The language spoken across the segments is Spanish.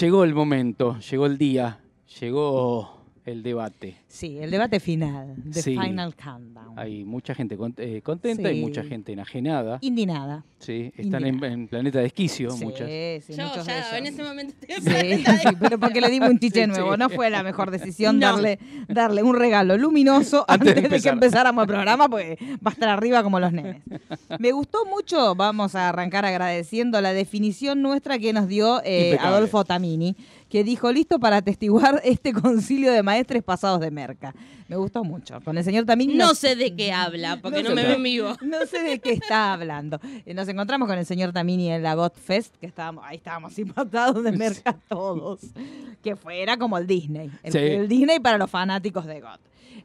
Llegó el momento, llegó el día, llegó el debate. Sí, el debate final, the Sí. final countdown. Hay mucha gente cont- eh, contenta y mucha gente enajenada. Indignada. Sí, están en, planeta de esquicio Sí, muchas. sí, Yo ya en ese momento estoy en Sí, planeta de- sí, pero porque le dimos un chiche Sí, nuevo. sí. No fue la mejor decisión No. darle, darle un regalo luminoso Antes antes, de de, que empezáramos el programa, porque va a estar arriba como los nenes. Me gustó mucho, vamos a arrancar agradeciendo la definición nuestra que nos dio eh. Adolfo Tamini, que dijo listo para atestiguar este concilio de maestres pasados de merca. Me gustó mucho. Con el señor Tamini No nos- sé de qué habla, porque No no, me ve en vivo. no sé de qué está hablando. Eh, Nos encontramos con el señor Tamini en la God Fest, que estábamos, ahí estábamos impactados de merca todos. Que fue, era como el Disney. El, Sí. el Disney para los fanáticos de God.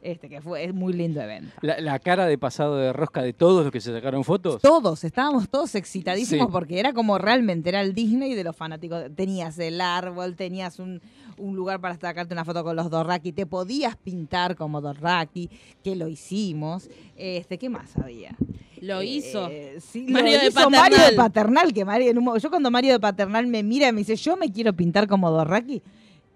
Este, que fue es muy lindo evento. La, la cara de pasado de rosca de todos los que se sacaron fotos. Todos, estábamos todos excitadísimos Sí. porque era como realmente era el Disney de los fanáticos. Tenías el árbol, tenías un, un lugar para sacarte una foto con los Dorraki, te podías pintar como Dorraki, que lo hicimos. Este, ¿Qué más había? Lo hizo. Eh, sí, Mario lo de hizo Mario de Paternal. Paternal, que Mario, en un mo- yo cuando Mario de Paternal me mira y me dice, yo me quiero pintar como Dorraki,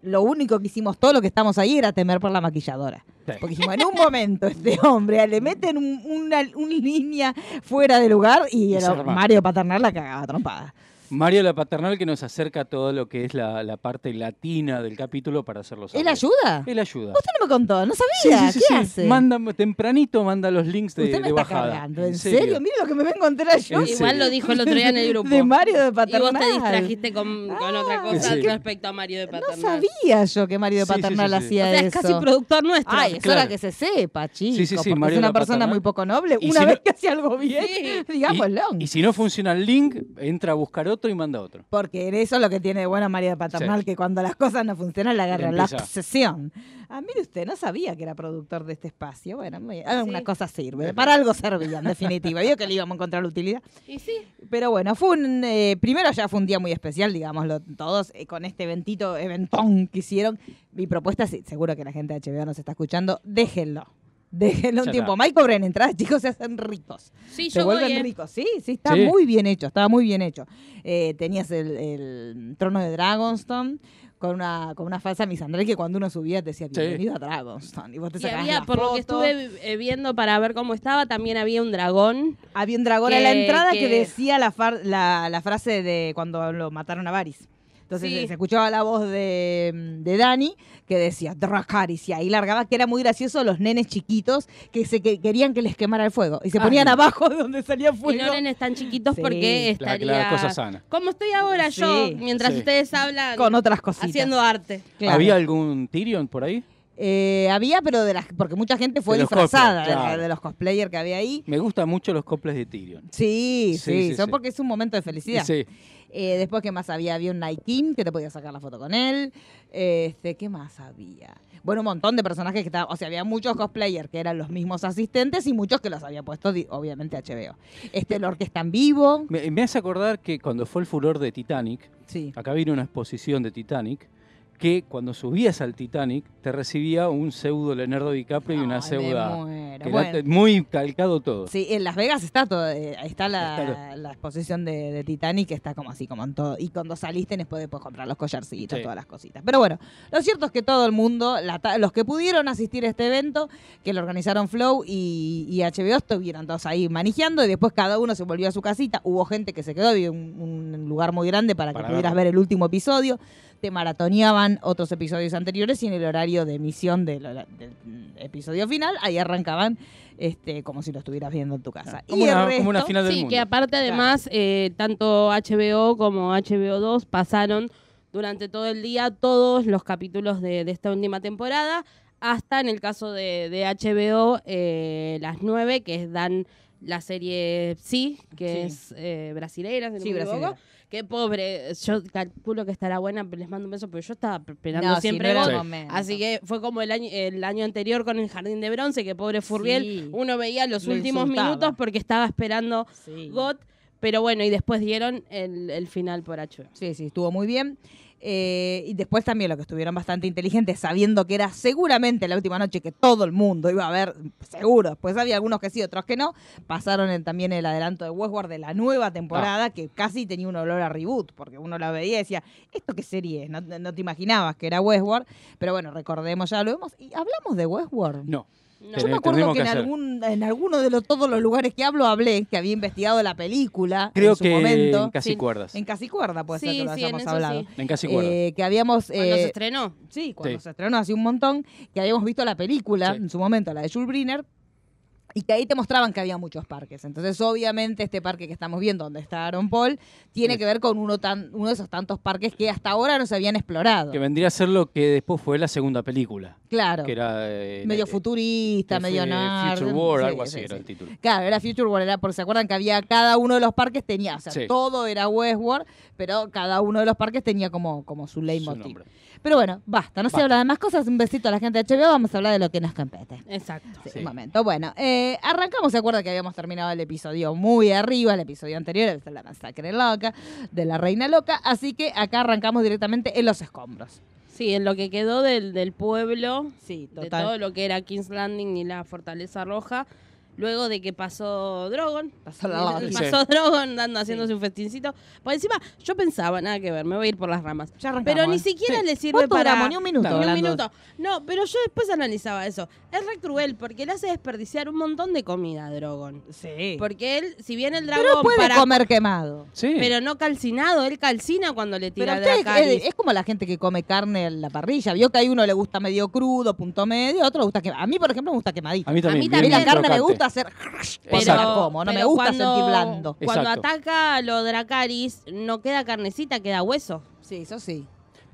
lo único que hicimos todos los que estamos ahí era temer por la maquilladora. Sí. Porque dijimos, en un momento este hombre le meten un- una, una línea fuera de lugar y el-. Mario Paternal la cagaba trompada. Mario la Paternal que nos acerca a todo lo que es la, la parte latina del capítulo para hacerlo ¿Él ayuda? Él ayuda. Usted no me contó, no sabía. sí, sí, ¿Qué sí. hace? Manda, tempranito manda los links de, Usted me de está bajada. cargando, ¿en serio? Mire lo que me vengo a enterar yo. En Igual serio. lo dijo el otro día en el grupo. De Mario de Y Paternal. vos te distrajiste con, con otra cosa Sí. respecto a Mario de No Paternal. sabía yo que Mario de Sí, sí, Paternal sí, sí. hacía O sea, es eso. casi productor nuestro. Ay, es Claro. hora que se sepa, chicos. Sí, sí, sí, porque Mario es una persona Paternal. muy poco noble. Y Una si vez no- que hace algo bien, digámoslo. Y, y si no funciona el link, entra a buscar otro y manda otro. Porque eso es lo que tiene de bueno de Paternal, Sí. que cuando las cosas no funcionan le agarra la obsesión. Ah, mire usted, no sabía que era productor de este espacio. Bueno, muy- alguna Sí. cosa sirve. Para algo servía, en definitiva. Vio que le íbamos a encontrar la utilidad. Y sí, Pero bueno, fue un. eh, primero ya fue un día muy especial, digámoslo todos, eh, con este eventito, eventón que hicieron. Mi propuesta, sí, seguro que la gente de HBO nos está escuchando, déjenlo. Déjenlo un tiempo más y cobren entradas, chicos, se hacen ricos. sí, Se yo voy, vuelven eh. ricos. Sí, sí, está Sí. muy bien hecho, estaba muy bien hecho. Eh, tenías el, el trono de Dragonstone con una, con una falsa misandrel que cuando uno subía te decía, Sí. bienvenido a Dragonstone. Y vos te Y había, por lo que estuve eh, viendo para ver cómo estaba, también había un dragón. Había un dragón a la entrada que, que- decía la, far- la, la frase de cuando lo mataron a Varys. Entonces Sí. se escuchaba la voz de, de Dani que decía Dracarys y ahí largaba que era muy gracioso los nenes chiquitos que se que querían que les quemara el fuego y se Ay. ponían abajo de donde salía Y fuego. no nenes tan chiquitos Sí. porque La, estaría... la cosa sana. Como estoy ahora yo, mientras Sí. ustedes hablan, con otras cositas. haciendo arte. Claro. ¿Había algún Tyrion por ahí? Eh, había, pero de las porque mucha gente fue De disfrazada cosplay, de- claro. de, los cosplayers que había ahí. Me gustan mucho los coples de Tyrion. Sí, sí, Sí, sí, son sí. porque es un momento de felicidad. Eh, después, ¿qué más había? Había un King que te podías sacar la foto con él. Este, ¿Qué más había? Bueno, un montón de personajes que estaban. O sea, había muchos cosplayers que eran los mismos asistentes y muchos que los había puesto, obviamente, HBO. Este, Lord que está en vivo. Me, me hace acordar que cuando fue el furor de Titanic, Sí. acá vino una exposición de Titanic, que cuando subías al Titanic te recibía un pseudo Leonardo DiCaprio y una pseuda... Bueno. muy calcado todo. Sí, en Las Vegas está todo, eh, está la, Está la exposición de, de Titanic, está como así, como en todo. Y cuando saliste después después comprar los collarcitos, Sí. todas las cositas. Pero bueno, lo cierto es que todo el mundo, la los que pudieron asistir a este evento, que lo organizaron Flow y, y HBO, estuvieron todos ahí manejando y después cada uno se volvió a su casita. Hubo gente que se quedó, había un, un lugar muy grande para, Para que pudieras ver el último episodio. Te maratoneaban otros episodios anteriores y en el horario de emisión del, del episodio final, ahí arrancaban este, como si lo estuvieras viendo en tu casa. Como y el una, como una resto- final del Sí, mundo. que aparte además, eh, tanto HBO como HBO2 pasaron durante todo el día todos los capítulos de, de esta última temporada, hasta en el caso de, de HBO, eh, las nueve, que dan la serie Sí, que Sí. es eh, brasileira, si no Sí, me equivoco. brasilera. Qué pobre, yo calculo que estará buena, les mando un beso, pero yo estaba esperando No, siempre no era momento. Así que fue como el año, el año anterior con el Jardín de Bronce, que pobre Furriel, Sí. uno veía los Lo últimos insultaba. minutos porque estaba esperando Sí. Pero bueno, y después dieron el, el final por HBO. Sí, sí, estuvo muy bien. Eh, y después también lo que estuvieron bastante inteligentes, sabiendo que era seguramente la última noche que todo el mundo iba a ver, seguro. Después había algunos que sí, otros que no. Pasaron en- también el adelanto de Westworld de la nueva temporada, que casi tenía un olor a reboot, porque uno la veía y decía, ¿esto qué serie es? No, no te imaginabas que era Westworld. Pero bueno, recordemos, ya lo vemos. Y hablamos de Westworld. No. No. Yo me acuerdo que, que en, algún, en alguno de los, todos los lugares que hablo hablé que había investigado la película Creo en su que momento. en casi Sí. cuerdas. En Casi Cuerda puede ser Sí, que lo sí, en hayamos eso hablado. sí. En casi cuerdas. Eh, que habíamos... Cuando eh, se estrenó. Sí, cuando Sí. se estrenó hace un montón, que habíamos visto la película Sí. en su momento, la de Jules Briner, y que ahí te mostraban que había muchos parques. Entonces, obviamente, este parque que estamos viendo, donde está Aaron Paul, tiene Sí. que ver con uno, tan, uno de esos tantos parques que hasta ahora no se habían explorado. Que vendría a ser lo que después fue la segunda película. Claro. Que era. eh, medio eh, futurista, medio nerd. Future Sí, algo sí, así era el título. Claro, era Future World, era porque se acuerdan que había cada uno de los parques tenía, o sea, todo era Westworld, pero cada uno de los parques tenía como, como su Su leitmotiv. nombre. Pero bueno, basta, no se habla de más cosas. Un besito a la gente de HBO, vamos a hablar de lo que nos compete. Exacto. Sí, Sí. Un momento. Bueno, eh, arrancamos, se acuerda que habíamos terminado el episodio muy arriba, el episodio anterior, el de la masacre loca, de la reina loca, así que acá arrancamos directamente en los escombros. Sí, en lo que quedó del, del pueblo, Sí, de todo lo que era King's Landing y la Fortaleza Roja, luego de que pasó Drogon. Pasó la. Pasó Drogon dando, haciéndose un festincito. Por encima, yo pensaba, nada que ver, me voy a ir por las ramas. Ya Pero ni ¿eh? siquiera Sí. le sirve ¿Cuánto para... Ni un minuto Ni un minuto. No, pero yo después analizaba eso. Es re cruel porque le hace desperdiciar un montón de comida a Drogon. Sí. Porque él, si bien el dragón Pero puede para... comer quemado. Sí. Pero no calcinado, él calcina cuando le Pero tira usted Dracarys. es, es como la gente que come carne en la parrilla. Vio que a uno le gusta medio crudo, punto medio, a otro le gusta que A mí, por ejemplo, me gusta quemadito. a mí también. A mí la también. carne me crocante. Gusta hacer. Pero, como, no me pero gusta cuando- sentir blando. Cuando Exacto. ataca a lo Dracaris, no queda carnecita, queda hueso. Sí, eso sí.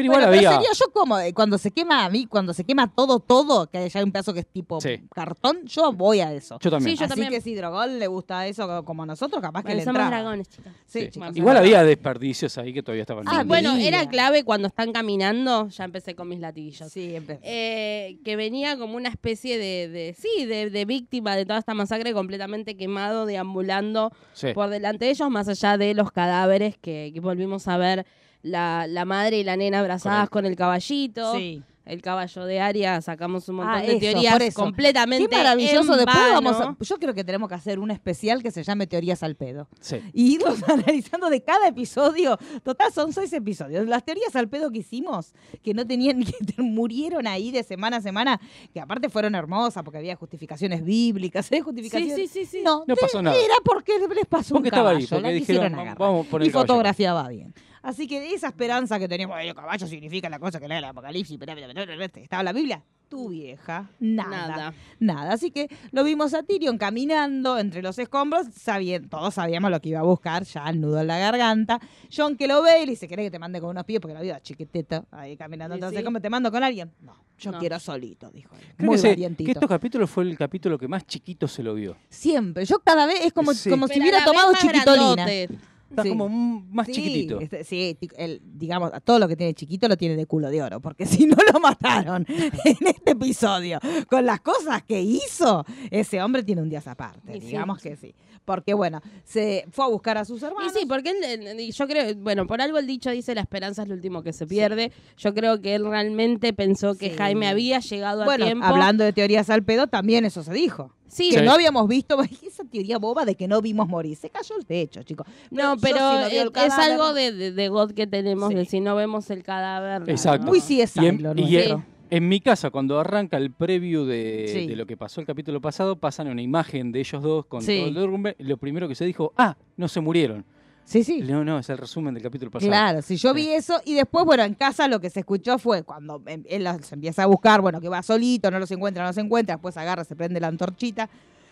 Pero igual Bueno, había. pero sería yo como cuando se quema a mí, cuando se quema todo, todo, que haya un pedazo que es tipo Sí. cartón, yo voy a eso. Yo también. Sí, yo Así también. que si Dragón le gusta eso co- como a nosotros, capaz que Bueno, le somos dragones, chicas. Sí, Sí. chicos, Igual somos dragones. había desperdicios ahí que todavía estaban. Ah. Bueno, era clave cuando están caminando, ya empecé con mis latiguillos. Sí, empe- Eh, que venía como una especie de, de- sí, de, de víctima de toda esta masacre completamente quemado, deambulando Sí. por delante de ellos, más allá de los cadáveres que, que volvimos a ver la, la madre y la nena abrazadas con el, caballito. sí. El caballo de Aria, sacamos un montón Ah, de eso, teorías por eso. completamente Qué maravilloso. en Después vano. vamos a- Yo creo que tenemos que hacer un especial que se llame Teorías al pedo. Sí. y irlos analizando de cada episodio. Total, son seis episodios. Las teorías al pedo que hicimos, que no tenían, que te- murieron ahí de semana a semana, que aparte fueron hermosas porque había justificaciones bíblicas, ¿eh? Sí, Justificaciones. sí, sí, sí. No, No de- pasó nada. Era porque les pasó Porque un estaba caballo, ahí, porque la dijeron, quisieron "Vamos- agarrar. vamos por el y caballo". fotografiaba bien. Así que de esa esperanza que teníamos, "Ay, el caballo significa la cosa que lee el apocalipsis, pero, pero, pero, pero, estaba la Biblia, tu vieja, nada. Nada. Nada, así que lo vimos a Tyrion caminando entre los escombros, sabien- todos sabíamos lo que iba a buscar, ya el nudo en la garganta. John que lo ve y le dice, ¿querés que te mande con unos pies? Porque la vida chiquitita, ahí caminando los sí. escombros, ¿te mando con alguien? No, yo No. quiero solito, dijo él. Creo Muy que, se- valientito. que estos capítulos fue el capítulo que más chiquito se lo vio. Siempre, yo cada vez es como, Sí. como si hubiera tomado chiquitolina. grandote. Está Sí. como más Sí, chiquitito. este, sí, el- digamos, todo lo que tiene chiquito lo tiene de culo de oro, porque si no lo mataron en este episodio, con las cosas que hizo, ese hombre tiene un día aparte, Y sí. digamos que sí. Porque bueno, se fue a buscar a sus Y hermanos. sí, porque él, y yo creo, bueno, por algo el dicho dice la esperanza es lo último que se pierde. Yo creo que él realmente pensó que Sí. Jaime había llegado a bueno, tiempo. hablando de teorías al pedo, también eso se dijo. Sí, Que Sí. no habíamos visto, esa teoría boba de que no vimos morir. Se cayó el techo, chicos. no, pero es, algo de, de, de God que tenemos, Sí. de si no vemos el cadáver. Exacto. Muy sí es Y en, lo y nuestro. en- en mi casa, cuando arranca el preview de, Sí. de lo que pasó el capítulo pasado, pasan una imagen de ellos dos con Sí. todo el derrumbe. Lo primero que se dijo, ah, no se murieron. Sí, sí. No, no, es el resumen del capítulo pasado. Claro, si yo vi Sí. eso y después, bueno, en casa lo que se escuchó fue cuando em- él los empieza a buscar, bueno, que va solito, no los encuentra, no los encuentra, después agarra, se prende la antorchita,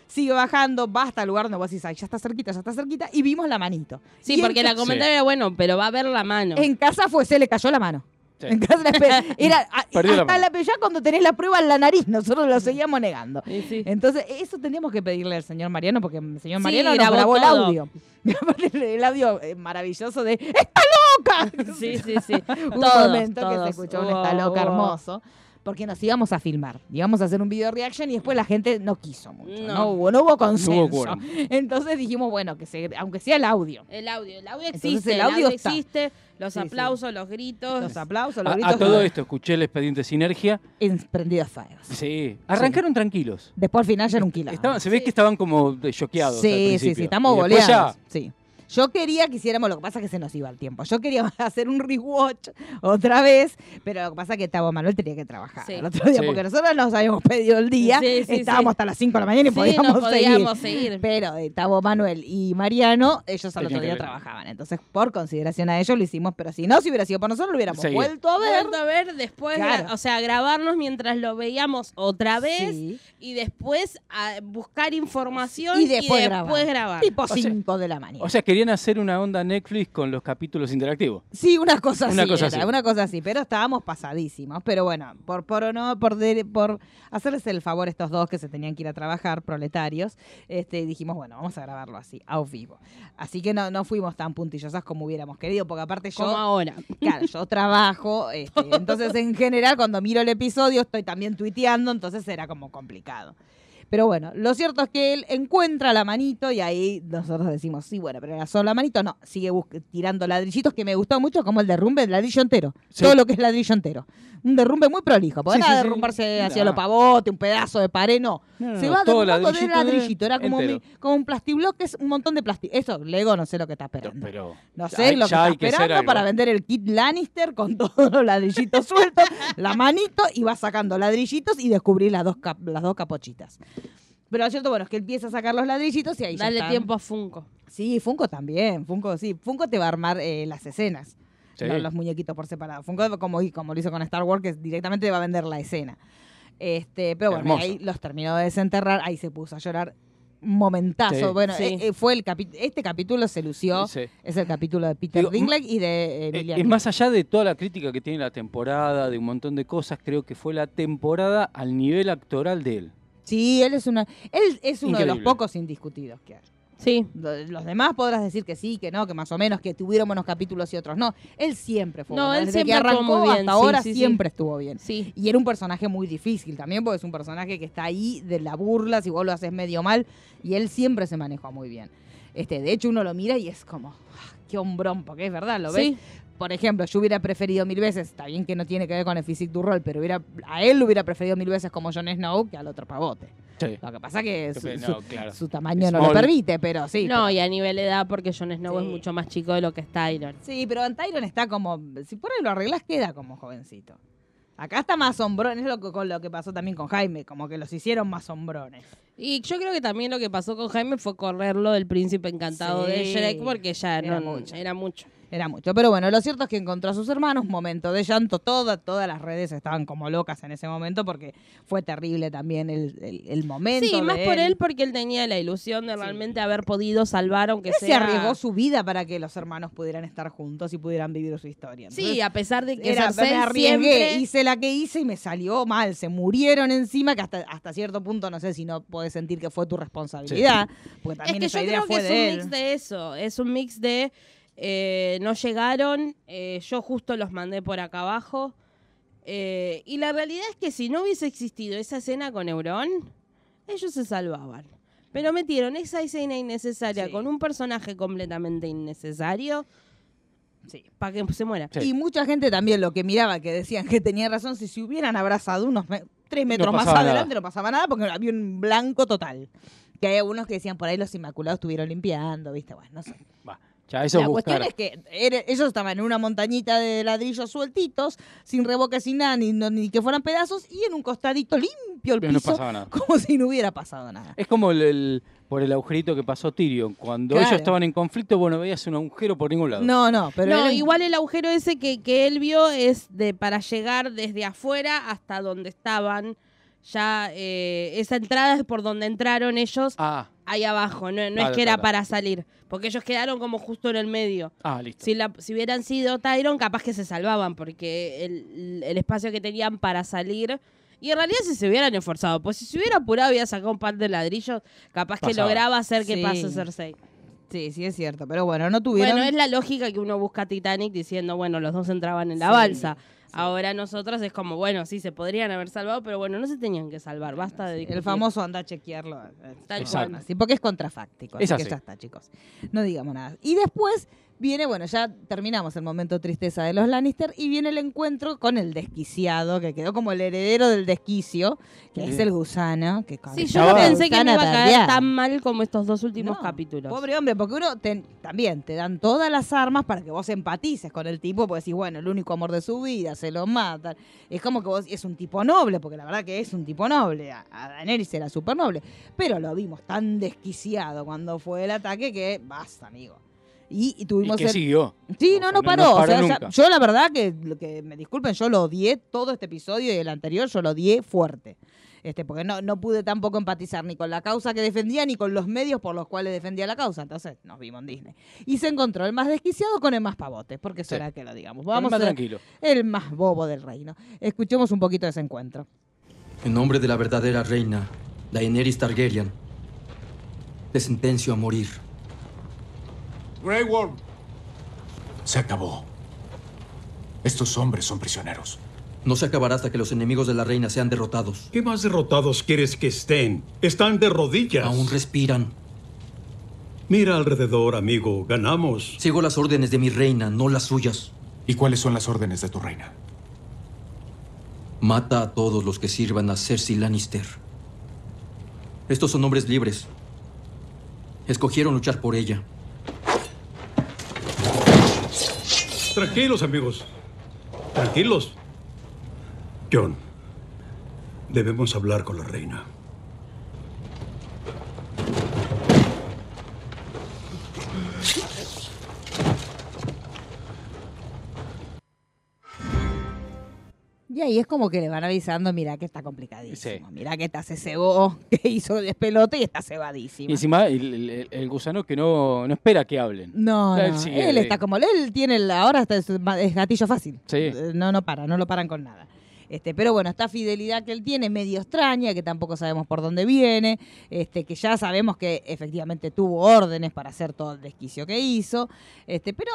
sigue bajando, va hasta el lugar donde vos decís, ay, ya está cerquita, ya está cerquita, y vimos la manito. Sí, Y en porque la comentario era bueno, pero va a ver la mano. En casa fue, se le cayó la mano. Sí. En casa la espe- era a- Perdió la hasta la, ya cuando tenés la prueba en la nariz, nosotros lo seguíamos negando. Sí, sí. Entonces, eso tendríamos que pedirle al señor Mariano, porque el señor Mariano nos grabó el audio. El audio eh, maravilloso de ¡Está loca! Sí, sí, sí. un Todos, momento que se escuchó un está loca hermoso. Porque nos íbamos a filmar. Íbamos a hacer un video reaction y después la gente no quiso mucho. No, No. hubo, no hubo consenso. Entonces dijimos, bueno, que se, aunque sea el audio. El audio, el audio Entonces, existe, el el audio existe, los Sí, sí. aplausos, los gritos. Los aplausos, los A, gritos. a todo esto, escuché el expediente Sinergia. En prendidos fuegos. Sí. Arrancaron tranquilos. Después al final ya era un quilombo. Estaban- se ve que estaban como choqueados. al Sí, sí, sí, estamos boleados. ya- Sí. Yo quería que hiciéramos, lo que pasa es que se nos iba el tiempo. Yo quería hacer un rewatch otra vez, pero lo que pasa es que Tavo Manuel tenía que trabajar Sí. el otro día, Sí. porque nosotros nos habíamos pedido el día, Sí, sí, estábamos sí. hasta las 5 de la mañana y Sí, podíamos, no podíamos seguir. seguir. Pero de Tavo Manuel y Mariano, ellos al otro día trabajaban. Entonces, por consideración a ellos lo hicimos, pero si no, si hubiera sido por nosotros, lo hubiéramos vuelto a ver. Vuelto a ver después, Claro. o sea, grabarnos mientras lo veíamos otra vez Sí. y después a buscar información Y después, grabar. grabar. Tipo sea- 5 de la mañana. O sea, querían hacer una onda Netflix con los capítulos interactivos. Sí, una cosa Una así. cosa era, así. Una cosa así, pero estábamos pasadísimos. Pero bueno, por por no, por, de- por hacerles el favor a estos dos que se tenían que ir a trabajar, proletarios, este, dijimos, bueno, vamos a grabarlo así, a vivo. Así que no, no fuimos tan puntillosas como hubiéramos querido, porque aparte como yo, ahora. claro, yo trabajo, este, entonces en general cuando miro el episodio estoy también tuiteando, entonces era como complicado. Pero bueno, lo cierto es que él encuentra la manito y ahí nosotros decimos, sí, bueno, pero era solo la manito. No, sigue tirando ladrillitos que me gustó mucho, como el derrumbe del ladrillo entero. Sí. Todo lo que es ladrillo entero. Un derrumbe muy prolijo. Porque Sí, sí, de sí. derrumbarse hacia No. lo pavote, un pedazo de pared, no. No, no, Se va todo derrumbando de ladrillito. Era como, mi- como un plastibloque, es un montón de plástico. Eso, Lego, no sé lo que está esperando. Pero No sé hay- lo que está que esperando para vender el kit Lannister con todos los ladrillitos sueltos, la manito y va sacando ladrillitos y descubrir las dos, cap- las dos capochitas. Pero lo cierto, bueno, es que empieza a sacar los ladrillitos y ahí ya Dale están. tiempo a Funko. Sí, Funko también. Funko, sí. Funko te va a armar eh, las escenas. Sí. no los muñequitos por separado. Funko, como, como lo hizo con Star Wars, que directamente te va a vender la escena. Este, pero bueno, Hermoso. ahí los terminó de desenterrar, ahí se puso a llorar un momentazo. Sí. Bueno, Sí. eh, eh, fue el capi- este capítulo se lució. Sí. Es el capítulo de Peter Dinklage y de Emilia Es más allá de toda la crítica que tiene la temporada, de un montón de cosas, creo que fue la temporada al nivel actoral de él. Sí, él es una él es uno de los pocos indiscutidos que hay. Sí. Lo- Los demás podrás decir que sí, que no, que más o menos, que tuvieron buenos capítulos y otros no. Él siempre fue No, bueno. él Desde siempre que arrancó muy bien, hasta sí, ahora sí, sí. siempre estuvo bien. Sí. Y era un personaje muy difícil también, porque es un personaje que está ahí de la burla, si vos lo haces medio mal, y él siempre se manejó muy bien. Este, de hecho, uno lo mira y es como, ah, qué hombrón, porque es verdad, lo ves. Por ejemplo, yo hubiera preferido mil veces, está bien que no tiene que ver con el physique du rol, pero hubiera, a él lo hubiera preferido mil veces como Jon Snow que al otro pavote. Sí. Lo que pasa que su, No, su- claro. su tamaño no lo permite, pero sí. no, y a nivel edad, porque Jon Snow Sí. es mucho más chico de lo que es Tyron. Sí, pero en Tyron está como. Si por ahí lo arreglás, queda como jovencito. Acá está más sombrón, es lo que, con lo que pasó también con Jaime, como que los hicieron más sombrones. Y yo creo que también lo que pasó con Jaime fue correrlo del príncipe encantado de. Shrek porque ya Era no mucho. era mucho. Era mucho. Pero bueno, lo cierto es que encontró a sus hermanos, momento de llanto. Toda, todas las redes estaban como locas en ese momento porque fue terrible también el, el- el momento. Sí, de más por él porque él tenía la ilusión de realmente haber podido salvar aunque Él se sea arriesgó su vida para que los hermanos pudieran estar juntos y pudieran vivir su historia. Sí, a pesar de que Era, me arriesgué, siempre hice la que hice y me salió mal. Se murieron encima, que hasta, hasta cierto punto no sé si no puedes sentir que fue tu responsabilidad. Porque Es también que esa yo idea creo que es un él. mix de eso. Es un mix de eh, no llegaron, eh, yo justo los mandé por acá abajo. eh, y la realidad es que si no hubiese existido esa escena con Euron, ellos se salvaban. Pero metieron esa escena innecesaria Sí. con un personaje completamente innecesario Sí. para que se muera. Sí. Y mucha gente también lo que miraba, que decían que tenía razón, si se hubieran abrazado unos me- tres metros más adelante nada. no pasaba nada porque había un blanco total. Que hay algunos que decían por ahí los inmaculados estuvieron limpiando, ¿viste? Bueno, no sé. Va, ya eso la es cuestión es que era- ellos estaban en una montañita de ladrillos sueltitos, sin revoque, sin nada, ni, no- ni que fueran pedazos, y en un costadito limpio el Pero no piso, pasaba nada. como si no hubiera pasado nada. Es como el, el- por el agujerito que pasó Tyrion. Cuando Claro. ellos estaban en conflicto, bueno, veías un agujero por ningún lado. No, no, pero no, era- igual el agujero ese que, que él vio es de para llegar desde afuera hasta donde estaban. Ya eh, esa entrada es por donde entraron ellos Ah, ahí abajo. No, no Ah, es que era claro. para salir. Porque ellos quedaron como justo en el medio. ah, listo. Si, la, si hubieran sido Tyron, capaz que se salvaban. Porque el, el espacio que tenían para salir. Y en realidad, si se hubieran esforzado, pues si se hubiera apurado, hubiera sacado un par de ladrillos, capaz que lograba hacer que Sí. pase Cersei. Sí, sí es cierto, pero bueno, no tuvieron... Bueno, es la lógica que uno busca a Titanic diciendo, bueno, los dos entraban en la Sí. balsa. Ahora nosotros es como, bueno, sí, se podrían haber salvado, pero bueno, no se tenían que salvar, basta de El famoso anda a chequearlo. eh, Tal Exacto. cual. Así, porque es contrafáctico. Así Es que así. ya está, chicos. No digamos nada. Y después viene, bueno, ya terminamos el momento tristeza de los Lannister y viene el encuentro con el desquiciado, que quedó como el heredero del desquicio, que es el gusano. Que Sí, yo no pensé que gusana iba a caer tan mal como estos dos últimos No, capítulos. Pobre hombre, porque uno te- también te dan todas las armas para que vos empatices con el tipo, porque decís, bueno, el único amor de su vida, se lo matan. Es como que vos es un tipo noble, porque la verdad que es un tipo noble. A, a Daenerys era súper noble. Pero lo vimos tan desquiciado cuando fue el ataque que basta, amigo. Y, y Y tuvimos que el- siguió. Sí, no, no no- paró. no o paró sea, ya- nunca. yo la verdad que, que me disculpen, yo lo odié todo este episodio y el anterior, yo lo odié fuerte. Este, porque no, no pude tampoco empatizar ni con la causa que defendía ni con los medios por los cuales defendía la causa. Entonces nos vimos en Disney. Y se encontró el más desquiciado con el más pavote, porque Sí. era que lo digamos. Vamos más a tranquilo. el más bobo del reino. Escuchemos un poquito de ese encuentro. En nombre de la verdadera reina, Daenerys Targaryen, te sentencio a morir. Grey Worm. Se acabó. Estos hombres son prisioneros. No se acabará hasta que los enemigos de la reina sean derrotados. ¿Qué más derrotados quieres que estén? Están de rodillas. Aún respiran. Mira alrededor, amigo. Ganamos. Sigo las órdenes de mi reina, no las suyas. ¿Y cuáles son las órdenes de tu reina? Mata a todos los que sirvan a Cersei Lannister. Estos son hombres libres. Escogieron luchar por ella. Tranquilos, amigos. Tranquilos. John, debemos hablar con la reina. Y ahí es como que le van avisando, mira que está complicadísimo. Sí. Mira que está se cebó, que hizo el despelote y está cebadísimo. Y encima el, el- el gusano que no, no espera que hablen. No, Él no. él está como él tiene ahora está es, gatillo fácil. Sí. Eh, No, no para, no lo paran con nada. Este, pero bueno, esta fidelidad que él tiene, medio extraña, que tampoco sabemos por dónde viene, este, que ya sabemos que efectivamente tuvo órdenes para hacer todo el desquicio que hizo, este, pero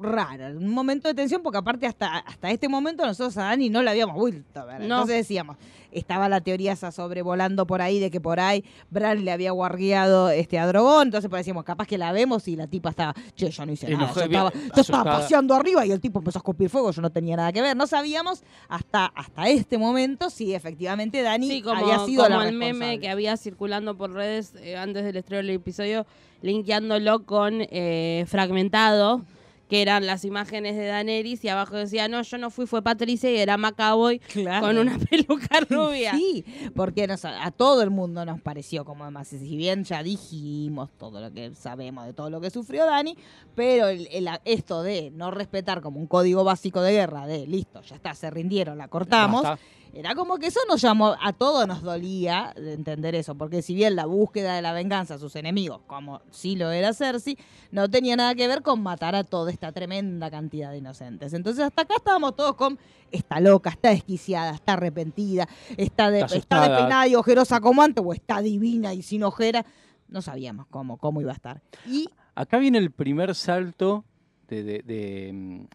rara, un momento de tensión, porque aparte hasta, hasta este momento nosotros a Dani no la habíamos vuelto a ver. No. Entonces decíamos, estaba la teoría esa sobrevolando por ahí de que por ahí Bran le había guardiado este, a Drogón, entonces pues decíamos, capaz que la vemos y la tipa estaba, che, yo no hice nada, yo estaba, yo estaba paseando arriba y el tipo empezó a escupir fuego, yo no tenía nada que ver. No sabíamos hasta, hasta este momento si efectivamente Dani Sí, como, había sido como la el meme que había circulando por redes eh, antes del estreno del episodio, linkeándolo con eh, Fragmentado, que eran las imágenes de Daenerys, y abajo decía, no, yo no fui, fue Patricia, y era Macaboy Claro. con una peluca rubia. Sí, porque nos- a todo el mundo nos pareció como además, si bien ya dijimos todo lo que sabemos de todo lo que sufrió Dani, pero el- el- esto de no respetar como un código básico de guerra, de listo, ya está, se rindieron, la cortamos, Basta. Era como que eso nos llamó, a todos nos dolía de entender eso, porque si bien la búsqueda de la venganza a sus enemigos, como sí lo era Cersei, no tenía nada que ver con matar a toda esta tremenda cantidad de inocentes. Entonces hasta acá estábamos todos con, está loca, está desquiciada, está arrepentida, está, de, Está está despeinada y ojerosa como antes, o está divina y sin ojera. No sabíamos cómo, cómo iba a estar. Y Acá viene el primer salto de, de- de, mm,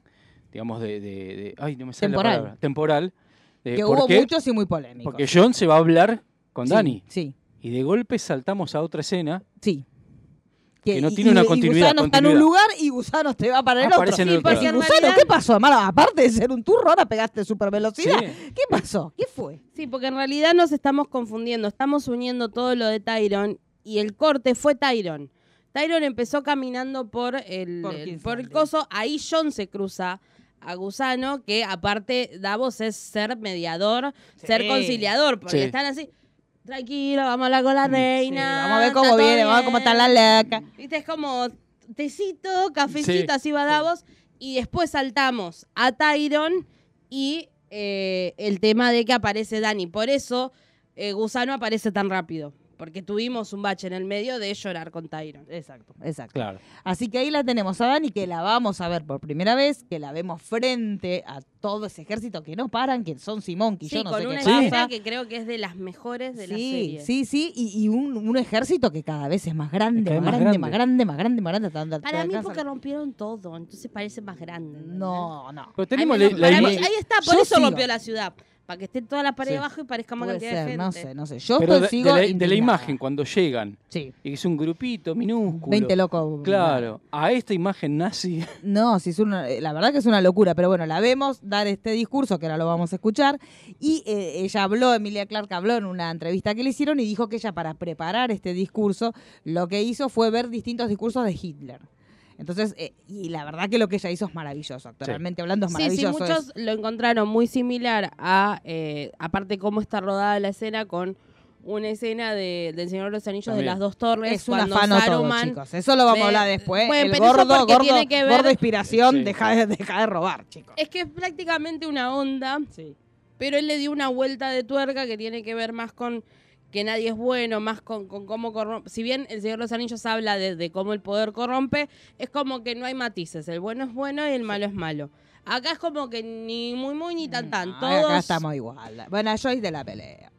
digamos, de, de- de- ay, no me sale Temporal. la palabra, temporal. Eh, que ¿por hubo qué? muchos y muy polémicos. Porque John se va a hablar con Sí, Dani. Sí, Y de golpe saltamos a otra escena. sí. Que no tiene una continuidad, Y Gusano está en un lugar y Gusano te va para el otro. Aparece el otro. Gusano, ¿qué pasó, hermano? Aparte de ser un turro, ahora pegaste super velocidad. Sí. ¿Qué pasó? ¿Qué fue? Sí, porque en realidad nos estamos confundiendo. Estamos uniendo todo lo de Tyron y el corte fue Tyron. Tyron empezó caminando por el, Por el- por el coso. Ahí John se cruza a Gusano, que aparte Davos es ser mediador, Sí. ser conciliador, porque Sí. están así. Tranquilo, vamos a hablar con la reina. vamos a ver cómo viene, vamos a ver cómo está la bien". laca. Viste, es como tecito, cafecito, Sí, así va Davos. Y después saltamos a Tyron y eh, el tema de que aparece Dani. Por eso eh, Gusano aparece tan rápido. Porque tuvimos un bache en el medio de llorar con Tyron. Exacto, exacto. Claro. Así que ahí la tenemos a Dani, que la vamos a ver por primera vez, que la vemos frente a todo ese ejército que no paran, que son Simón, que Sí, yo no con sé una qué escena pasa. que creo que es de las mejores de la sí, serie. sí, sí, y, y un, un ejército que cada vez es más grande, más grande, más más grande. grande, más grande, más grande. Para mí porque rompieron todo, entonces parece más grande. No, no. Pero Ay, tenemos no, la, la para mí- ahí está, por Yo eso sigo. rompió la ciudad. Para que esté toda la pared Sí. abajo y parezca más Puede cantidad de ser, gente. no sé, no sé. Yo pero de, estoy- de la, de la imagen cuando llegan Sí, y es un grupito minúsculo. 20 locos. Claro, a esta imagen nazi. No, sí, es una, eh, la verdad que es una locura, pero bueno, la vemos dar este discurso, que ahora lo vamos a escuchar, y eh, ella habló, Emilia Clark habló en una entrevista que le hicieron y dijo que ella para preparar este discurso, lo que hizo fue ver distintos discursos de Hitler. Entonces, eh, y la verdad que lo que ella hizo es maravilloso, actualmente hablando es Sí, sí, maravilloso. muchos es- lo encontraron muy similar a, eh, aparte cómo está rodada la escena con una escena de, del Señor de los Anillos de las dos torres. es un afano todo, Saruman- chicos. Eso lo vamos a hablar después. Bueno, el gordo, gordo, tiene que ver- gordo inspiración, Sí. deja, de, deja de robar, chicos. Es que es prácticamente una onda, Sí. pero él le dio una vuelta de tuerca que tiene que ver más con que nadie es bueno, más con, con cómo corrompe. Si bien el Señor de los Anillos habla de, de cómo el poder corrompe, es como que no hay matices. El bueno es bueno y el malo es malo. Acá es como que ni muy muy ni tan tan. No, Todos Acá estamos igual. Bueno, yo soy de la pelea.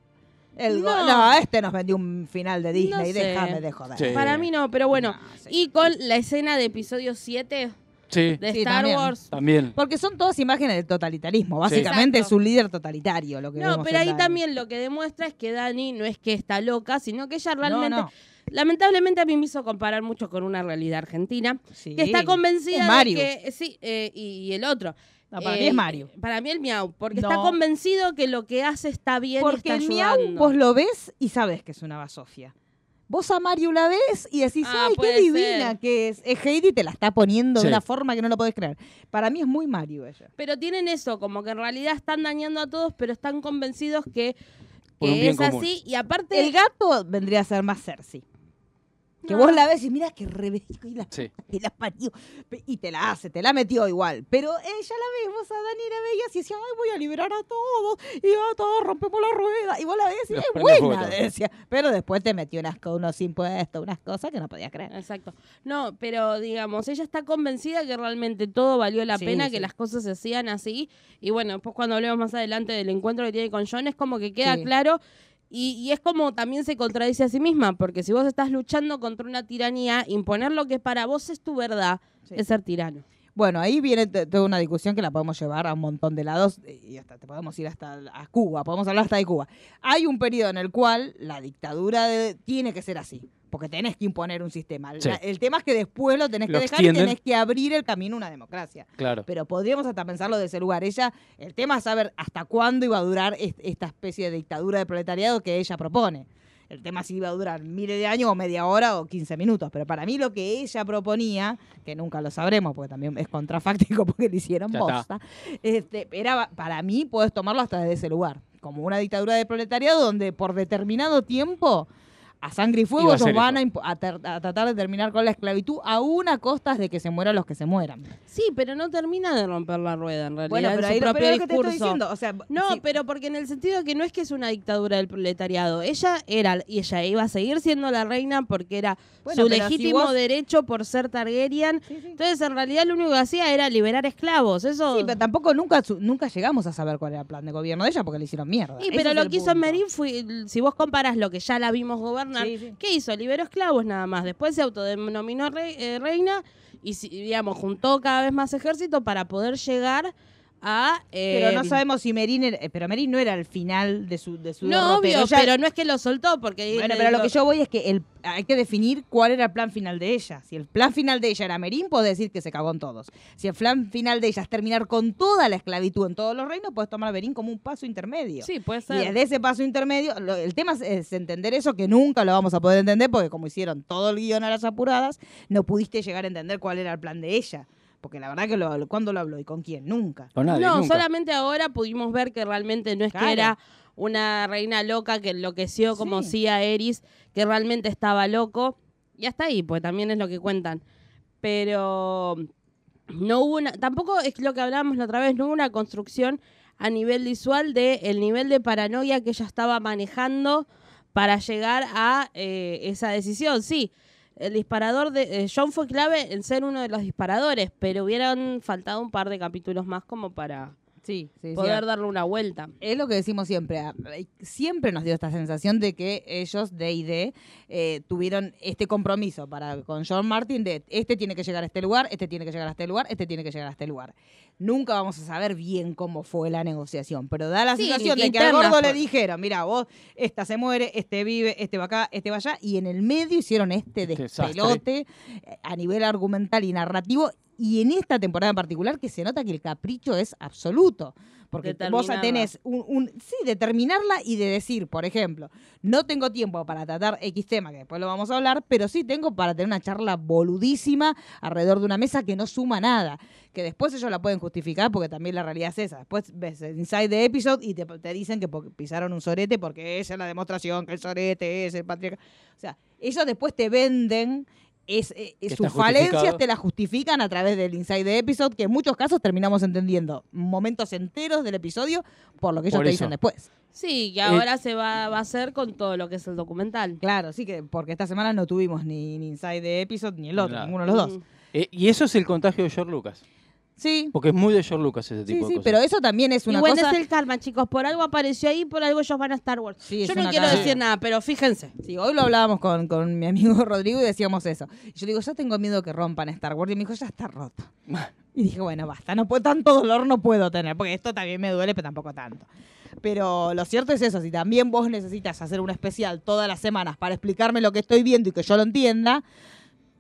El No. no. este nos vendió un final de Disney, No sé. déjame de joder. Sí. Para mí no, pero bueno. Sí. Y con la escena de episodio 7 Sí, de Sí, Star también. Wars. también. Porque son todas imágenes del totalitarismo. Básicamente Exacto. es un líder totalitario lo que No, vemos pero en ahí Dani. también lo que demuestra es que Dani no es que está loca, sino que ella realmente, No, no. lamentablemente a mí me hizo comparar mucho con una realidad argentina, Sí. que está convencida Es Mario. de que, sí, eh, y, y el otro. No, para Eh, mí es Mario. Para mí el miau, porque No. está convencido que lo que hace está bien y Porque está el miau ayudando. vos lo ves y sabes que es una basofia. Vos a Mario la ves y decís, Ah, ay, qué divina ser. que es. Es Heidi te la está poniendo Sí. de una forma que no lo podés creer. Para mí es muy Mario ella. Pero tienen eso, como que en realidad están dañando a todos, pero están convencidos que, es común. así. Y aparte, El gato vendría a ser más Cersei. Que No. vos la ves y mirá que rebelico y la, Sí. te la parió. Pe- Y te la hace, te la metió igual. Pero ella la ves, vos a Dani la veías y decía, ay, voy a liberar a todos. Y a todos rompemos la rueda. Y vos la ves y es buena, decía. Pero después te metió unas, unos impuestos, unas cosas que no podías creer. Exacto. No, pero digamos, ella está convencida que realmente todo valió la Sí, pena, sí. que las cosas se hacían así. Y bueno, después cuando hablemos más adelante del encuentro que tiene con John, es como que queda Sí. claro. Y, y es como también se contradice a sí misma, porque si vos estás luchando contra una tiranía, imponer lo que para vos es tu verdad Sí. es ser tirano. Bueno, ahí viene toda una discusión que la podemos llevar a un montón de lados eh, y hasta te podemos ir hasta a Cuba, podemos hablar hasta de Cuba. Hay un periodo en el cual la dictadura de- tiene que ser así, porque tenés que imponer un sistema. Sí. La- el tema es que después lo tenés Lo que dejar extienden. y tenés que abrir el camino a una democracia. Claro. Pero podríamos hasta pensarlo de ese lugar. Ella, el tema es saber hasta cuándo iba a durar est- esta especie de dictadura de proletariado que ella propone. El tema si iba a durar miles de años o media hora o 15 minutos. Pero para mí lo que ella proponía, que nunca lo sabremos porque también es contrafáctico porque le hicieron Ya este, era, para mí puedes tomarlo hasta desde ese lugar. Como una dictadura de proletariado donde por determinado tiempo a sangre y fuego ellos van a, a tratar de terminar con la esclavitud aún a costas de que se mueran los que se mueran. Sí, pero no termina de romper la rueda, en realidad, Bueno, en pero su ahí lo, propio pero es lo que te discurso. estoy diciendo. O sea, No, sí, pero porque en el sentido de que no es que es una dictadura del proletariado. Ella era, y ella iba a seguir siendo la reina porque era Bueno, su si legítimo vos- derecho por ser Targaryen. Sí, sí. Entonces, en realidad, lo único que hacía era liberar esclavos. Eso. Sí, pero tampoco nunca, su- nunca llegamos a saber cuál era el plan de gobierno de ella porque le hicieron mierda. Sí, pero lo que hizo. Merín fue, si vos comparás lo que ya la vimos gobernar, Sí, sí. ¿qué hizo? Liberó esclavos nada más. Después se autodenominó rey- eh, reina y, digamos, juntó cada vez más ejército para poder llegar a... eh, Pero no sabemos si Merín era, eh, pero Merín no era el final de su, de su No, derrotero. obvio, Ella- pero no es que lo soltó porque... Bueno, pero lo que yo voy es que el, hay que definir cuál era el plan final de ella. Si el plan final de ella era Merín, puedo decir que se cagó en todos. Si el plan final de ella es terminar con toda la esclavitud en todos los reinos, puedes tomar a Merín como un paso intermedio. Sí, puede Y ser. desde ese paso intermedio, lo- el tema es, es entender eso, que nunca lo vamos a poder entender, porque como hicieron todo el guion a las apuradas, no pudiste llegar a entender cuál era el plan de ella. Porque la verdad que lo, lo- ¿cuándo lo habló y con quién? Nunca. Con nadie, no, nunca. solamente ahora pudimos ver que realmente no es Claro. que era una reina loca que enloqueció como Sí. sí a Eris, que realmente estaba loco. Y hasta ahí, pues también es lo que cuentan. Pero no hubo una, tampoco es lo que hablábamos la otra vez, no hubo una construcción a nivel visual de el nivel de paranoia que ella estaba manejando para llegar a eh, esa decisión. Sí, el disparador de eh, John fue clave en ser uno de los disparadores, pero hubieran faltado un par de capítulos más como para Sí, sí, sí. poder darle una vuelta. Es lo que decimos siempre. a- Siempre nos dio esta sensación de que ellos, D y D, eh, tuvieron este compromiso para con John Martin de este tiene que llegar a este lugar, este tiene que llegar a este lugar, este tiene que llegar a este lugar. Nunca vamos a saber bien cómo fue la negociación, pero da la Sí, sensación que de que al gordo le fue. dijeron, mira, vos, esta se muere, este vive, este va acá, este va allá, y en el medio hicieron este Este desastre. despelote eh, a nivel argumental y narrativo, y en esta temporada en particular que se nota que el capricho es absoluto. Porque vos tenés un, un- sí, determinarla y de decir, por ejemplo, no tengo tiempo para tratar X tema, que después lo vamos a hablar, pero sí tengo para tener una charla boludísima alrededor de una mesa que no suma nada. Que después ellos la pueden justificar porque también la realidad es esa. Después ves el Inside the Episode y te, te dicen que pisaron un sorete porque esa es la demostración que el sorete es el patriarca. O sea, ellos después te venden es, eh, Que sus falencias te las justifican a través del Inside the Episode, que en muchos casos terminamos entendiendo momentos enteros del episodio por lo que ellos Por te eso. dicen después. Sí, Eh, que ahora se va, va a hacer con todo lo que es el documental. Claro, sí que porque esta semana no tuvimos ni, ni Inside the Episode ni el otro, ninguno de los dos. Mm. Eh, y eso es el contagio de George Lucas. Sí, Porque es muy de George Lucas ese sí, tipo sí, de cosas. pero eso también es una bueno, cosa... es el karma, chicos. Por algo apareció ahí, por algo ellos van a Star Wars. Sí, es Yo no quiero decir nada, pero fíjense. Sí, hoy lo hablábamos con, con mi amigo Rodrigo y decíamos eso. Y yo le digo, ya tengo miedo que rompan Star Wars. Y me dijo, ya está roto. Y dije, bueno, basta, no puedo, tanto dolor no puedo tener, porque esto también me duele, pero tampoco tanto. Pero lo cierto es eso, si también vos necesitas hacer un especial todas las semanas para explicarme lo que estoy viendo y que yo lo entienda,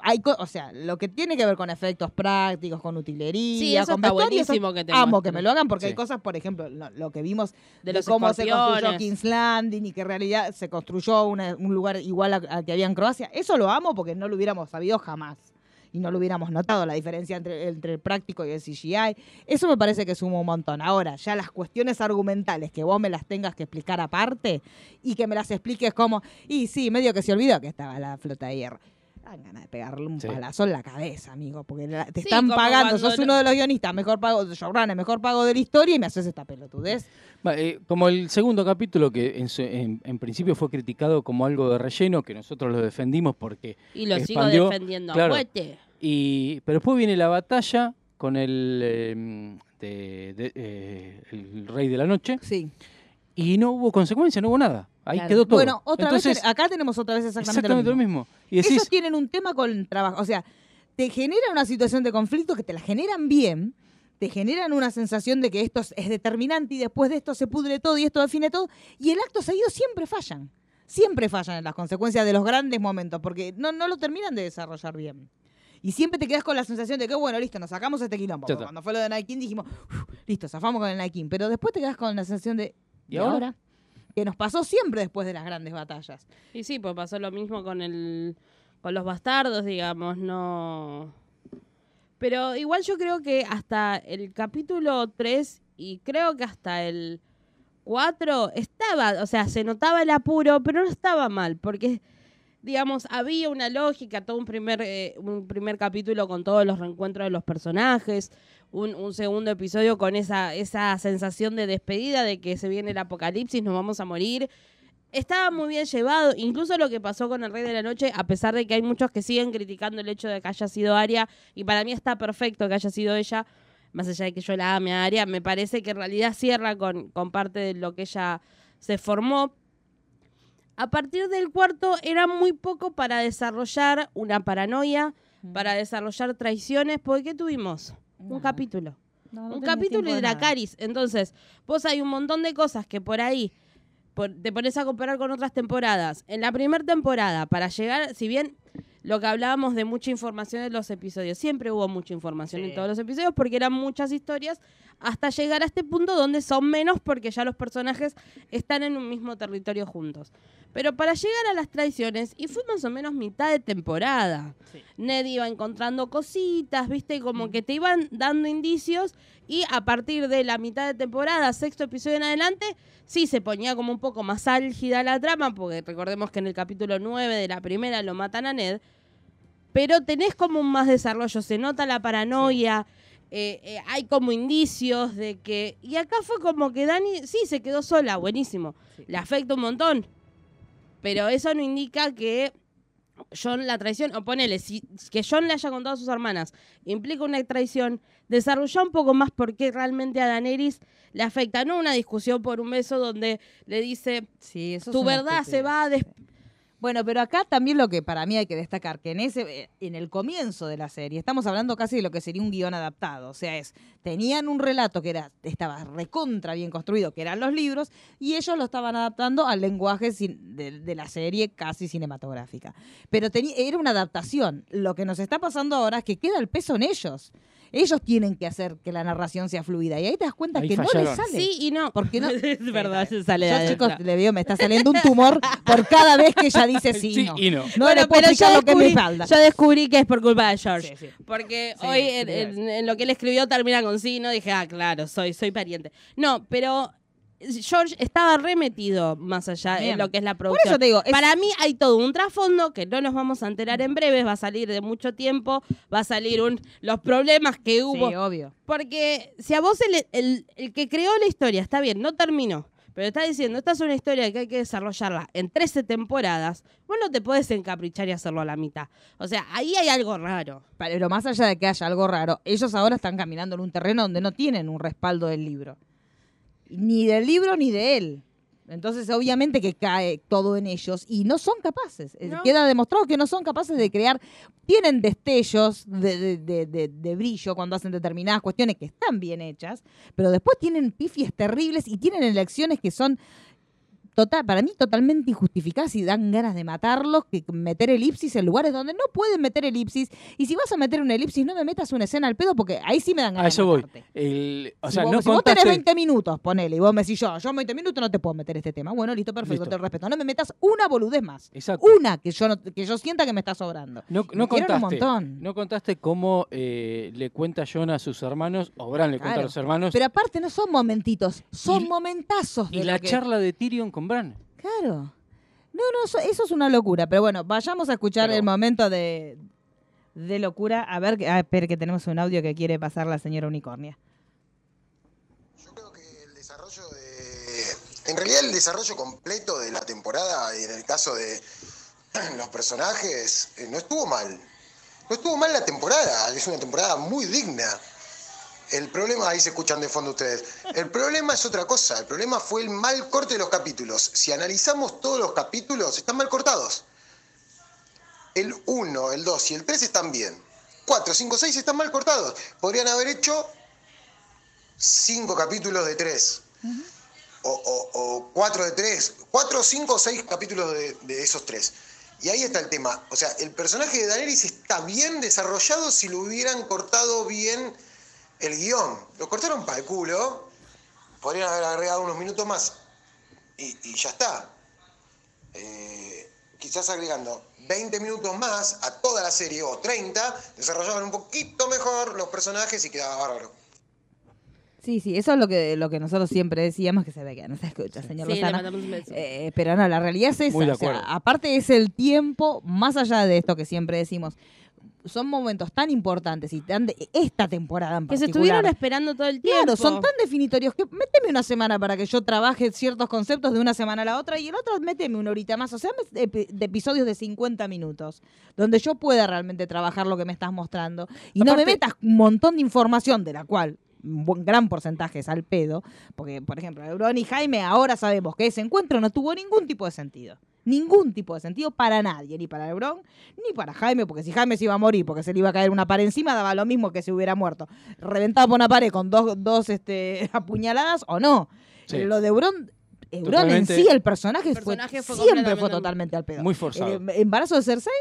hay o sea, lo que tiene que ver con efectos prácticos, con utilería, Sí, eso con está vestuario, eso buenísimo que te amo que me lo hagan porque hay cosas, por ejemplo, lo, lo que vimos De de, los cómo se construyó. King's Landing y que en realidad se construyó una- un lugar igual a- al que había en Croacia. Eso lo amo porque no lo hubiéramos sabido jamás. Y no lo hubiéramos notado, la diferencia entre, entre el práctico y el CGI. Eso me parece que suma un montón. Ahora, ya las cuestiones argumentales que vos me las tengas que explicar aparte y que me las expliques como, y sí, medio que se olvidó que estaba la flota de hierro. Dan ganas de pegarle un Sí. palazo en la cabeza, amigo, porque la- te Sí, están pagando, sos no- uno de los guionistas, mejor pago, showrunner, mejor pago de la historia y me haces esta pelotudez. Va, eh, como el segundo capítulo, que en, su- en- en principio fue criticado como algo de relleno, que nosotros lo defendimos porque Y lo sigo expandió, defendiendo a claro. muerte. Y, pero después viene la batalla con el, eh, de- de- eh, el rey de la noche Sí. Y no hubo consecuencia, no hubo nada. Ahí Claro. quedó todo. Bueno, otra Entonces, vez, acá tenemos otra vez exactamente, exactamente lo mismo. Y decís, Ellos tienen un tema con el trabajo, o sea, te genera una situación de conflicto que te la generan bien, te generan una sensación de que esto es, determinante y después de esto se pudre todo y esto define todo, y el acto seguido siempre fallan. Siempre fallan en las consecuencias de los grandes momentos, porque no, no lo terminan de desarrollar bien. Y siempre te quedas con la sensación de que, bueno, listo, nos sacamos este quilombo. Cuando fue lo de King dijimos, "Uf, listo, zafamos con el King. Pero después te quedas con la sensación de, ¿Y ¿y ahora? ahora? Que nos pasó siempre después de las grandes batallas. Y sí, pues pasó lo mismo con el con los bastardos, digamos, no. Pero igual yo creo que hasta el capítulo 3 y creo que hasta el 4 estaba, o sea, se notaba el apuro, pero no estaba mal, porque digamos, había una lógica, todo un primer, eh, un primer capítulo con todos los reencuentros de los personajes, un, un segundo episodio con esa, esa sensación de despedida, de que se viene el apocalipsis, nos vamos a morir. Estaba muy bien llevado, incluso lo que pasó con el Rey de la Noche, a pesar de que hay muchos que siguen criticando el hecho de que haya sido Aria, y para mí está perfecto que haya sido ella, más allá de que yo la ame a Aria, me parece que en realidad cierra con, con parte de lo que ella se formó. A partir del cuarto era muy poco para desarrollar una paranoia, para desarrollar traiciones, porque ¿qué tuvimos? Un capítulo. No, no un capítulo de. Dracaris. Entonces, vos hay un montón de cosas que por ahí por- te pones a comparar con otras temporadas. En la primera temporada, para llegar, si bien lo que hablábamos de mucha información en los episodios, siempre hubo mucha información en todos los episodios porque eran muchas historias, hasta llegar a este punto donde son menos porque ya los personajes están en un mismo territorio juntos. Pero para llegar a las traiciones, y fue más o menos mitad de temporada. Ned iba encontrando cositas, viste, como que te iban dando indicios y a partir de la mitad de temporada, sexto episodio en adelante, sí se ponía como un poco más álgida la trama, porque recordemos que en el capítulo 9 de la primera lo matan a Ned, pero tenés como un más desarrollo, se nota la paranoia, eh, eh, hay como indicios de que... Y acá fue como que Dani, sí, se quedó sola, buenísimo, le afecta un montón, pero eso no indica que John la traición, o ponele, si, que John le haya contado a sus hermanas, implica una traición, desarrolla un poco más por qué realmente a Daenerys le afecta, no una discusión por un beso donde le dice, Sí, eso es tu verdad se va a Bueno, pero acá también lo que para mí hay que destacar, que en ese, eh, en el comienzo de la serie, estamos hablando casi de lo que sería un guion adaptado. O sea, es, tenían un relato que era, estaba recontra bien construido, que eran los libros, y ellos lo estaban adaptando al lenguaje de, de la serie casi cinematográfica. Pero era una adaptación. Lo que nos está pasando ahora es que queda el peso en ellos. Ellos tienen que hacer que la narración sea fluida. Y ahí te das cuenta Ahí que no les sale. Sí y no. Porque no- es verdad, se sale Yo, chicos, le veo, me está saliendo un tumor por cada vez que ella dice sí, Sí no. y no. No le puedo pero explicar yo lo que es mi descubrí, espalda. yo descubrí que es por culpa de George. Sí, sí. Porque Sí, hoy en- en lo que él escribió termina con sí, ¿no? Dije, ah, claro, soy, soy pariente. No, pero George estaba remetido más allá Bien. en lo que es la Por producción. eso te digo, es- Para mí hay todo un trasfondo que no nos vamos a enterar en breve, va a salir de mucho tiempo, va a salir un los problemas que hubo. Sí, obvio. Porque si a vos el, el- el que creó la historia, está bien, no terminó, pero está diciendo, esta es una historia que hay que desarrollarla en 13 temporadas, vos no te puedes encaprichar y hacerlo a la mitad. O sea, ahí hay algo raro. Pero más allá de que haya algo raro, ellos ahora están caminando en un terreno donde no tienen un respaldo del libro. Ni del libro ni de él. Entonces, obviamente que cae todo en ellos y no son capaces. Eh, No. Queda demostrado que no son capaces de crear. Tienen destellos de, de- de- de- de brillo cuando hacen determinadas cuestiones que están bien hechas, pero después tienen pifies terribles y tienen elecciones que son total, para mí totalmente injustificadas y dan ganas de matarlos, que meter elipsis en lugares donde no pueden meter elipsis. Y si vas a meter una elipsis, no me metas una escena al pedo porque ahí sí me dan A ganas eso de voy. El- o si sea, vos, no si vos tenés contaste... 20 minutos, ponele, y vos me decís yo, yo en 20 minutos no te puedo meter este tema. Bueno, listo, perfecto, Listo. te lo respeto. No me metas una boludez más. Exacto. Una que yo, no- que yo sienta que me está sobrando. No, no un contaste, montón. no contaste cómo eh, le cuenta John a sus hermanos, o Bran le cuenta a los hermanos, Pero aparte no son momentitos, son Y- momentazos. y de la lo que- charla de Tyrion con Claro. No, no, eso, eso es una locura. Pero bueno, vayamos a escuchar Pero- el momento de, de locura. A ver, que- ah, espere que tenemos un audio que quiere pasar la señora Unicornia. Yo creo que el desarrollo de. En realidad, el desarrollo completo de la temporada, y en el caso de los personajes, eh, no estuvo mal. No estuvo mal la temporada, es una temporada muy digna. El problema, ahí se escuchan de fondo ustedes. El problema es otra cosa. El problema fue el mal corte de los capítulos. Si analizamos todos los capítulos, están mal cortados. El 1, el 2 y el 3 están bien. 4, 5, 6 están mal cortados. Podrían haber hecho cinco capítulos de tres. o, o- o cuatro de tres. Cuatro, cinco o seis capítulos de, de esos tres. Y ahí está el tema. O sea, el personaje de Daenerys está bien desarrollado si lo hubieran cortado bien el guion. Lo cortaron para el culo. Podrían haber agregado unos minutos más. Y, y ya está. Eh, quizás agregando 20 minutos más a toda la serie, o 30, desarrollaban un poquito mejor los personajes y quedaba bárbaro. Sí, sí, eso es lo que, lo que nosotros siempre decíamos, que se ve que no se escucha, señor Sí, le Lozano. mandamos un beso. Eh, pero no, la realidad es esa. Muy de o sea, aparte es el tiempo, más allá de esto que siempre decimos, son momentos tan importantes y tan de esta temporada en que se estuvieron esperando todo el tiempo. Claro, son tan definitorios que méteme una semana para que yo trabaje ciertos conceptos de una semana a la otra y el otro méteme una horita más. O sea, de, episodios de 50 minutos, donde yo pueda realmente trabajar lo que me estás mostrando. Y no me metas un montón de información de la cual un buen- gran porcentaje es al pedo, porque, por ejemplo, Euron y Jaime ahora sabemos que ese encuentro no tuvo ningún tipo de sentido. Ningún tipo de sentido para nadie, ni para Lebron, ni para Jaime, porque si Jaime se iba a morir porque se le iba a caer una pared encima, daba lo mismo que si hubiera muerto reventado por una pared con dos, dos este, apuñaladas o no. Sí. Lo de Euron, Euron en sí, el personaje, El personaje fue, fue siempre fue totalmente al pedo. Muy forzado. El embarazo de Cersei,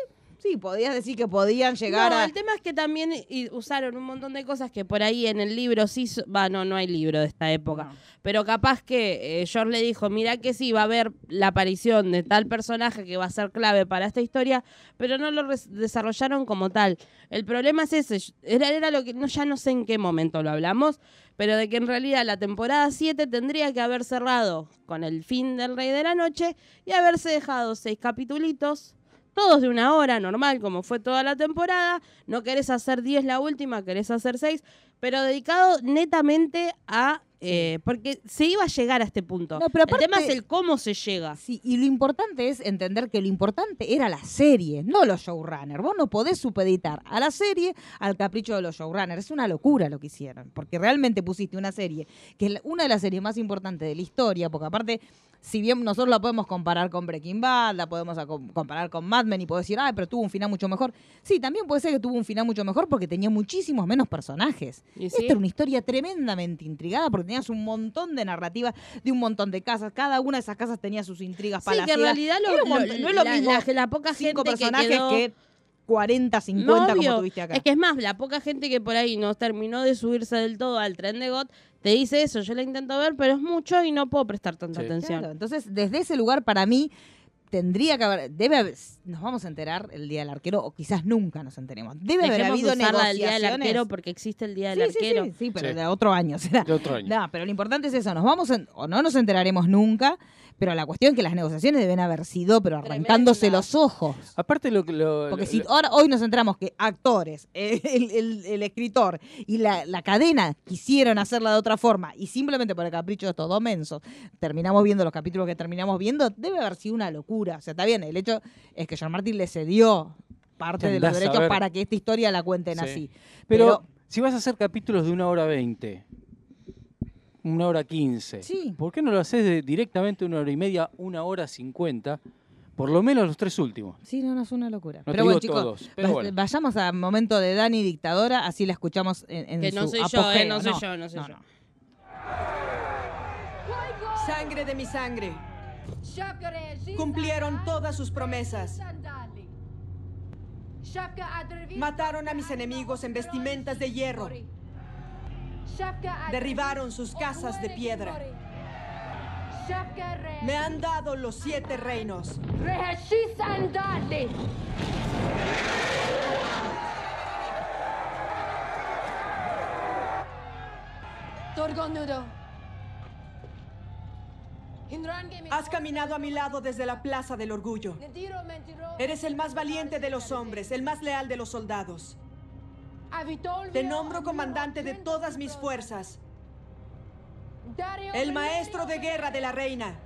sí, podías decir que podían llegar no, a... el tema es que también y- usaron un montón de cosas que por ahí en el libro sí... Va, no, no hay libro de esta época. No. Pero capaz que eh, George le dijo, mira que sí, va a haber la aparición de tal personaje que va a ser clave para esta historia, pero no lo desarrollaron como tal. El problema es ese, era, era lo que no, ya no sé en qué momento lo hablamos, pero de que en realidad la temporada 7 tendría que haber cerrado con el fin del Rey de la Noche y haberse dejado seis capitulitos. Todos de una hora, normal, como fue toda la temporada. No querés hacer 10 la última, querés hacer 6, pero dedicado netamente a eh, porque se iba a llegar a este punto. No, pero el tema es el cómo se llega. Sí, y lo importante es entender que lo importante era la serie, no los showrunners. Vos no podés supeditar a la serie al capricho de los showrunners. Es una locura lo que hicieron, porque realmente pusiste una serie que es una de las series más importantes de la historia, porque aparte, si bien nosotros la podemos comparar con Breaking Bad, la podemos comparar con Mad Men y podemos decir, ay, pero tuvo un final mucho mejor. Sí, también puede ser que tuvo un final mucho mejor porque tenía muchísimos menos personajes. Y Esta sí. era una historia tremendamente intrigada porque tenías un montón de narrativas de un montón de casas. Cada una de esas casas tenía sus intrigas Sí, que en realidad lo, lo- no es lo la, mismo la- la poca cinco gente que personajes quedó... que 40, 50 No, como tuviste acá. Es que es más, la poca gente que por ahí no terminó de subirse del todo al tren de GOT, te dice eso, yo la intento ver, pero es mucho y no puedo prestar tanta Sí. atención. Claro, entonces, desde ese lugar, para mí, tendría que haber, debe haber- nos vamos a enterar el día del arquero, o quizás nunca nos enteremos. Debe haber Dejemos habido usarla del día del negociaciones. arquero porque existe el día del Sí, sí, arquero. Sí, sí, pero Sí. de otro año será. De otro año. No, pero lo importante es eso, nos vamos en- o no nos enteraremos nunca, pero la cuestión es que las negociaciones deben haber sido, pero arrancándose los ojos. Aparte lo que lo, Porque lo- si lo- ahora, hoy nos enteramos que actores, el, el- el escritor y la, la cadena quisieron hacerla de otra forma y simplemente por el capricho de estos dos mensos terminamos viendo los capítulos que terminamos viendo, debe haber sido una locura. O sea, está bien, el hecho es que John Martin le cedió parte de los derechos para que esta historia la cuenten Sí. así. pero, pero- si vas a hacer capítulos de una hora veinte, una hora quince, Sí. ¿por qué no lo haces de directamente una hora y media, una hora cincuenta? Por lo menos los tres últimos. Sí, no, no es una locura. No pero bueno, digo chicos, todos, pero va- bueno. vayamos al momento de Dani dictadora, así la escuchamos en, en Que no su soy yo, apogeo. eh, no soy yo, no soy yo. Sangre de mi sangre. Cumplieron todas sus promesas. Mataron a mis enemigos en vestimentas de hierro. Derribaron sus casas de piedra. Me han dado los siete reinos. Has caminado a mi lado desde la plaza del orgullo. Eres el más valiente de los hombres, el más leal de los soldados. Te nombro comandante de todas mis fuerzas, el maestro de guerra de la reina.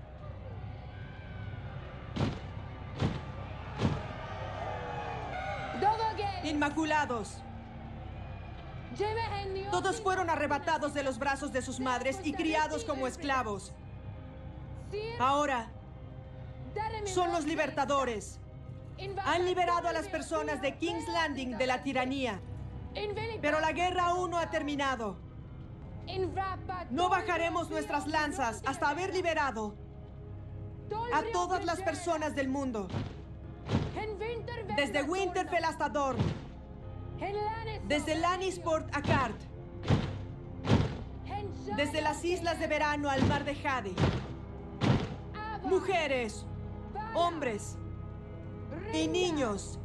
Inmaculados. Todos fueron arrebatados de los brazos de sus madres y criados como esclavos. Ahora son los libertadores. Han liberado a las personas de King's Landing de la tiranía. Pero la guerra aún no ha terminado. No bajaremos nuestras lanzas hasta haber liberado a todas las personas del mundo. Desde Winterfell hasta Dorne. Desde Lannisport a Cart. Desde las islas de verano al mar de Jade. Mujeres, hombres y niños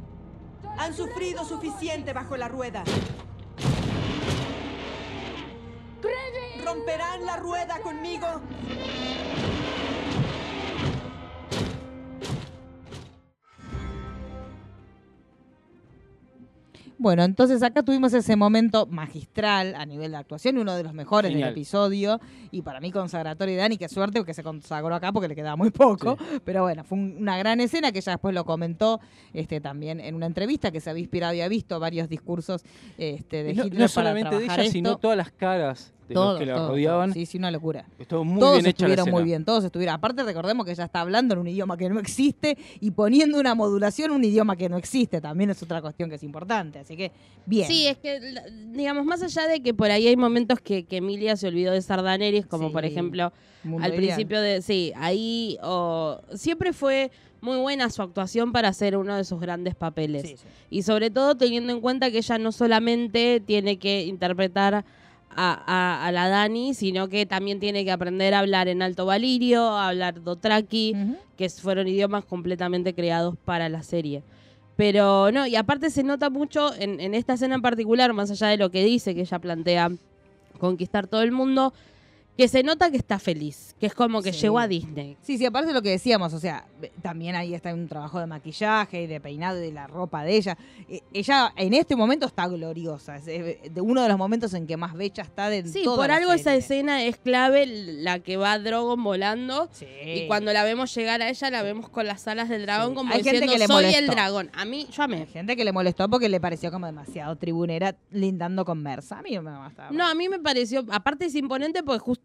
han sufrido suficiente bajo la rueda. ¿Romperán la rueda conmigo? Bueno, entonces acá tuvimos ese momento magistral a nivel de actuación, uno de los mejores Genial. del episodio, y para mí consagratorio de Dani, qué suerte porque se consagró acá porque le quedaba muy poco, pero bueno, fue un- una gran escena que ella después lo comentó este, también en una entrevista que se había inspirado y había visto varios discursos este, de no, Hitler no para solamente de ella, esto. sino todas las caras de Todos, los que la todos, rodeaban. todos. Sí, sí, una locura. Estuvo muy todos bien hecha la estuvieron muy bien, todos estuvieron. Aparte recordemos que ella está hablando en un idioma que no existe y poniendo una modulación en un idioma que no existe, también es otra cuestión que es importante. Así que, bien. Sí, es que, digamos, más allá de que por ahí hay momentos que, que Emilia se olvidó de Sardaneris, como por ejemplo al principio de. Sí, ahí siempre fue muy buena su actuación para hacer uno de sus grandes papeles. Sí, sí. Y sobre todo teniendo en cuenta que ella no solamente tiene que interpretar a, a- a la Dani, sino que también tiene que aprender a hablar en alto valirio, a hablar dotraki, Ujú. que fueron idiomas completamente creados para la serie. Pero no, y aparte se nota mucho en, en esta escena en particular, más allá de lo que dice, que ella plantea conquistar todo el mundo, que se nota que está feliz, que es como que Sí. llegó a Disney. Sí, sí, aparte de lo que decíamos, o sea, también ahí está un trabajo de maquillaje y de peinado y de la ropa de ella. Eh, ella en este momento está gloriosa, es de uno de los momentos en que más bella está de Sí, toda por la algo esa escena es clave, la que va Drogon volando. Sí. Y cuando la vemos llegar a ella, la vemos con las alas del dragón Sí. como Hay gente diciendo, que le soy el dragón. A mí, yo amé. Hay gente que le molestó porque le pareció como demasiado tribunera lindando con Mersa. A mí no me bastaba. No, a mí me pareció, aparte es imponente porque justo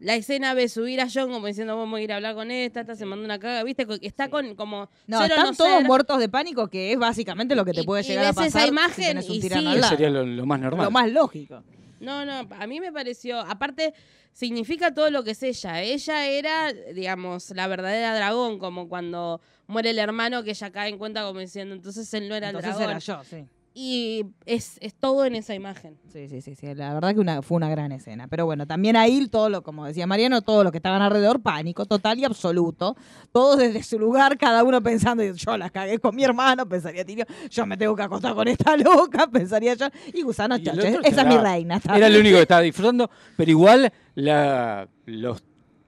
la escena ve subir a John como diciendo vamos a ir a hablar con esta, esta se manda una caga, viste, está con como No, están no todos ser. muertos de pánico, que es básicamente lo que te puede y llegar a ves esa pasar. si imagen tenés un y sí. sería lo, lo más normal. Lo más lógico. No, no, a mí me pareció, aparte significa todo lo que es ella. Ella era, digamos, la verdadera dragón, como cuando muere el hermano que ella cae en cuenta como diciendo, entonces él no era Entonces el dragón. era yo, sí. Y es, es todo en esa imagen. Sí, sí, sí, sí. La verdad que una, fue una gran escena. Pero bueno, también ahí todo lo, como decía Mariano, todo lo que estaban alrededor, pánico total y absoluto. Todos desde su lugar, cada uno pensando, yo la cagué con mi hermano, pensaría Tirio, yo me tengo que acostar con esta loca, pensaría yo. Y Gusano Choche, esa es mi reina. Era el único que estaba disfrutando, pero igual la, los,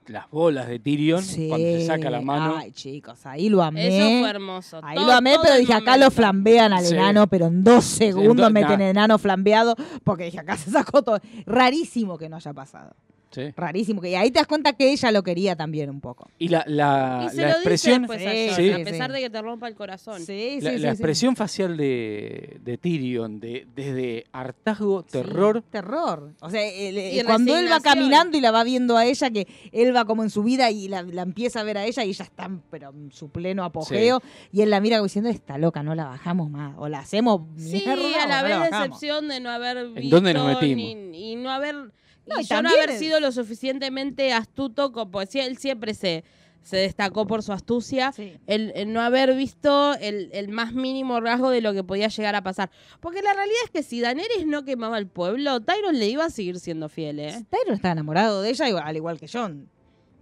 las bolas de Tyrion, Sí. cuando se saca la mano. Ay, chicos, ahí lo amé. Eso fue hermoso. Ahí Todo- lo amé, pero dije, acá lo flambean al Sí. enano, pero en dos segundos do- meten nah. enano flambeado, porque dije, acá se sacó todo. Rarísimo que no haya pasado. Sí. Rarísimo. Y ahí te das cuenta que ella lo quería también un poco. Y la, la, Y se la lo expresión, dice después a Sí, pesar sí. de que te rompa el corazón. Sí, la, sí, la expresión facial de, de Tyrion, de, desde hartazgo, terror, Sí, terror. O sea, el- el- cuando él va caminando y la va viendo a ella, que él va como en su vida y la, la empieza a ver a ella y ella está en- pero en su pleno apogeo y él la mira como diciendo, está loca, no la bajamos más. O la hacemos Sí, mierda, a la no vez bajamos. decepción de no haber visto dónde nos metimos? ni- y no haber No, y yo no haber es- sido lo suficientemente astuto como él siempre se se destacó por su astucia Sí. el, el no haber visto el, el más mínimo rasgo de lo que podía llegar a pasar porque la realidad es que si Daenerys no quemaba el pueblo Tyron le iba a seguir siendo fiel ¿eh? Tyrion está enamorado de ella al igual que John.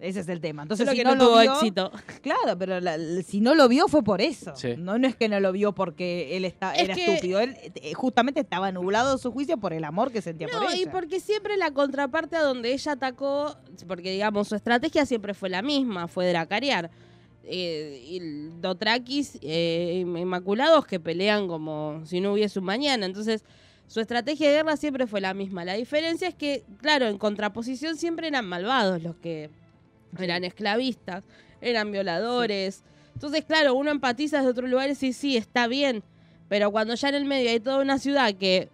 Ese es el tema. Entonces, Solo si que no, no, lo tuvo vio- éxito Claro, pero la- si no lo vio fue por eso. Sí. No, no es que no lo vio porque él está, Es era que- estúpido. Él eh, justamente estaba nublado su juicio por el amor que sentía por No, ella. y porque siempre la contraparte a donde ella atacó, porque digamos su estrategia siempre fue la misma, fue dracarear. Eh, y el Dothrakis eh, inmaculados que pelean como si no hubiese un mañana. Entonces, su estrategia de guerra siempre fue la misma. La diferencia es que, claro, en contraposición siempre eran malvados los que eran esclavistas, eran violadores. Entonces, claro, uno empatiza desde otros lugares y sí, está bien. Pero cuando ya en el medio hay toda una ciudad que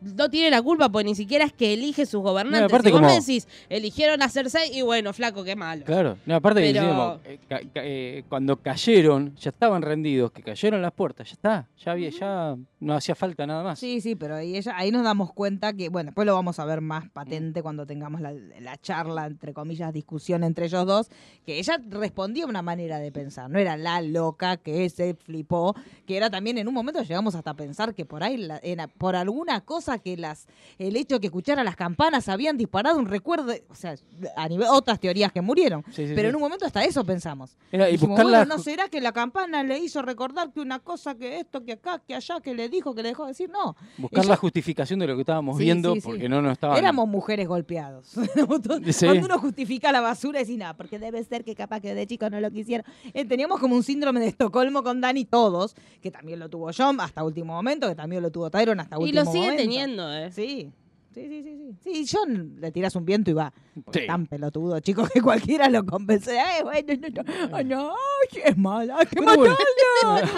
no tiene la culpa, porque ni siquiera es que elige sus gobernantes. aparte si vos como- me decís, eligieron a Cersei y bueno, flaco, qué malo. Claro, no, aparte que decíamos, eh, ca- ca- eh, cuando cayeron, ya estaban rendidos, que cayeron las puertas, ya está, ya había, ya no hacía falta nada más. Sí, sí, pero ahí, ella, ahí nos damos cuenta que, bueno, después lo vamos a ver más patente cuando tengamos la, la charla, entre comillas, discusión entre ellos dos, que ella respondía a una manera de pensar, no era la loca que se flipó, que era también en un momento llegamos hasta a pensar que por ahí, la- en- por alguna cosa que las, el hecho de que escuchara las campanas habían disparado un recuerdo, o sea, a nivel, otras teorías que murieron, Sí, sí, pero sí. en un momento hasta eso pensamos. Era- y Dijimos, buscar bueno, la ¿no será que la campana le hizo recordar que una cosa, que esto, que acá, que allá, que le dijo, que le dejó de decir? No. buscar ella- la justificación de lo que estábamos Sí, viendo, sí, sí. porque no nos estaban... Éramos mujeres golpeados. Sí. Cuando uno justifica la basura, decís, nada, porque debe ser que capaz que de chico no lo quisieron. Eh, teníamos como un síndrome de Estocolmo con Dani todos, que también lo tuvo John hasta último momento, que también lo tuvo Tyron hasta y último lo sigue momento. Teniendo, ¿eh? Sí. Sí, sí, sí, sí. Sí, John le tiras un viento y va. Sí. Tan pelotudo, chicos, que cualquiera lo convence. Ay, bueno, no, no, ay, no, ay, es mala, hay que matarla, hay que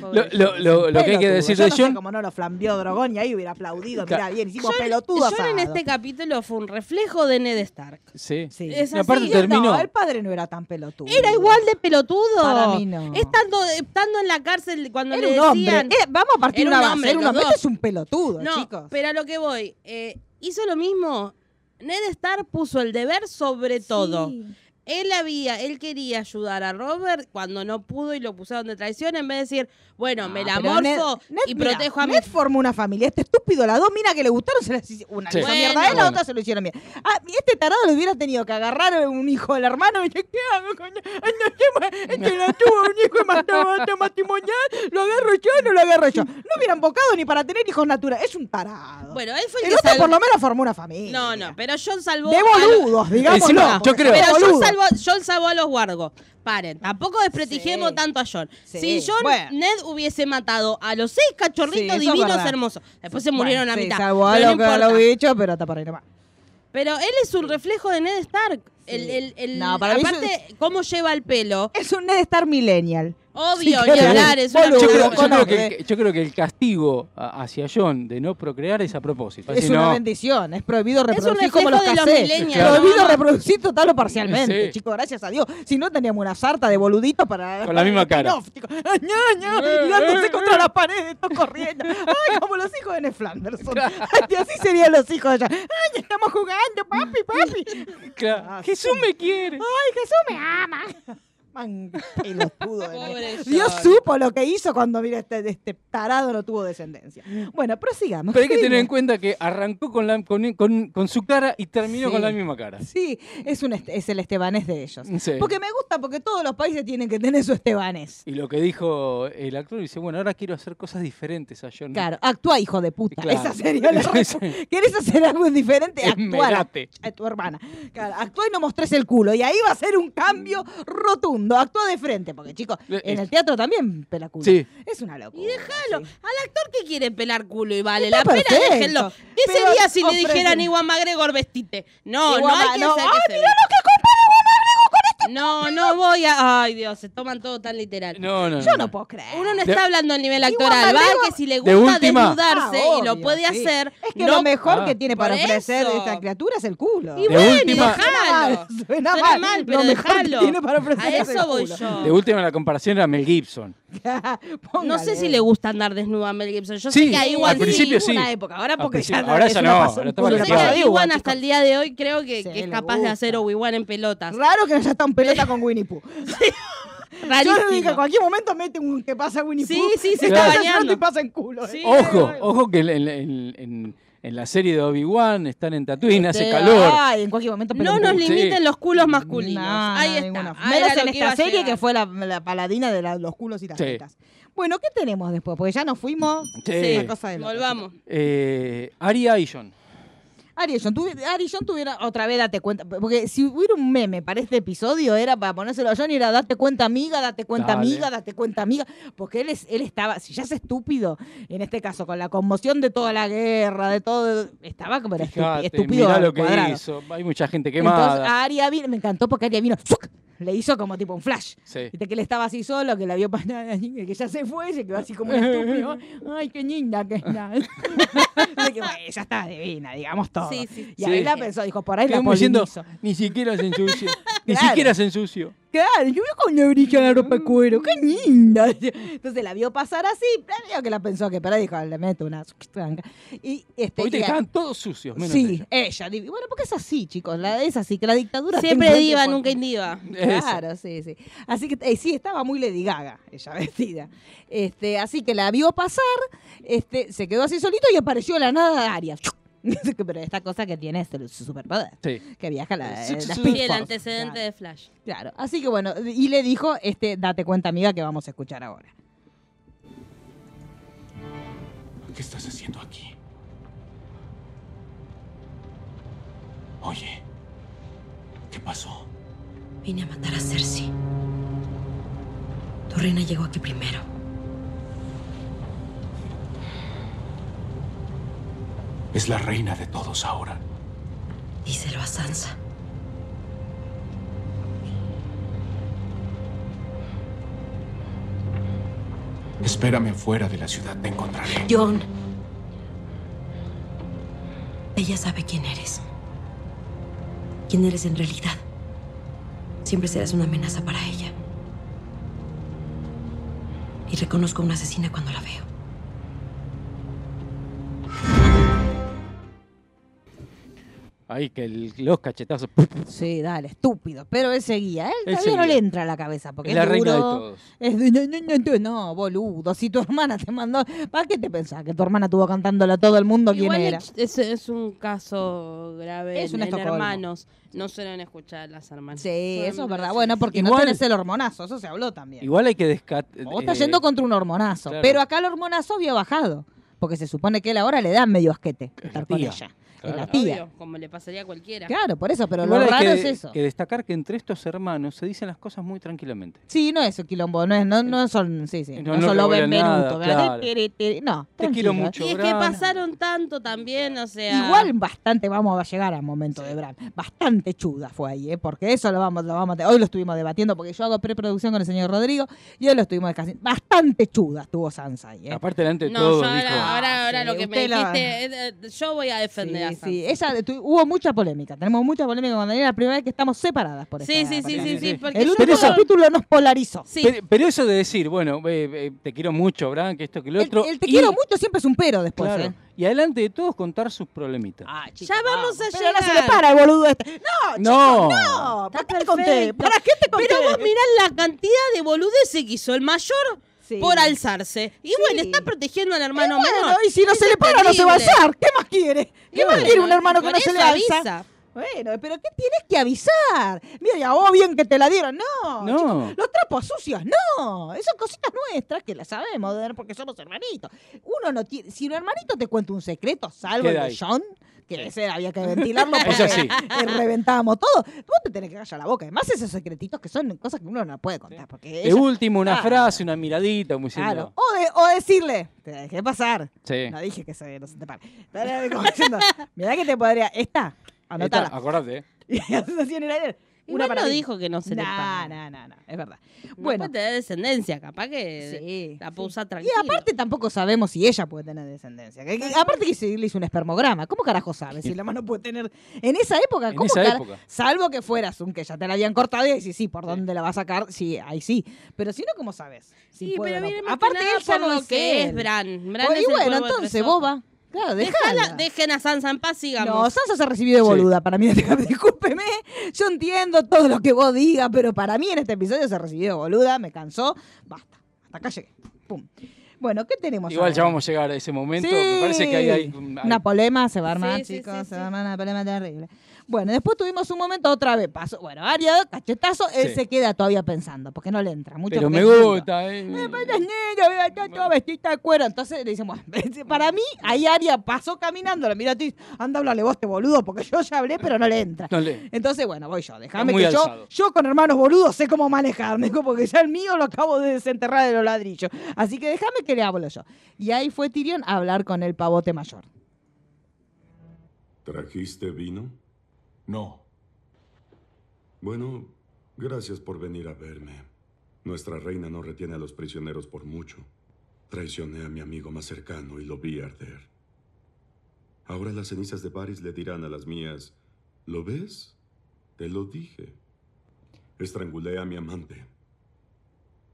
Lo, matarla. lo- lo- lo que hay que decir de no sé John, cómo no lo flambeó Dragón y ahí hubiera aplaudido. Mirá, bien, hicimos John- pelotudo John asado. en este capítulo fue un reflejo de Ned Stark. sí. Sí. Es Y aparte así. terminó. No, el padre no era tan pelotudo. Era igual de pelotudo. Para mí no. Estando, estando en la cárcel cuando Era le un hombre. decían... Eh, vamos a partir Era una un base. hombre, Era un hombre. Este es un pelotudo, No, chicos. pero a lo que voy, eh, hizo lo mismo. Ned Stark puso el deber sobre todo. Él había, él quería ayudar a Robert cuando no pudo y lo pusieron de traición en vez de decir, bueno, me la Ned, y mira, protejo a mi Ned formó una familia. Este estúpido, las dos minas que le gustaron, se las hizo- una Sí. le hizo Bueno. mierda a él, la Bueno. otra se lo hicieron bien. Ah, este tarado le hubiera tenido que agarrar un hijo del hermano y decir, ¿qué hago con él? Ay, no sé, ma- es que la tuvo un hijo matrimonial, matrimonial, lo agarro yo, no lo agarro yo. No hubieran bocado ni para tener hijos naturales. Es un tarado. Bueno, él fue el, el que otro por lo menos formó una familia. No, no, pero John salvó De boludos, digamos. Encima, yo creo- Pero John. Salvó, John salvó a los guargos. Paren, tampoco desprestigiemos Sí. tanto a John. Sí, Si John bueno. Ned hubiese matado a los seis cachorritos es divinos hermosos, después se murieron Bueno, a mitad. salvó a no los bichos, pero hasta por ahí nomás. Pero él es un reflejo de Ned Stark. El, el, el- No, para aparte, cómo lleva el pelo. Es un Ned Star Millennial. Obvio, Sí, ni que- hablar, es una Yo creo, yo creo que, el- yo creo que el castigo hacia John de no procrear es a propósito. Es Si una no- bendición, es prohibido un reproducir como los de los millennials, Prohibido ¿no? reproducir total o parcialmente, Sí. chicos, gracias a Dios. Si no, teníamos una sarta de boluditos para... Con la misma cara. spin-off, chicos. ¡Ay, ña, ña! y dándose contra las paredes, todos corriendo. ¡Ay, como los hijos de Ned Flanderson! Ay, así serían los hijos de ella. ¡Ay, estamos jugando, papi, papi! Claro, Ah, Jesús me quiere. ¡Ay, Jesús me ama! Man, pelotudo de. Dios supo lo que hizo cuando, mira, este, este tarado no tuvo descendencia. Bueno, prosigamos. Pero hay que tener en cuenta que arrancó con, la, con, con- con su cara y terminó Sí. con la misma cara. Sí, es, un este- es el Estebanés de ellos. Sí. Porque me gusta, porque todos los países tienen que tener su Estebanés. Y lo que dijo el actor, dice, bueno, ahora quiero hacer cosas diferentes a John. Claro, actúa, hijo de puta. Claro. Esa sería la. ¿Querés hacer algo diferente? Actuar Esmerate. a tu hermana. Claro, actúa y no mostrés el culo. Y ahí va a ser un cambio rotundo. Actúa de frente, porque chicos, en el teatro también pela culo. Sí. Es una locura. Y déjalo. sí. Al actor que quiere pelar culo y vale Está la pena, déjenlo. ¿Qué Pero sería si le dijeran Iwan McGregor vestite? No, Iwan no hay que no. ¡Ay, se vea. lo que compara Iwan McGregor con este! No, no voy a. Ay, Dios, se toman todo tan literal. No, no, Yo no puedo creer. Uno no De- está hablando a nivel actoral, va que si le De gusta última- desnudarse Ah, y lo obvio, puede sí. hacer. Es que no- lo mejor Ah. que tiene para ofrecer eso. esta criatura es el culo. Y De bueno, última- y déjalo. Suena Suena mal, mal, lo pero mejor que déjalo. tiene para ofrecer A es el eso voy culo. yo. De última la comparación era Mel Gibson. No sé si le gusta andar desnudo a Mel Gibson. Yo Sí, sé que a al Iwan principio sí. Una época, ahora Al porque ya ahora es ya una no, ahora está Yo de sé Claro, que Iwan hasta el día de hoy creo que, es capaz de hacer Obi-Wan en pelotas. Raro que ya está en pelota con Winnie Pooh. Yo le dije, en Rarísimo. cualquier momento mete un que pasa Winnie Sí, Pooh. sí, se y está bañando. y pasa en culo. Sí. eh. Ojo, ojo que en, en- en- en la serie de Obi-Wan están en Tatooine, hace Sí, calor. Ay, en cualquier momento No nos culo. Sí. limiten los culos masculinos. No, no, Ahí está. Menos era en esta serie llegar. que fue la, la paladina de la- los culos y las Sí. tetas. Bueno, ¿qué tenemos después? Porque ya nos fuimos. Sí. Cosa de. Volvamos. Eh, Aria y John. Ari John, tuvi- Ari John tuviera otra vez date cuenta. Porque si hubiera un meme para este episodio, era para ponérselo a John y era date cuenta, amiga, date cuenta, Dale. amiga, date cuenta, amiga. Porque él, es, él estaba, si ya es estúpido, en este caso, con la conmoción de toda la guerra, de todo, estaba como era estúpido, Fíjate, estúpido mirá lo que cuadrado. hizo. Hay mucha gente Entonces, quemada. Aria vino, me encantó porque Aria vino, ¡fuc! Le hizo como tipo un flash. Sí. Viste que él estaba así solo, que la vio pasar, que ya se fue, se quedó así como un estúpido. Ay, qué linda que está. Que, bueno, ya está divina, digamos todo. Sí, sí. Y ahí la pensó, dijo, por ahí la Quedamos diciendo, polinizo. ni siquiera se ensució. Ni Claro. siquiera se ensució. Claro, yo veo con la ropa de cuero, qué linda. Entonces la vio pasar así, vio que la pensó que, pero dijo, le meto una... Y este, Hoy te y- estaban todos sucios, menos Sí, ella. ella. Bueno, porque es así, chicos. La, es así, que la dictadura. Siempre diva, por- nunca indiva. Eso. Claro, sí, sí. Así que eh, sí, estaba muy Lady Gaga, ella vestida. Este, así que la vio pasar, este, se quedó así solito y apareció de la nada Aria. Pero esta cosa que tiene es el- su superpoder. Sí. Que viaja la, Sí, eh, sí, la sí. Speed Sí, el Force. antecedente Claro, de Flash. claro. Así que bueno, y le dijo, este, date cuenta, amiga, que vamos a escuchar ahora. ¿Qué estás haciendo aquí? Oye, ¿qué pasó? Vine a matar a Cersei. Tu reina llegó aquí primero. Es la reina de todos ahora. Díselo a Sansa. Espérame fuera de la ciudad, te encontraré. John. Ella sabe quién eres. Quién eres en realidad. Siempre serás una amenaza para ella. Y reconozco a una asesina cuando la veo. Ahí que el- los cachetazos. Sí, dale, estúpido. Pero él seguía. Él Él todavía no le entra a la cabeza porque Es la reina de todos. Es de, no, no, no, no, no, boludo. Si tu hermana te mandó. ¿Para qué te pensás que tu hermana estuvo cantándole a todo el mundo quién Igual era? es, es- un caso grave Es un en hermanos. No suelen escuchar a las hermanas. Sí, eso es verdad. Bueno, porque no Igual- tenés el hormonazo. Eso se habló también. Igual hay que descatar. Vos estás yendo contra un hormonazo. claro. Pero acá el hormonazo había bajado. Porque se supone que él ahora le da medio asquete Es estar con ella. Claro. La tía. Obvio, como le pasaría a cualquiera. Claro, por eso, pero Igual lo raro que, es eso. que destacar que entre estos hermanos se dicen las cosas muy tranquilamente. Sí, no es un quilombo, no, es, no, no son, sí, sí, No, no, no son los revelan benvenutos, nada, ¿verdad? claro. Tiri, tiri, No, Te quiero tranquilo. mucho. Y es que pasaron tanto también, o sea. Igual bastante vamos a llegar al momento de Bran. Bastante chuda fue ahí, ¿eh? porque eso lo vamos, lo vamos a- Hoy lo estuvimos debatiendo porque yo hago preproducción con el señor Rodrigo y hoy lo estuvimos casi Bastante chuda estuvo Sansa ahí. ¿eh? Aparte, delante de No, todo, yo dijo. ahora, ahora, ahora Sí, lo que me la- dijiste, eh, eh, yo voy a defender Sí, a sí, tu- hubo mucha polémica. Tenemos mucha polémica cuando era la primera vez que estamos separadas por Sí, esta- sí, sí, sí, sí, porque El último Pero eso- capítulo nos polarizó. Sí. Pero, pero eso de decir, bueno, eh, eh, te quiero mucho, Bran, que esto, que lo El, otro. el te y- quiero mucho siempre es un pero después, Claro. ¿eh? Y adelante de todos contar sus problemitas. Ah, Ya vamos a Pero no se le llegar. para el boludo este. No, No. no. ¿Para qué te conté? ¿Para qué te conté? Pero vos mirá la cantidad de boludeces que hizo el mayor Sí. por alzarse. Y bueno, está protegiendo al Y hermano bueno, menor. y si no Es se le para, no se va a alzar. ¿Qué más quiere? ¿Qué más Bueno, quiere un hermano que no se le alza? avisa. Bueno, pero ¿qué tienes que avisar? Mira, vos bien que te la dieron. No, No. chicos, los trapos sucios, no. Esas cositas nuestras que las sabemos de- porque somos hermanitos. Uno no tiene. Si un hermanito te cuenta un secreto, salvo el de. John, que ese había que ventilarlo porque Eso sí. reventábamos todo. Vos te tenés que callar la boca. Además, esos secretitos que son cosas que uno no puede contar. Porque De ella- último, una Ah. frase, una miradita, diciendo. Claro. O, de- o decirle, te dejé pasar. Sí. No dije que se, no se te pare. Pero como diciendo, mirá que te podría. Esta, anotala. Esta, acordate. Y Una para no dijo que no se le paga. nah, nah, es verdad. No Bueno, puede tener descendencia, capaz que sí, la sí. puede usar Y tranquila. aparte tampoco sabemos si ella puede tener descendencia. Que- que- aparte que se le hizo un espermograma. ¿Cómo carajo sabe si la mano puede tener... En esa época, En ¿cómo esa cara- época. Salvo que fueras un que ya te la habían cortado y sí, sí, ¿por dónde la va a sacar? Sí, ahí sí. Pero si no, ¿cómo sabes? Si Sí, puede pero no Aparte él ya no lo es que él. es Bran. Bran Pues, es y bueno, entonces, boba. Claro, déjala. dejen a Sansa en paz, sigamos. No, Sansa se recibió de Sí. boluda para mí. Discúlpeme, yo entiendo todo lo que vos digas, pero para mí en este episodio se recibió de boluda, me cansó. Basta, hasta acá llegué. Pum. Bueno, ¿qué tenemos Igual ya vamos a llegar a ese momento. Sí. Me parece que ahí hay. hay- Una polema se va a armar, Sí, sí, chicos, sí, se sí. va a armar una polema terrible. Bueno, después tuvimos un momento otra vez. Pasó, bueno, Aria, cachetazo, él Sí. se queda todavía pensando, porque no le entra mucho. Pero me gusta, ¿eh? Eh, pero es niño, mira, está todo vestida de cuero. Entonces le dicen, bueno, para mí, ahí Aria pasó caminando, mira a ti, anda, háblale vos, te boludo, porque yo ya hablé, pero no le entra. No le- Entonces, bueno, voy yo, déjame que yo, alzado. yo con hermanos boludos sé cómo manejarme, porque ya el mío lo acabo de desenterrar de los ladrillos. Así que déjame que le hablo yo. Y ahí fue Tyrion a hablar con el pavote mayor. ¿Trajiste vino? No. Bueno, gracias por venir a verme. Nuestra reina no retiene a los prisioneros por mucho. Traicioné a mi amigo más cercano y lo vi arder. Ahora las cenizas de Varys le dirán a las mías, ¿lo ves? Te lo dije. Estrangulé a mi amante.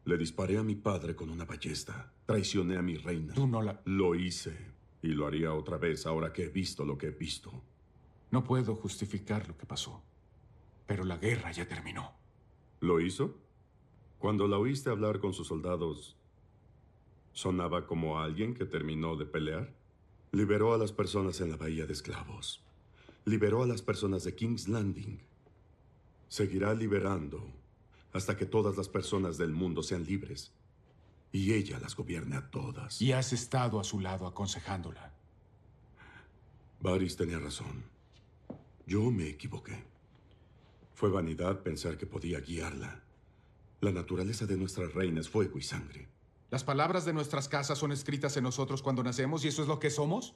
Le disparé a mi padre con una ballesta. Traicioné a mi reina. Tú no la... Lo hice. Y lo haría otra vez ahora que he visto lo que he visto. No puedo justificar lo que pasó. Pero la guerra ya terminó. ¿Lo hizo? Cuando la oíste hablar con sus soldados, ¿sonaba como alguien que terminó de pelear? Liberó a las personas en la bahía de esclavos. Liberó a las personas de King's Landing. Seguirá liberando hasta que todas las personas del mundo sean libres. Y ella las gobierne a todas. Y has estado a su lado aconsejándola. Varys tenía razón. Yo me equivoqué. Fue vanidad pensar que podía guiarla. La naturaleza de nuestra reina es fuego y sangre. ¿Las palabras de nuestras casas son escritas en nosotros cuando nacemos y eso es lo que somos?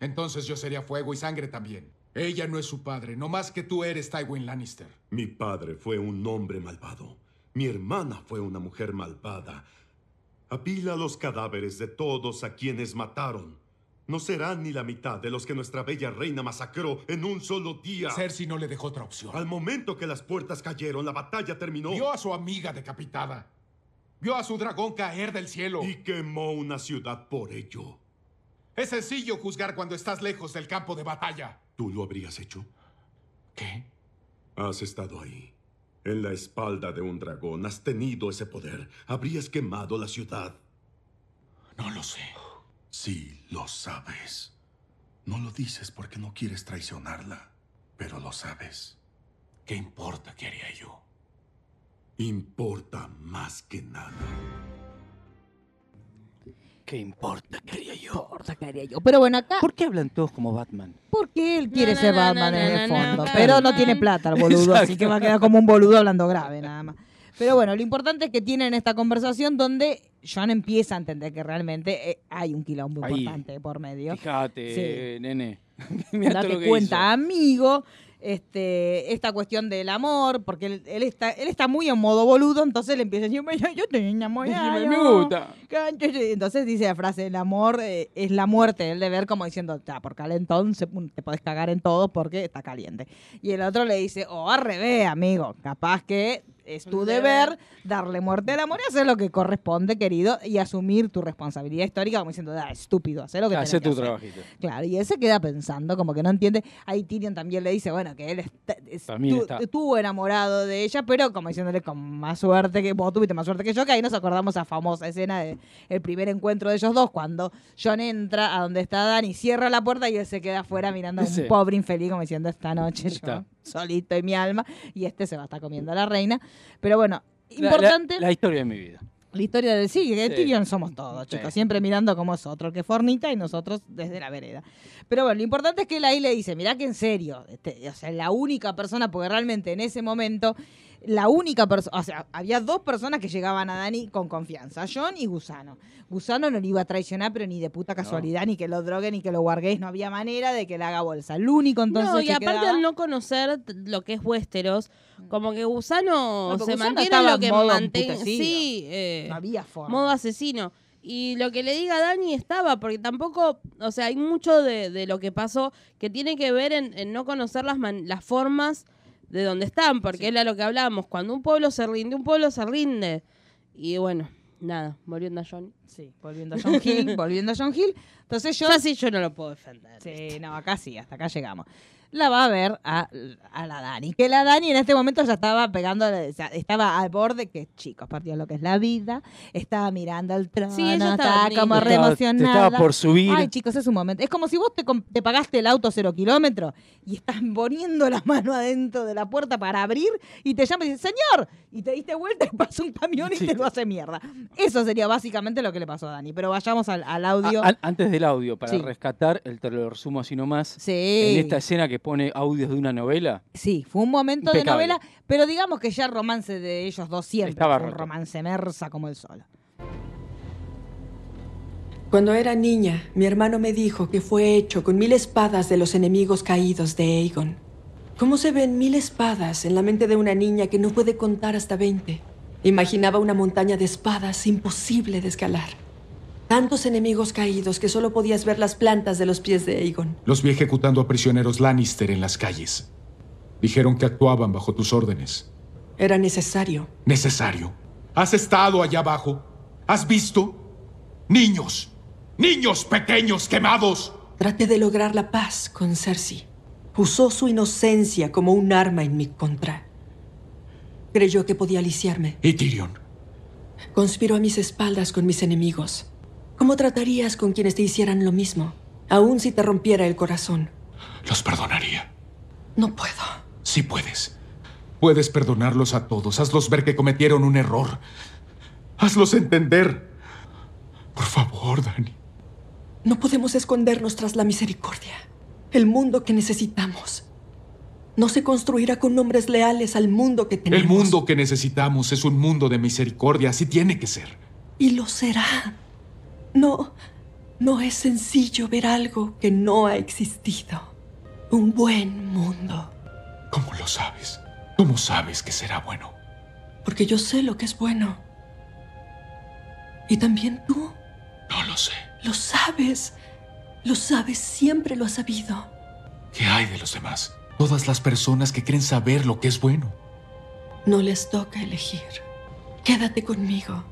Entonces yo sería fuego y sangre también. Ella no es su padre, no más que tú eres Tywin Lannister. Mi padre fue un hombre malvado. Mi hermana fue una mujer malvada. Apila los cadáveres de todos a quienes mataron. No serán ni la mitad de los que nuestra bella reina masacró en un solo día. Cersei no le dejó otra opción. Al momento que las puertas cayeron, la batalla terminó. Vio a su amiga decapitada. Vio a su dragón caer del cielo. Y quemó una ciudad por ello. Es sencillo juzgar cuando estás lejos del campo de batalla. ¿Tú lo habrías hecho? ¿Qué? Has estado ahí. En la espalda de un dragón. Has tenido ese poder. Habrías quemado la ciudad. No lo sé. Sí, lo sabes. No lo dices porque no quieres traicionarla, pero lo sabes. ¿Qué importa qué haría yo? Importa más que nada. ¿Qué importa qué haría yo? Importa qué haría yo. Pero bueno, acá, ¿Por qué hablan todos como Batman? porque él quiere Na, ser na, Batman na, en el fondo, pero no tiene plata el boludo, así que va a quedar como un boludo hablando grave nada más. Pero bueno, lo importante es que tienen esta conversación donde John empieza a entender que realmente eh, hay un quilombo Ahí. importante por medio. Fíjate, nene. Mirá lo que cuenta, hizo. amigo, este, esta cuestión del amor, porque él, él está, él está muy en modo boludo, entonces le empieza a decir, "Yo- yo te enamorado. Me gusta. Entonces dice la frase, el amor eh, es la muerte, el deber, como diciendo, "Ta, por calentón se- te podés cagar en todo porque está caliente. Y el otro le dice, oh, al revés, amigo, capaz que es tu Deber. darle muerte al amor y hacer lo que corresponde, querido, y asumir tu responsabilidad histórica, como diciendo, ah, estúpido, hacer lo que que tu hacer". trabajito. Claro, y él se queda pensando, como que no entiende. Ahí Tyrion también le dice, bueno, que él está- es- También tu- está. estuvo enamorado de ella, pero como diciéndole con más suerte que vos tuviste más suerte que yo, que ahí nos acordamos esa famosa escena de el primer encuentro de ellos dos, cuando John entra a donde está Dani, cierra la puerta y él se queda afuera mirando a un Sí. pobre infeliz, como diciendo, esta noche yo Está. Solito en mi alma, y este se va a estar comiendo a la reina. Pero bueno, importante... La, la historia de mi vida. La historia del sí, que Sí. Tyrion somos todos, Sí. chicos. Siempre mirando como es otro el que fornita y nosotros desde la vereda. Pero bueno, lo importante es que él ahí le dice, mirá que en serio, este, o sea, la única persona, porque realmente en ese momento, la única persona, o sea, había dos personas que llegaban a Dani con confianza, John y Gusano. Gusano no le iba a traicionar, pero ni de puta casualidad, ni que lo droguen, ni que lo guarguéis, no había manera de que le haga bolsa. El único entonces no, y que aparte quedaba- al no conocer lo que es Westeros, como que Gusano No, se Gusano mantiene lo que emputecido. Sí, eh, no había forma. modo asesino. Y lo que le diga a Dani estaba, porque tampoco, o sea, hay mucho de, de lo que pasó que tiene que ver en, en no conocer las, man- las formas de donde están, porque era lo que hablábamos, cuando un pueblo se rinde, un pueblo se rinde. Y bueno, nada, volviendo a John. Sí, volviendo a John Hill, volviendo a John Hill. Entonces yo Yo así yo no lo puedo defender. Sí, no, acá sí, hasta acá llegamos. La va a ver a, a la Dani. Que la Dani en este momento ya estaba pegando, o sea, estaba al borde, que chicos, partió lo que es la vida. Estaba mirando al trono, Sí, estaba estaba como linda. re Estaba- emocionada. te estaba por subir. Ay, chicos, es un momento. Es como si vos te, te pagaste el auto cero kilómetros y estás poniendo la mano adentro de la puerta para abrir y te llama y dice, señor, y te diste vuelta y pasa un camión y Sí. te lo hace mierda. Eso sería básicamente lo que le pasó a Dani. Pero vayamos al, al audio. A- antes del audio, para Sí. rescatar, el te lo resumo así nomás. sí. En esta escena que pone audios de una novela, Sí, fue un momento Impecable. de novela, pero digamos que ya el romance de ellos dos siempre Estaba fue un romance mersa como el sol. Cuando era niña, mi hermano me dijo que fue hecho con mil espadas de los enemigos caídos de Aegon. ¿Cómo se ven mil espadas en la mente de una niña que no puede contar hasta 20? Imaginaba una montaña de espadas imposible de escalar. Tantos enemigos caídos que solo podías ver las plantas de los pies de Aegon. Los vi ejecutando a prisioneros Lannister en las calles. Dijeron que actuaban bajo tus órdenes. Era necesario. Necesario. ¿Has estado allá abajo? ¿Has visto? Niños. Niños pequeños quemados. Traté de lograr la paz con Cersei. Usó su inocencia como un arma en mi contra. Creyó que podía aliciarme. Y Tyrion. Conspiró a mis espaldas con mis enemigos. ¿Cómo tratarías con quienes te hicieran lo mismo? Aun si te rompiera el corazón. Los perdonaría. No puedo. Sí puedes. Puedes perdonarlos a todos. Hazlos ver que cometieron un error. Hazlos entender. Por favor, Dani. No podemos escondernos tras la misericordia. El mundo que necesitamos. No se construirá con hombres leales al mundo que tenemos. El mundo que necesitamos es un mundo de misericordia. Así tiene que ser. Y lo será. No, no es sencillo ver algo que no ha existido. Un buen mundo. ¿Cómo lo sabes? ¿Cómo sabes que será bueno? Porque yo sé lo que es bueno. Y también tú. No lo sé. Lo sabes. Lo sabes, siempre lo has sabido. ¿Qué hay de los demás? Todas las personas que creen saber lo que es bueno. No les toca elegir. Quédate conmigo.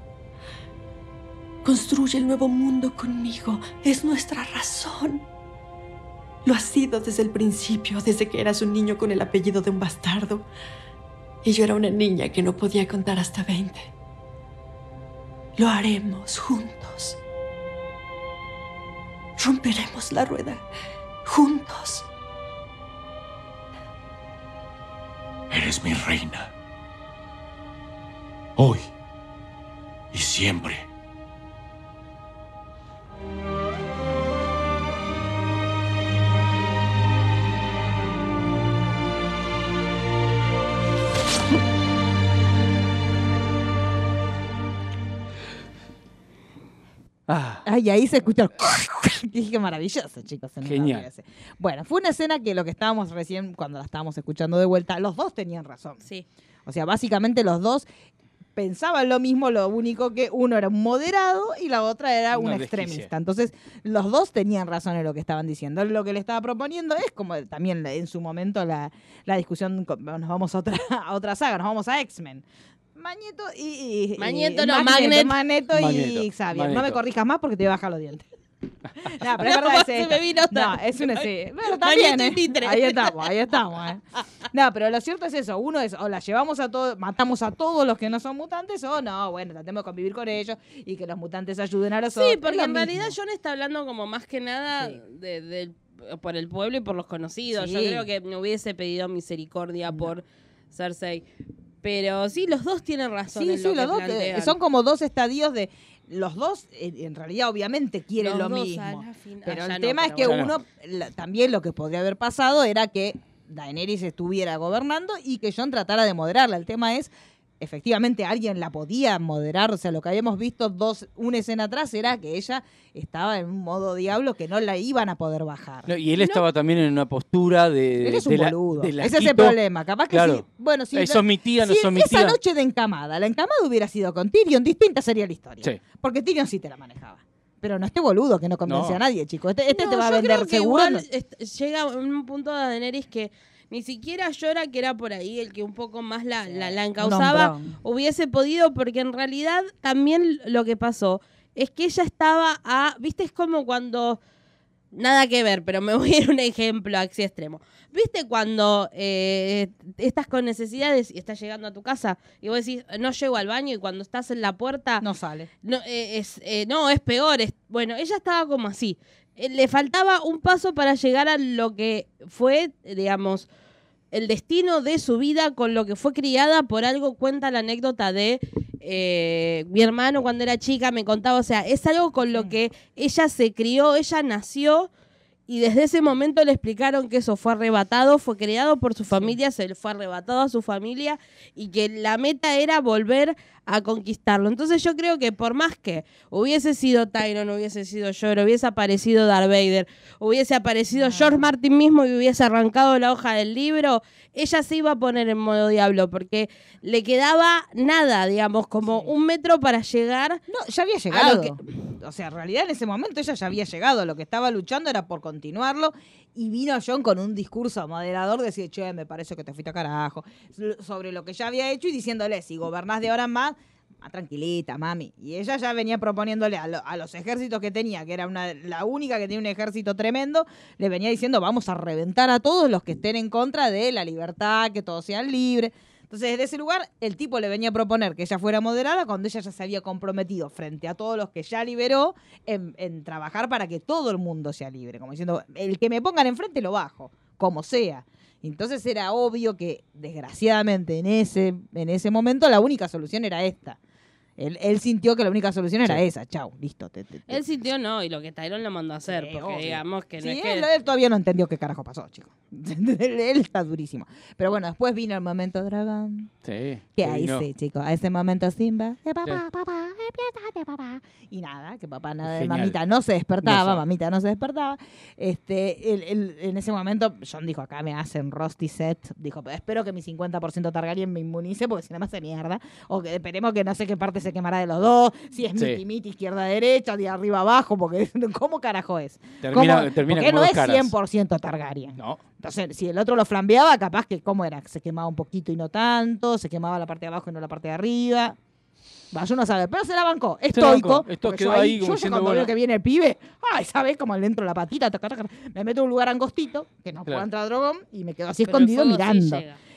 Construye el nuevo mundo conmigo. Es nuestra razón. Lo has sido desde el principio, desde que eras un niño con el apellido de un bastardo. Y yo era una niña que no podía contar hasta 20. Lo haremos juntos. Romperemos la rueda juntos. Eres mi reina. Hoy y siempre. Ah, Ay, ahí se escucha. el Dije que maravilloso, chicos. Genial. Bueno, fue una escena que lo que estábamos recién, cuando la estábamos escuchando de vuelta, los dos tenían razón. Sí. O sea, básicamente los dos pensaban lo mismo, lo único que uno era un moderado y la otra era Una desquicia. extremista. Entonces, los dos tenían razón en lo que estaban diciendo. Lo que le estaba proponiendo es como también en su momento la, la discusión, con- nos vamos a otra, a otra saga, nos vamos a X-Men. Magneto y, y- Magneto y- no, Magneto, Magnet. Magneto y Magneto, Xavier. No me corrijas más porque te voy a bajar los dientes. No, pero es verdad, es esto. vino No, es una sí. Bueno, también, ¿eh? Ahí estamos, ahí estamos, ¿eh? No, pero lo cierto es eso. Uno es, o la llevamos a todos, matamos a todos los que no son mutantes, o no, bueno, tratemos de convivir con ellos y que los mutantes ayuden a los otros. Sí, porque en realidad. John está hablando como más que nada Sí. de, por el pueblo y por los conocidos. Yo Sí. creo que me hubiese pedido misericordia por Cersei. Pero sí, los dos tienen razón Sí, en sí, lo los que dos eh, plantean. son como dos estadios de. Los dos, eh, en realidad, obviamente quieren Los lo dos mismo. fin- Pero ah, ya el no, tema pero es que bueno. uno, la- también lo que podría haber pasado era que Daenerys estuviera gobernando y que Jon tratara de moderarla. El tema es, efectivamente, alguien la podía moderar. O sea, lo que habíamos visto dos, una escena atrás era que ella estaba en un modo diablo que no la iban a poder bajar. no, y él estaba también en una postura de. Él es un de la- boludo. de Ese es el problema. Capaz que Claro. sí. Bueno, si Eh, sos mi tía, no si mi esa tía. noche de encamada, la encamada hubiera sido con Tyrion, distinta sería la historia. Sí. Porque Tyrion sí te la manejaba. Pero no este boludo que no convence No. a nadie, chico. Este, este No, te va a vender creo que seguro. igual no- est- llega un punto de Daenerys que ni siquiera llora que era por ahí el que un poco más la, la, la hubiese podido porque en realidad también lo que pasó es que ella estaba a viste es como cuando nada que ver pero me voy a ir un ejemplo así extremo viste cuando eh, estás con necesidades y estás llegando a tu casa y vos decís no llego al baño y cuando estás en la puerta No sale. no, eh, es, eh, no, es peor. es- bueno, ella estaba como así. Eh, le faltaba un paso para llegar a lo que fue, digamos, el destino de su vida con lo que fue criada. Por algo cuenta la anécdota de eh, mi hermano cuando era chica, me contaba. O sea, es algo con lo que ella se crió, ella nació. Y desde ese momento le explicaron que eso fue arrebatado, fue creado por su familia, se le fue arrebatado a su familia y que la meta era volver a conquistarlo. Entonces yo creo que por más que hubiese sido Tyron, hubiese sido Yor, hubiese aparecido Darth Vader, hubiese aparecido George Martin mismo y hubiese arrancado la hoja del libro, ella se iba a poner en modo diablo porque le quedaba nada, digamos, como un metro para llegar. No, ya había llegado. que- O sea, en realidad en ese momento ella ya había llegado. Lo que estaba luchando era por continuarlo. Y vino John con un discurso moderador, decir, che, me parece que te fuiste a carajo. Sobre lo que ya había hecho y diciéndole, si gobernás de ahora en más, más tranquilita, mami. Y ella ya venía proponiéndole a, lo- a los ejércitos que tenía, que era una, la única que tenía un ejército tremendo, le venía diciendo, vamos a reventar a todos los que estén en contra de la libertad, que todos sean libres. Entonces, desde ese lugar, el tipo le venía a proponer que ella fuera moderada cuando ella ya se había comprometido frente a todos los que ya liberó en, en trabajar para que todo el mundo sea libre. Como diciendo, el que me pongan enfrente lo bajo, como sea. Entonces era obvio que, desgraciadamente, en ese, en ese momento la única solución era esta. Él, él sintió que la única solución era Sí. esa. Chau, listo. te- te- te- Él sintió no, y lo que Tyron lo mandó a hacer, Sí, porque obvio. digamos que no Sí, es que... él, él todavía no entendió qué carajo pasó, chicos. él, él está durísimo. Pero bueno, después vino el momento dragón. Sí. Que ahí vino. sí, chicos. A ese momento Simba. eh, papá, papá, despiértate, papá. Y nada, que papá nada Genial. mamita no se despertaba, No mamita no se despertaba. Este, él- él- en ese momento, John dijo, acá me hacen Rusty Set. Dijo, espero que mi 50% Targaryen me inmunice, porque si no me hace mierda. O que esperemos que no sé qué parte se quemará de los dos. Si es Sí. miti miti, izquierda derecha, de arriba abajo, porque ¿cómo carajo es? Termina, ¿Cómo? termina porque como no es caras. 100% Targaryen. No. Entonces, si el otro lo flambeaba, capaz que, ¿cómo era? Se quemaba un poquito y no tanto, se quemaba la parte de abajo y no la parte de arriba. Va, yo no sabe, pero se la bancó. Estoico. bancó, esto quedó yo ahí yo como ya diciendo, cuando bueno. veo que viene el pibe, ay, ¿sabes? Como le entro la patita, taca, taca, me meto en un lugar angostito, que no puedo Claro. entrar dragón, y me quedo así Pero escondido sí mirando.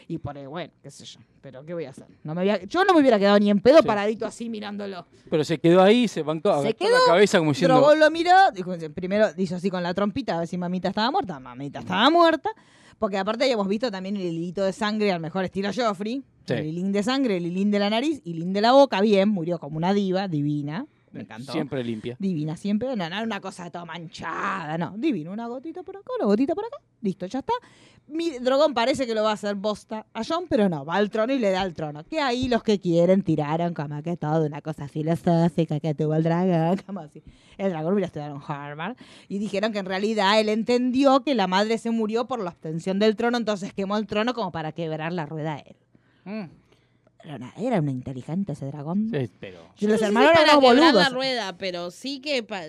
Y por ahí, bueno, qué sé yo. Pero ¿qué voy a hacer? No me había- yo no me hubiera quedado ni en pedo Sí. paradito así mirándolo. Pero se quedó ahí, se bancó, Se quedó, la cabeza como diciendo. Drogón lo miró, dijo, primero hizo así con la trompita a ver si mamita estaba muerta. Mamita estaba muerta. Porque aparte habíamos visto también el hilito de sangre al mejor estilo Joffrey. Sí. El hilín de sangre, el hilín de la nariz, hilín de la boca. Bien, murió como una diva, divina. Me encantó. Siempre limpia. Divina siempre, no, no una cosa toda manchada, no, divino, una gotita por acá, una gotita por acá, listo, ya está. Mi dragón parece que lo va a hacer bosta a John, pero no, va al trono y le da el trono. Que ahí los que quieren tiraron como que todo una cosa filosófica que tuvo el dragón, como así. El dragón hubiera estudiado en Harvard. Y dijeron que en realidad él entendió que la madre se murió por la obtención del trono, entonces quemó el trono como para quebrar la rueda a él. Era, una- inteligente ese dragón. Sí, pero. Y No los sé si hermanos para eran boludos. la rueda, pero sí que, pa-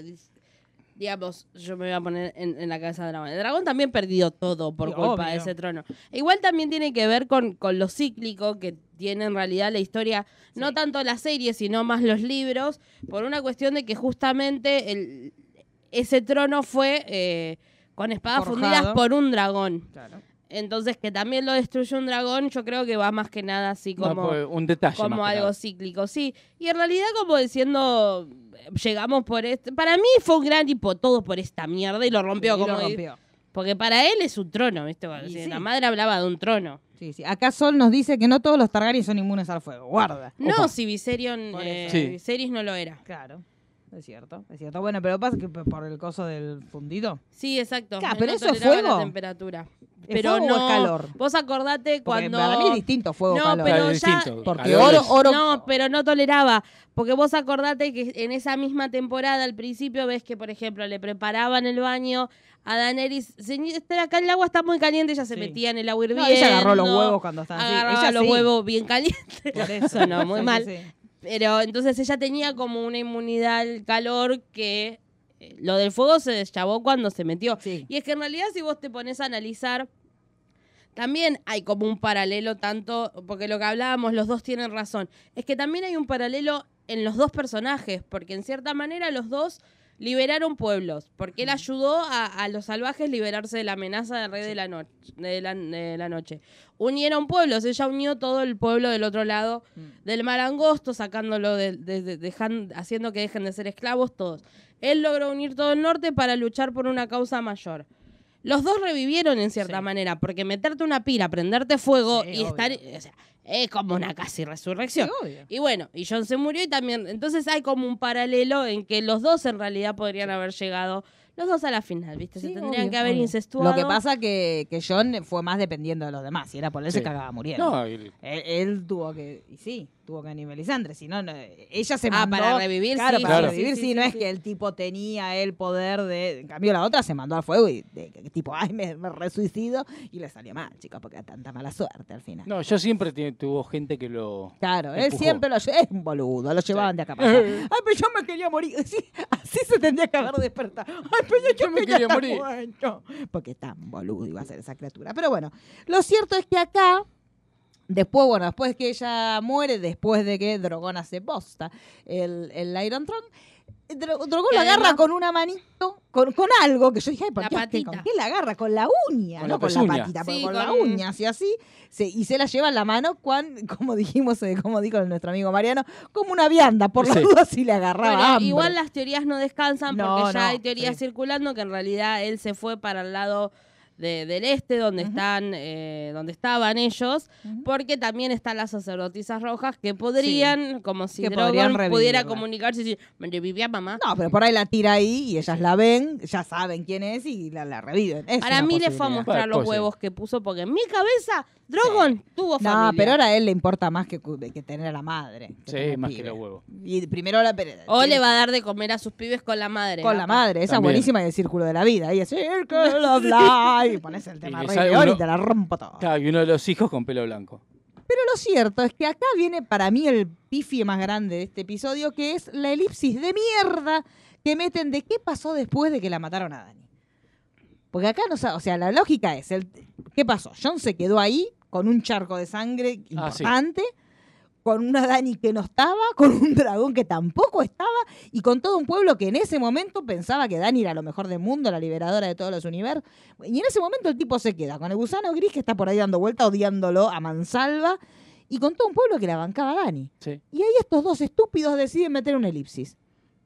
digamos, yo me voy a poner en, en la cabeza del dragón. El dragón también perdió todo por Sí, culpa de ese trono. Igual también tiene que ver con, con lo cíclico que tiene en realidad la historia, no tanto la serie, sino más los libros, por una cuestión de que justamente el, ese trono fue eh, con espadas Forjado. fundidas por un dragón. Claro. Entonces, que también lo destruye un dragón, yo creo que va más que nada así como pues, un detalle. como algo nada. cíclico, sí. Y en realidad como diciendo, llegamos por este... Para mí fue un gran tipo, todo por esta mierda y lo rompió Y como... lo rompió. Porque para él es un trono, ¿viste? Sí. La madre hablaba de un trono. Sí, sí. Acá Sol nos dice que no todos los Targaryen son inmunes al fuego. Guarda. No, Opa. si Viserion, eh. Sí. Viserys no lo era. Claro. Es cierto, es cierto. Bueno, pero pasa que por el coso del fundido. Sí, exacto. Claro, pero no eso es toleraba fuego. la temperatura. ¿Es Pero fuego o no, es calor? Vos acordate Porque cuando... para mí es distinto fuego No, calor. pero es ya- distinto. Porque oro, oro. No, pero no toleraba. Porque vos acordate que en esa misma temporada, al principio, ves que, por ejemplo, le preparaban el baño a Daenerys. "Señor, está- Acá el agua está muy caliente, ella se Sí. metía en el agua hirviendo. No, ella agarró los huevos cuando estaban así. Agarraba Ella los sí. huevos bien calientes. Por eso. No, muy mal. sí, sí. Pero entonces ella tenía como una inmunidad al calor que eh, lo del fuego se deschavó cuando se metió. Sí. Y es que en realidad si vos te pones a analizar, también hay como un paralelo tanto, porque lo que hablábamos, los dos tienen razón, es que también hay un paralelo en los dos personajes, porque en cierta manera los dos liberaron pueblos, porque él ayudó a, a los salvajes liberarse de la amenaza del rey de, la noche, de, la, de la noche. Unieron pueblos, ella unió todo el pueblo del otro lado del mar angosto, sacándolo, de, de- de- dejan- haciendo que dejen de ser esclavos todos. Él logró unir todo el norte para luchar por una causa mayor. Los dos revivieron en cierta Sí. manera, porque meterte una pira, prenderte fuego Sí, y obvio. estar... o sea, es como una casi resurrección. Sí, obvio. Y bueno, y John se murió y también... Entonces hay como un paralelo en que los dos en realidad podrían haber llegado... Los dos a la final, ¿viste? Se tendrían obvio, que haber obvio. incestuado. Lo que pasa que, que John fue más dependiendo de los demás. Si era por él, se cagaba muriendo. No, el- Él, él tuvo que, y sí, tuvo que a Melisandre, si no, no, ella se Ah, mandó. para revivir, claro, sí, para Claro. revivir, sí, sí, sí, no es que el tipo tenía el poder de, en cambio la otra se mandó al fuego y de, que tipo, ay, me, me resuicido y le salió mal, chicos, porque tanta mala suerte al final. No, yo siempre tuvo gente que lo. Claro, él siempre lo es un boludo, lo llevaban de acá para allá. Ay, pero yo me quería morir. Sí, así se tendría que haber despertado. Ay, pero yo, Yo me quería morir. muerto. Porque tan boludo iba a ser esa criatura. Pero bueno, lo cierto es que acá, después, bueno, después que ella muere, después de que Drogon hace posta el, el Iron Throne, Dro- Drogon Y lo agarra con una manito, con, con algo, que yo dije, ay, ¿por La qué, patita. ¿con qué la agarra? Con la uña, Con no la con la patita, pero Sí, con, la uña, así así, se- y se la lleva en la mano, cuan, como dijimos, eh, como dijo nuestro amigo Mariano, como una vianda, por Sí. dudas si le agarraba Bueno, hambre. igual las teorías no descansan No, porque ya no, hay teorías sí. circulando que en realidad él se fue para el lado de- del este donde están eh, donde estaban ellos porque también están las sacerdotisas rojas que podrían como si Que Drogon podrían pudiera comunicarse y decir me revivía mamá No, pero por ahí la tira ahí y ellas la ven, ya saben quién es y la, la reviven. Es para mí le fue a mostrar los puede ser. huevos que puso porque en mi cabeza Drogon tuvo No, familia pero ahora a él le importa más que, cu- que tener a la madre. Sí, más que los huevos. Y primero la... pero- o le va a dar de comer a sus pibes con la madre Con la madre, esa es También. buenísima del círculo de la vida. Y es Circle of Life. Y pones el tema Rey y te la rompo todo. Claro, y uno de los hijos con pelo blanco. Pero lo cierto es que acá viene para mí el pifie más grande de este episodio, que es la elipsis de mierda que meten de qué pasó después de que la mataron a Dani. Porque acá no o sea, la lógica es, el, ¿qué pasó? John se quedó ahí con un charco de sangre Ah, sí. Con una Dani que no estaba, con un dragón que tampoco estaba y con todo un pueblo que en ese momento pensaba que Dani era lo mejor del mundo, la liberadora de todos los universos. Y en ese momento el tipo se queda con el gusano gris que está por ahí dando vuelta, odiándolo a mansalva y con todo un pueblo que la bancaba a Dani. Sí. Y ahí estos dos estúpidos deciden meter una elipsis.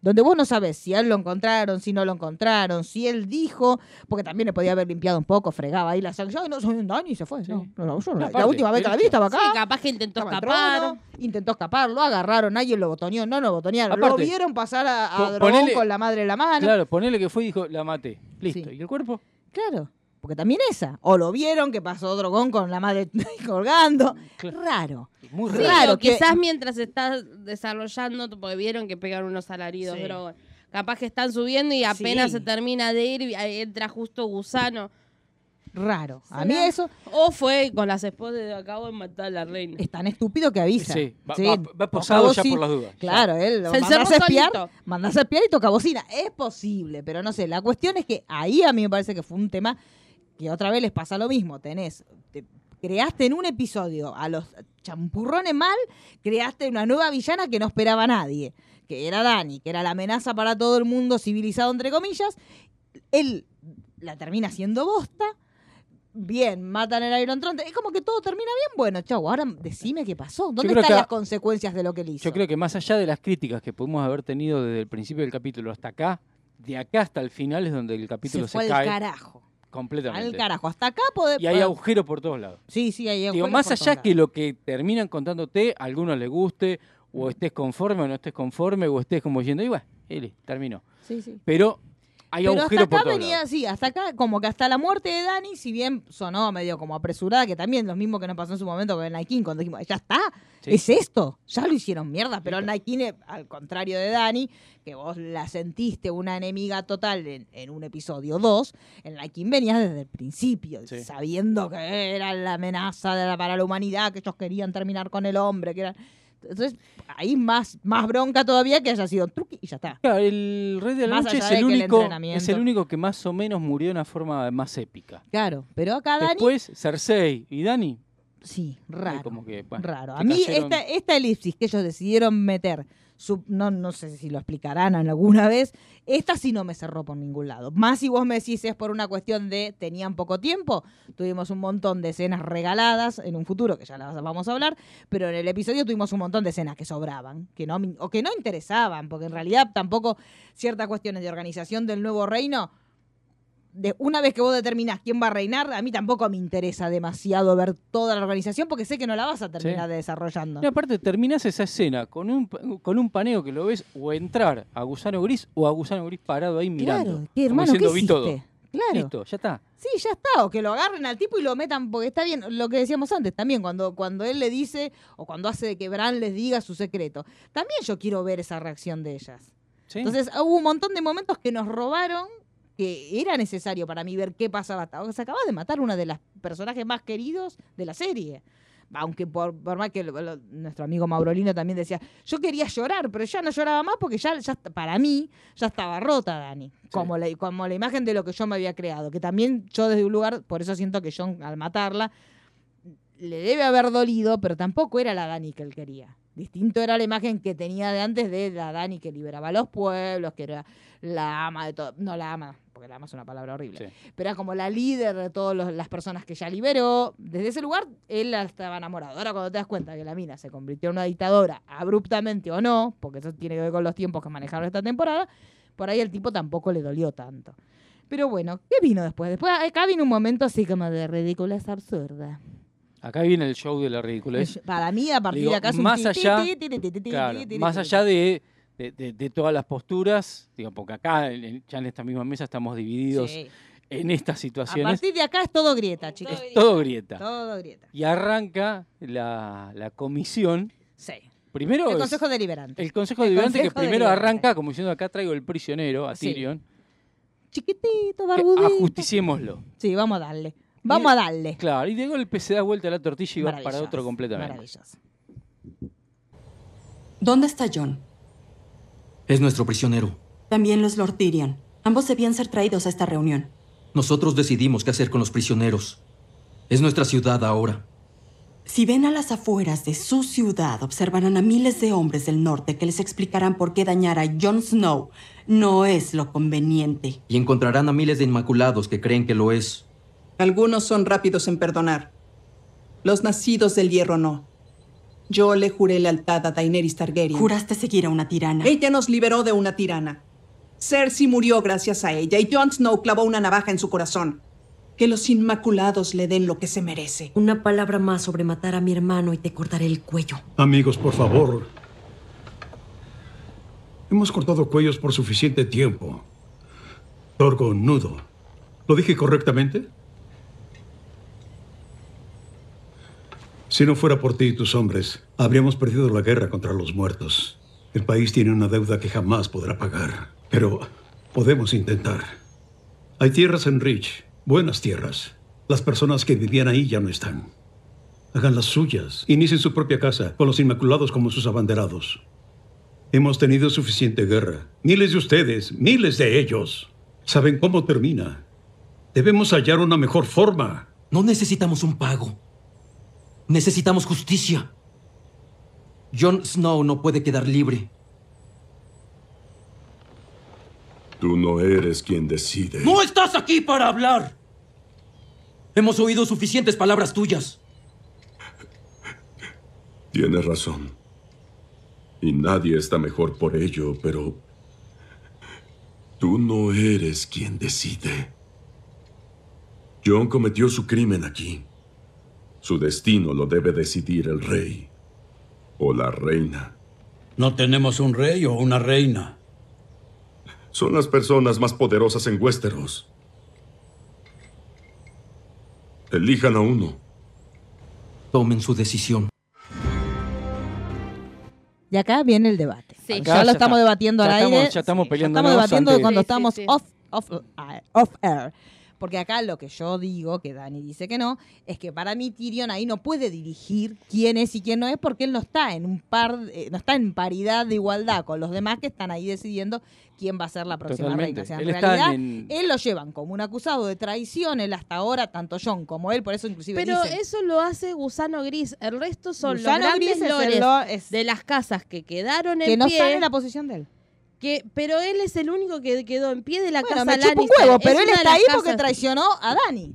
Donde vos no sabés si a él lo encontraron, si no lo encontraron, si él dijo, porque también le podía haber limpiado un poco, fregaba ahí la sangre. Ay, no soy un Dani y se fue. No, no, no, yo la aparte, última vez que la vi estaba acá. Sí, capaz que intentó escapar. trono, intentó escapar, lo agarraron, alguien lo botoneó, no lo botonearon. lo vieron pasar a, a ponele- con la madre en la mano. Claro, ponele que fue y dijo, la maté. Listo. Sí. ¿Y el cuerpo? Claro, porque también esa. O lo vieron que pasó Dragón con la madre colgando. Raro. Muy Sí, raro. Que- quizás mientras está desarrollando, porque vieron que pegan unos alaridos, Sí. bueno, capaz que están subiendo y apenas Sí. se termina de ir, entra justo gusano. Raro. A mí eso O fue con las esposas de acabo de matar a la reina. es tan estúpido que avisa. Sí, va- Sí, va- va toca posado ya por las dudas. Claro, él lo mandás a espiar, mandás a espiar y toca bocina. Es posible, pero no sé. La cuestión es que ahí a mí me parece que fue un tema que otra vez les pasa lo mismo. Tenés, te- creaste en un episodio a los champurrones mal, creaste una nueva villana que no esperaba nadie, que era Dani, que era la amenaza para todo el mundo civilizado, entre comillas. Él la termina siendo bosta. Bien, matan el Iron Throne. Es como que todo termina bien. Bueno, chau, ahora decime qué pasó. ¿Dónde están que- las consecuencias de lo que él hizo? Yo creo que más allá de las críticas que pudimos haber tenido desde el principio del capítulo hasta acá, de acá hasta el final es donde el capítulo se se, fue cae carajo. Completamente. Al carajo. Hasta acá podemos. Y hay agujeros por todos lados. Sí, sí, hay Digo, agujeros más por allá todos que lo que terminan contándote, a algunos les guste, o estés conforme o no estés conforme, o estés como diciendo, y bueno, Eli, terminó. Sí, sí. Pero hay Pero hasta acá venía así, hasta acá, como que hasta la muerte de Dani, si bien sonó medio como apresurada, que también lo mismo que nos pasó en su momento con el Nike King, cuando dijimos, ya está, Sí. es esto, ya lo hicieron mierda, pero el eh, al contrario de Dani, que vos la sentiste una enemiga total en, en un episodio 2, el Nike King venía desde el principio, Sí. sabiendo que era la amenaza de la- para la humanidad, que ellos querían terminar con el hombre, que era... Entonces, ahí más, más bronca todavía que haya sido truqui y ya está. Claro, el Rey de la Más Noche es el, único, es el único que más o menos murió de una forma más épica. Claro, pero acá Dani... Después, Cersei y Dani. Sí, raro. Como que, bueno, raro. A mí esta elipsis que ellos decidieron meter, no, no sé si lo explicarán alguna vez, esta sí no me cerró por ningún lado. Más si vos me decís es por una cuestión de tenían poco tiempo, tuvimos un montón de escenas regaladas en un futuro, que ya las vamos a hablar, pero en el episodio tuvimos un montón de escenas que sobraban, que no, o que no interesaban, porque en realidad tampoco ciertas cuestiones de organización del nuevo reino de una vez que vos determinás quién va a reinar, a mí tampoco me interesa demasiado ver toda la organización porque sé que no la vas a terminar Sí. desarrollando. Y aparte terminás esa escena con un, con un paneo que lo ves o entrar a Gusano Gris o a Gusano Gris parado ahí mirando. Claro, ¿qué, como hermano, ¿qué vi todo. Claro. Listo, ya está. Sí, ya está. O que lo agarren al tipo y lo metan, porque está bien, lo que decíamos antes también, cuando, cuando él le dice, o cuando hace de que Bran les diga su secreto. También yo quiero ver esa reacción de ellas. ¿sí? Entonces hubo un montón de momentos que nos robaron que era necesario para mí ver qué pasaba. Se acaba de matar una de las personajes más queridos de la serie. Aunque por, por más que lo- lo- nuestro amigo Maurolino también decía, yo quería llorar, pero ya no lloraba más porque ya, ya para mí ya estaba rota Dani. Como, la, como la imagen de lo que yo me había creado. Que también yo desde un lugar, por eso siento que John al matarla, le debe haber dolido, pero tampoco era la Dani que él quería. Distinto era la imagen que tenía de antes de la Dani que liberaba a los pueblos, que era la ama de todo. No la ama, porque la ama es una palabra horrible. Sí. Pero era como la líder de todas las personas que ya liberó. Desde ese lugar, él estaba enamorado. Ahora, cuando te das cuenta que la mina se convirtió en una dictadora, abruptamente o no, porque eso tiene que ver con los tiempos que manejaron esta temporada, por ahí el tipo tampoco le dolió tanto. Pero bueno, ¿qué vino después? Después acá vino un momento así como de ridícula, es absurda. Acá viene el show de la ridiculez. Para mí, a partir Digo, de acá es un más allá- Claro, más allá de, de- de- de todas las posturas, digo, porque acá ya en esta misma mesa estamos divididos Sí. en estas A situaciones. partir de acá es todo grieta, chicos. Es todo grieta. Todo grieta. Y arranca la, la comisión. Sí. Primero El es- Consejo Deliberante. el Consejo El Deliberante que primero Deliberante. arranca como diciendo acá traigo el prisionero a Sí. Tyrion. Chiquitito, que barbudito. ajusticémoslo. Sí, vamos a darle. Vamos a darle. Claro, y de golpe se da vuelta la tortilla y va para otro completamente. Maravilloso. ¿Dónde está John? Es nuestro prisionero. También los Lord Tyrion. Ambos debían ser traídos a esta reunión. Nosotros decidimos qué hacer con los prisioneros. Es nuestra ciudad ahora. Si ven a las afueras de su ciudad, observarán a miles de hombres del norte que les explicarán por qué dañar a Jon Snow no es lo conveniente. Y encontrarán a miles de inmaculados que creen que lo es. Algunos son rápidos en perdonar. Los nacidos del hierro no. Yo le juré lealtad a Daenerys Targaryen. Juraste seguir a una tirana. Ella nos liberó de una tirana. Cersei murió gracias a ella y Jon Snow clavó una navaja en su corazón. Que los Inmaculados le den lo que se merece. Una palabra más sobre matar a mi hermano y te cortaré el cuello. Amigos, por favor. Hemos cortado cuellos por suficiente tiempo. Torgo, nudo. ¿Lo dije correctamente? Si no fuera por ti y tus hombres, habríamos perdido la guerra contra los muertos. El país tiene una deuda que jamás podrá pagar. Pero podemos intentar. Hay tierras en Rich, buenas tierras. Las personas que vivían ahí ya no están. Hagan las suyas. Inicien su propia casa, con los Inmaculados como sus abanderados. Hemos tenido suficiente guerra. Miles de ustedes, miles de ellos. Saben cómo termina. Debemos hallar una mejor forma. No necesitamos un pago. Necesitamos justicia. Jon Snow no puede quedar libre. Tú no eres quien decide. ¡No estás aquí para hablar! Hemos oído suficientes palabras tuyas. Tienes razón. Y nadie está mejor por ello, pero... Tú no eres quien decide. John cometió su crimen aquí. Su destino lo debe decidir el rey o la reina. No tenemos un rey o una reina. Son las personas más poderosas en Westeros. Elijan a uno. Tomen su decisión. Y acá viene el debate. Sí. Ya lo ya estamos está. debatiendo Ya al estamos- aire. ya estamos Sí, peleándonos estamos debatiendo antes. cuando Sí, estamos sí. off, off, off air. Porque acá lo que yo digo, que Dani dice que no, es que para mí Tyrion ahí no puede dirigir quién es y quién no es, porque él no está en un par, eh, no está en paridad de igualdad con los demás que están ahí decidiendo quién va a ser la próxima Totalmente. reina. O sea, en Él realidad, en- él lo llevan como un acusado de traición, él hasta ahora, tanto John como él, por eso inclusive Pero dicen, eso lo hace Gusano Gris. El resto son Gusano los grandes Gris lores lo- es- de las casas que quedaron en que no pie. están en la posición de él. Que, pero él es el único que quedó en pie de la Bueno, casa me chupa un huevo, Es pero él está ahí porque casas- traicionó a Dani.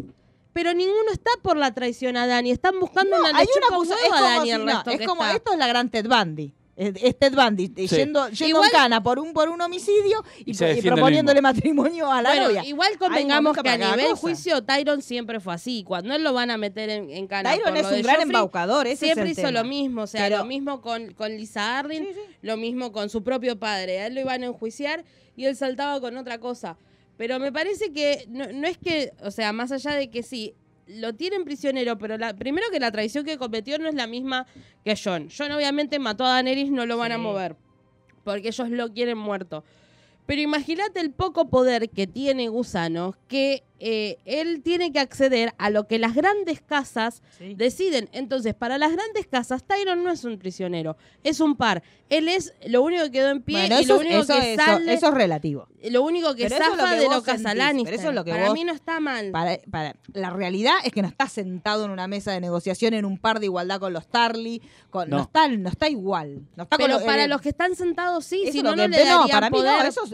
Pero ninguno está por la traición a Dani. Están buscando No, una hay una chupa un acusa- huevo es a Dani si- no, es que como está. esto es la gran Ted Bundy. Es es Ted Bundy eh, Sí. yendo, yendo Igual- en cana por un por un homicidio y, proponiéndole matrimonio a la Bueno, novia. igual convengamos que a nivel cosa. juicio Tyron siempre fue así. Cuando él lo van a meter en, en cana Tyron por es lo un de gran Joffrey, embaucador, ese es siempre el hizo tema. lo mismo. O sea, Pero- lo mismo con, con Lisa Arryn, lo mismo con su propio padre. A él lo iban a enjuiciar y él saltaba con otra cosa. Pero me parece que no, no es que, o sea, más allá de que sí, lo tienen prisionero, pero la, primero que la traición que cometió no es la misma que John. John obviamente mató a Daenerys, no lo van a mover, porque ellos lo quieren muerto. Pero imagínate el poco poder que tiene Gusano, que eh, él tiene que acceder a lo que las grandes casas deciden. Entonces, para las grandes casas, Tyron no es un prisionero, es un par. Él es lo único que quedó en pie Bueno, y eso, lo único eso- que eso- sale, eso es relativo. lo único que Pero eso es lo zafa que de lo casa sentís, Lannister. pero eso es para vos- mí no está mal. Para, para- la realidad es que no está sentado en una mesa de negociación en un par de igualdad con los Tarly, con, no. No. está, no está igual. No está con Pero lo- para eh, los que están sentados sí, si no, no le para mí no,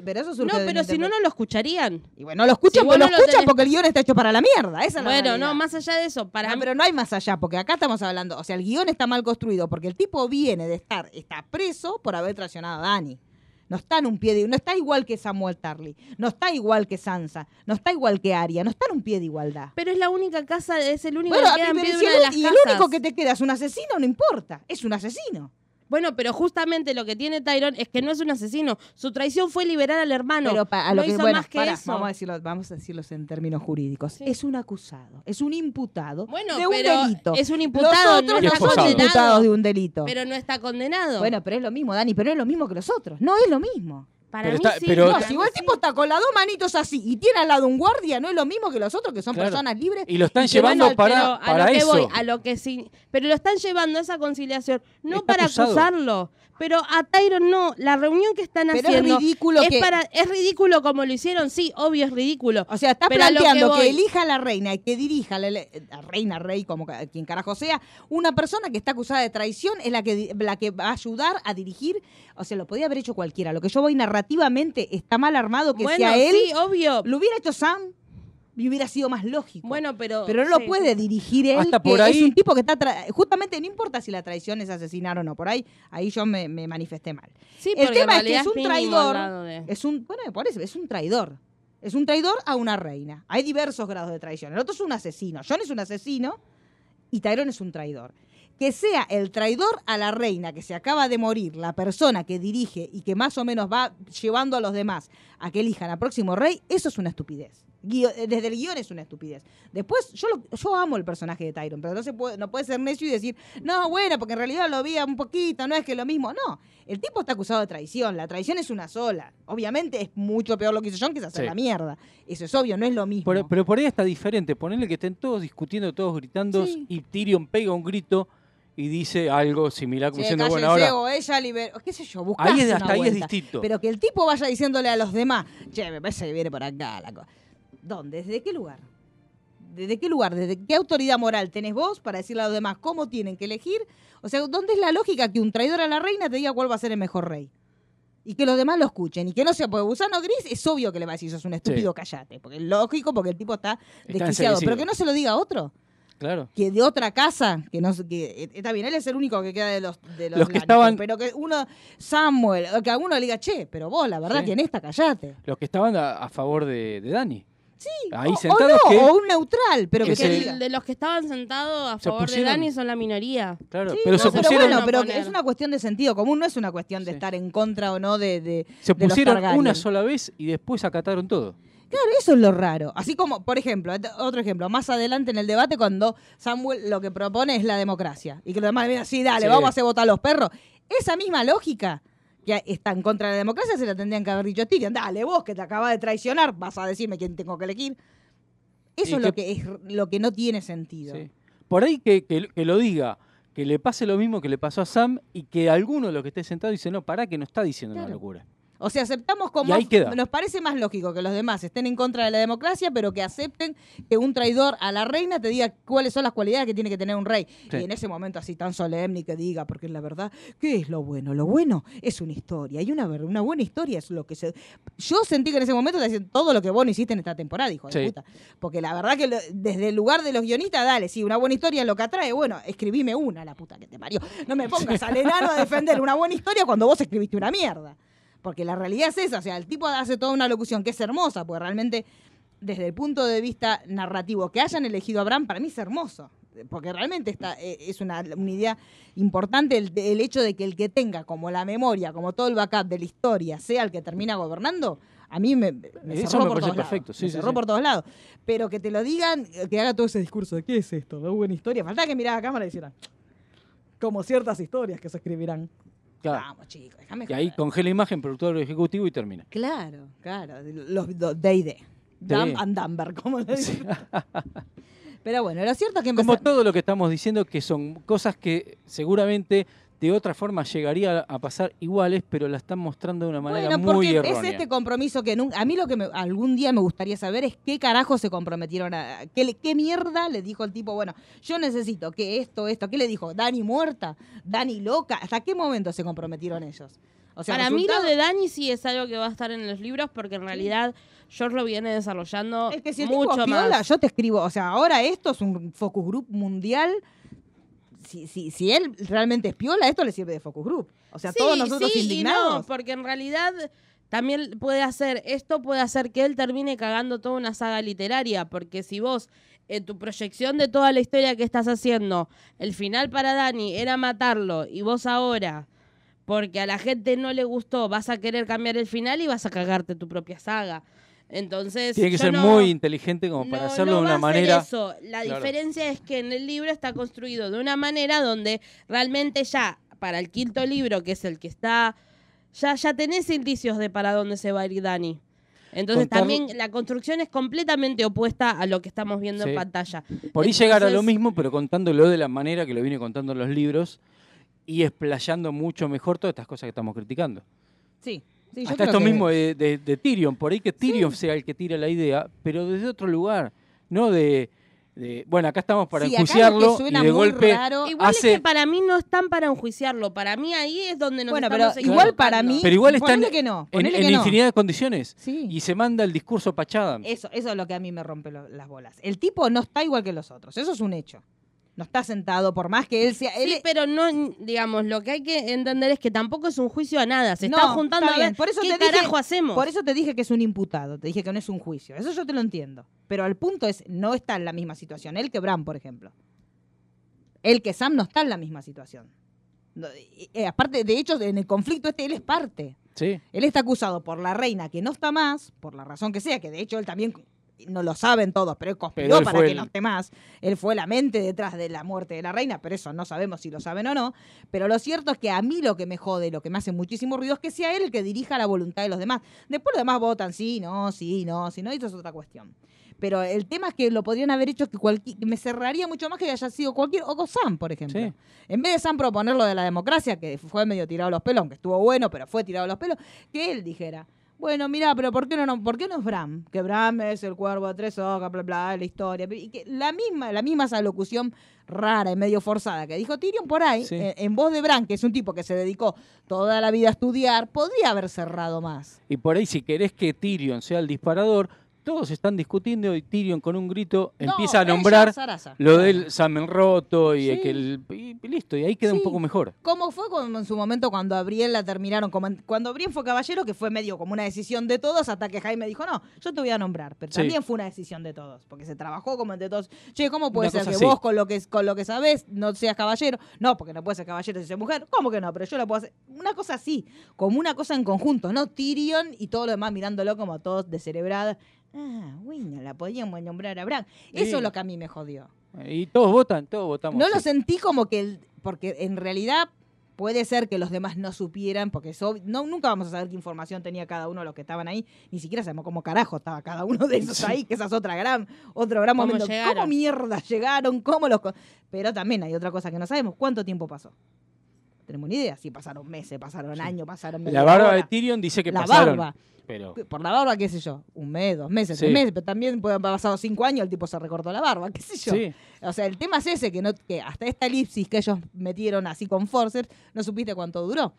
pero eso surge no, pero si no, no lo escucharían. Y bueno, no lo escuchan, Si vos no lo escuchan tenés- porque el guion está hecho para la mierda. Esa es la Bueno, realidad. no, más allá de eso, para No, mí- pero no hay más allá, porque acá estamos hablando, o sea, el guion está mal construido, porque el tipo viene de estar, está preso por haber traicionado a Dani. No está en un pie de, no está igual que Samuel Tarly, no está igual que Sansa, no está igual que Arya, no está en un pie de igualdad. Pero es la única casa, es el único Bueno, que queda en pero pie de si una el- de las y el casas. único que te queda es un asesino, no importa, es un asesino. Bueno, pero justamente lo que tiene Tyron es que no es un asesino. Su traición fue liberar al hermano. Pero pa- a no lo que, hizo bueno, más que eso. Vamos, a decirlo, vamos a decirlos en términos jurídicos. Es un acusado, es un imputado Bueno, de un pero delito. es un imputado, Los otros no no está son condenado. imputados de un delito. Pero no está condenado. Bueno, pero es lo mismo, Dani, pero es lo mismo que los otros. No es lo mismo. Para pero mí está- sí. pero- No, para si vos el sí. tipo está con las dos manitos así y tiene al lado un guardia, no es lo mismo que los otros que son Claro. personas libres. Y lo están que llevando van al- para, a para lo que eso. voy, a lo que sí, pero lo están llevando a esa conciliación, no Está para acusado. acusarlo, Pero a Tyron no, la reunión que están Pero es haciendo ridículo es que- para es ridículo como lo hicieron, sí, obvio es ridículo. O sea, está Pero planteando que, elija a la reina y que dirija a la, la reina, rey, como quien carajo sea, una persona que está acusada de traición es la que, la que va a ayudar a dirigir. O sea, lo podía haber hecho cualquiera. Lo que yo voy narrativamente está mal armado que Bueno, sea él. sí, obvio. Lo hubiera hecho Sam y hubiera sido más lógico. Bueno, pero Pero no lo sí. puede dirigir él. Hasta que por Es ahí- un tipo que está. tra- Justamente no importa si la traición es asesinar o no. Por ahí, ahí yo me, me manifesté mal. Sí, El tema es que es un traidor. de- Es un. Bueno, por eso, es un traidor. Es un traidor a una reina. Hay diversos grados de traición. El otro es un asesino. John es un asesino y Tyrone es un traidor. Que sea el traidor a la reina que se acaba de morir, la persona que dirige y que más o menos va llevando a los demás a que elijan al próximo rey, eso es una estupidez. Guio- eh, desde el guion es una estupidez. Después, yo, lo- yo amo el personaje de Tyron, pero no, se puede, no puede ser necio y decir, no, bueno, porque en realidad lo vi un poquito, no es que lo mismo. No, el tipo está acusado de traición, la traición es una sola. Obviamente es mucho peor lo que hizo John que es hacer Sí. la mierda. Eso es obvio, no es lo mismo. Pero por ahí está diferente. Ponerle que estén todos discutiendo, todos gritando Sí. y Tyrion pega un grito y dice algo similar como diciendo, bueno, ahora... ella liberó, qué sé yo, buscás Ahí es- una es distinto. Pero que el tipo vaya diciéndole a los demás, che, me parece que viene por acá la cosa. ¿Dónde? ¿Desde qué lugar? ¿Desde qué lugar? ¿Desde qué autoridad moral tenés vos para decirle a los demás cómo tienen que elegir? O sea, ¿dónde es la lógica que un traidor a la reina te diga cuál va a ser el mejor rey? Y que los demás lo escuchen. Y que no sea, porque Gusano Gris es obvio que le va a decir, sos un estúpido, callate. Porque es lógico, porque el tipo está desquiciado. Pero que no se lo diga a otro. Claro. Que de otra casa, que no que eh, está bien, él es el único que queda de los de los, Los que estaban- pero que uno, Samuel, que a uno le diga, che, pero vos, la verdad Sí. que en esta callate. Los que estaban a, a favor de, de Dani. Sí, Ahí o, sentados o no, que... o un neutral, pero que, que se se- diga. El de los que estaban sentados a favor pusieron- de Dani son la minoría. Claro, Sí, pero no, se pusieron... bueno, pero es una cuestión de sentido común, no es una cuestión de estar en contra o no de, de Se de los pusieron una sola vez y después acataron todo. Claro, eso es lo raro. Así como, por ejemplo, otro ejemplo, más adelante en el debate cuando Samuel lo que propone es la democracia y que los demás le digan, sí, dale, Sí. vamos a hacer votar a los perros. Esa misma lógica que está en contra de la democracia se la tendrían que haber dicho a Tyrion. Dale, vos que te acabas de traicionar, vas a decirme quién tengo que elegir. Eso es lo que- es lo que no tiene sentido. Sí. Por ahí que, que- que lo diga, que le pase lo mismo que le pasó a Sam y que alguno de los que esté sentado dice, no, pará que no está diciendo una locura. O sea, aceptamos como. Nos parece más lógico que los demás estén en contra de la democracia, pero que acepten que un traidor a la reina te diga cuáles son las cualidades que tiene que tener un rey. Sí. Y en ese momento así tan solemne que diga, porque la verdad, ¿qué es lo bueno? Lo bueno es una historia. Y una, buena historia es lo que se. Yo sentí que en ese momento te decían todo lo que vos no hiciste en esta temporada, hijo de Sí. puta. Porque la verdad que lo- desde el lugar de los guionistas, dale, sí, una buena historia es lo que atrae. Bueno, escribime una, la puta que te parió. No me pongas al enano a defender una buena historia cuando vos escribiste una mierda. Porque la realidad es esa, o sea, el tipo hace toda una locución que es hermosa, porque realmente desde el punto de vista narrativo que hayan elegido a Bran, para mí es hermoso. Porque realmente está, eh, es una, una idea importante el, el hecho de que el que tenga como la memoria, como todo el backup de la historia, sea el que termina gobernando, a mí me, me Eso cerró me por todos perfecto, lados. sí, me sí, cerró sí. por todos lados. Pero que te lo digan, que haga todo ese discurso de qué es esto, de buena historia. Falta que mirara a cámara y hicieran como ciertas historias que se escribirán. Claro. Vamos, chicos, déjame Y ahí joder. congela imagen, productor ejecutivo y termina. Claro, claro. Los D&D. Dumb and Dumber, como le dicen. Pero bueno, lo cierto es que Como empezó... todo lo que estamos diciendo, que son cosas que seguramente de otra forma llegaría a pasar iguales, pero la están mostrando de una manera Bueno, muy porque es errónea. este compromiso que nunca, a mí lo que me- algún día me gustaría saber es qué carajo se comprometieron a qué, mierda le dijo el tipo, bueno, yo necesito que esto, esto, ¿qué le dijo? Dani muerta, Dani loca, ¿hasta qué momento se comprometieron ellos? O sea, Para mí resultado- lo de Dani sí es algo que va a estar en los libros porque en realidad George lo viene desarrollando Es que si el mucho tipo piola, más. yo te escribo, o sea, ahora esto es un focus group mundial. Si, si, si él realmente es piola, esto le sirve de focus group. O sea, Sí, todos nosotros sí y indignados. no, porque en realidad también puede hacer, esto puede hacer que él termine cagando toda una saga literaria, porque si vos en tu proyección de toda la historia que estás haciendo, el final para Dani era matarlo y vos ahora, porque a la gente no le gustó, vas a querer cambiar el final y vas a cagarte tu propia saga. Entonces, Tiene que ser no- muy inteligente como para no, hacerlo no de una va a ser manera. eso. La Claro. diferencia es que en el libro está construido de una manera donde realmente ya, para el quinto libro, que es el que está, ya, ya tenés indicios de para dónde se va a ir Dani. Entonces Contar- también la construcción es completamente opuesta a lo que estamos viendo Sí. en pantalla. Por ahí llegar a lo mismo, pero contándolo de la manera que lo viene contando en los libros. y explayando mucho mejor todas estas cosas que estamos criticando. Sí. Sí, yo Hasta creo esto que- mismo de, de- de Tyrion, por ahí que Tyrion sea el que tira la idea, pero desde otro lugar, no de... de- bueno, acá estamos para Sí, acá lo que enjuiciarlo suena y de muy golpe raro- Igual hace... es que para mí no están para enjuiciarlo. Para mí ahí es donde nos Bueno, estamos pero igual para mí- Pero igual están que no, en, que no. infinidad de condiciones Sí. y se manda el discurso pachada. Eso, eso es lo que a mí me rompe lo- las bolas. El tipo no está igual que los otros, eso es un hecho. No está sentado, por más que él sea... Él Sí, pero no, digamos, lo que hay que entender es que tampoco es un juicio a nada. Se No, está juntando está a ver por eso qué te dije- carajo hacemos. Por eso te dije que es un imputado, te dije que no es un juicio. Eso yo te lo entiendo. Pero el punto es, no está en la misma situación. Él que Bran, por ejemplo. Él que Sam no está en la misma situación. No, y- y aparte, de hecho, en el conflicto este, él es parte. Sí. Él está acusado por la reina que no está más, por la razón que sea, que de hecho él también no lo saben todos, pero él conspiró Pero para que el- no esté más. Él fue la mente detrás de la muerte de la reina, pero eso no sabemos si lo saben o no. Pero lo cierto es que a mí lo que me jode, lo que me hace muchísimo ruido es que sea él el que dirija la voluntad de los demás. Después los demás votan sí, no, sí, no, sí, no, y eso es otra cuestión. Pero el tema es que lo podrían haber hecho que cualquier, me cerraría mucho más que haya sido cualquier, o Sam, por ejemplo. Sí. En vez de Sam proponer lo de la democracia, que fue medio tirado a los pelos, aunque estuvo bueno, pero fue tirado a los pelos, que él dijera, bueno, mira, pero ¿por qué no, no, ¿por qué no es Bram? Que Bram es el cuervo de tres hojas, bla, bla, la historia. Y que la misma, la misma esa locución rara y medio forzada que dijo Tyrion por ahí, Sí. en, en voz de Bran, que es un tipo que se dedicó toda la vida a estudiar, podría haber cerrado más. Y por ahí, si querés que Tyrion sea el disparador, todos están discutiendo y Tyrion con un grito No, empieza a nombrar lo del Samen roto y, Sí. que el, y listo, y ahí queda un poco mejor. Como fue como en su momento cuando a Brienne la terminaron, como en- cuando Brienne fue caballero, que fue medio como una decisión de todos, hasta que Jaime dijo, no, yo te voy a nombrar, pero Sí. también fue una decisión de todos, porque se trabajó como entre todos. Che, ¿cómo puede Una ser que así. vos con lo que, con lo que sabés no seas caballero? No, porque no puedes ser caballero si sos mujer. ¿Cómo que no? Pero yo lo puedo hacer. Una cosa así, como una cosa en conjunto, no Tyrion y todo lo demás mirándolo como todos descerebrados. Ah, bueno, la podíamos nombrar a Bran. Eso Sí. es lo que a mí me jodió. Y todos votan, todos votamos. No lo sentí como que, el- porque en realidad puede ser que los demás no supieran, porque eso, no, nunca vamos a saber qué información tenía cada uno de los que estaban ahí, ni siquiera sabemos cómo carajo estaba cada uno de esos ahí, que esa es otra gran, otro gran ¿Cómo momento. llegaron? ¿Cómo mierda llegaron? ¿Cómo los...? Pero también hay otra cosa que no sabemos, ¿cuánto tiempo pasó? Tenemos ni idea si pasaron meses, pasaron años, pasaron media La barba hora. de Tyrion dice que La pasaron. barba. Pero Por la barba, qué sé yo, un mes, dos meses, Sí. tres meses, pero también pueden haber pasado cinco años, el tipo se recortó la barba, qué sé yo. Sí. O sea, el tema es ese, que, no, que hasta esta elipsis que ellos metieron así con Forcer, no supiste cuánto duró.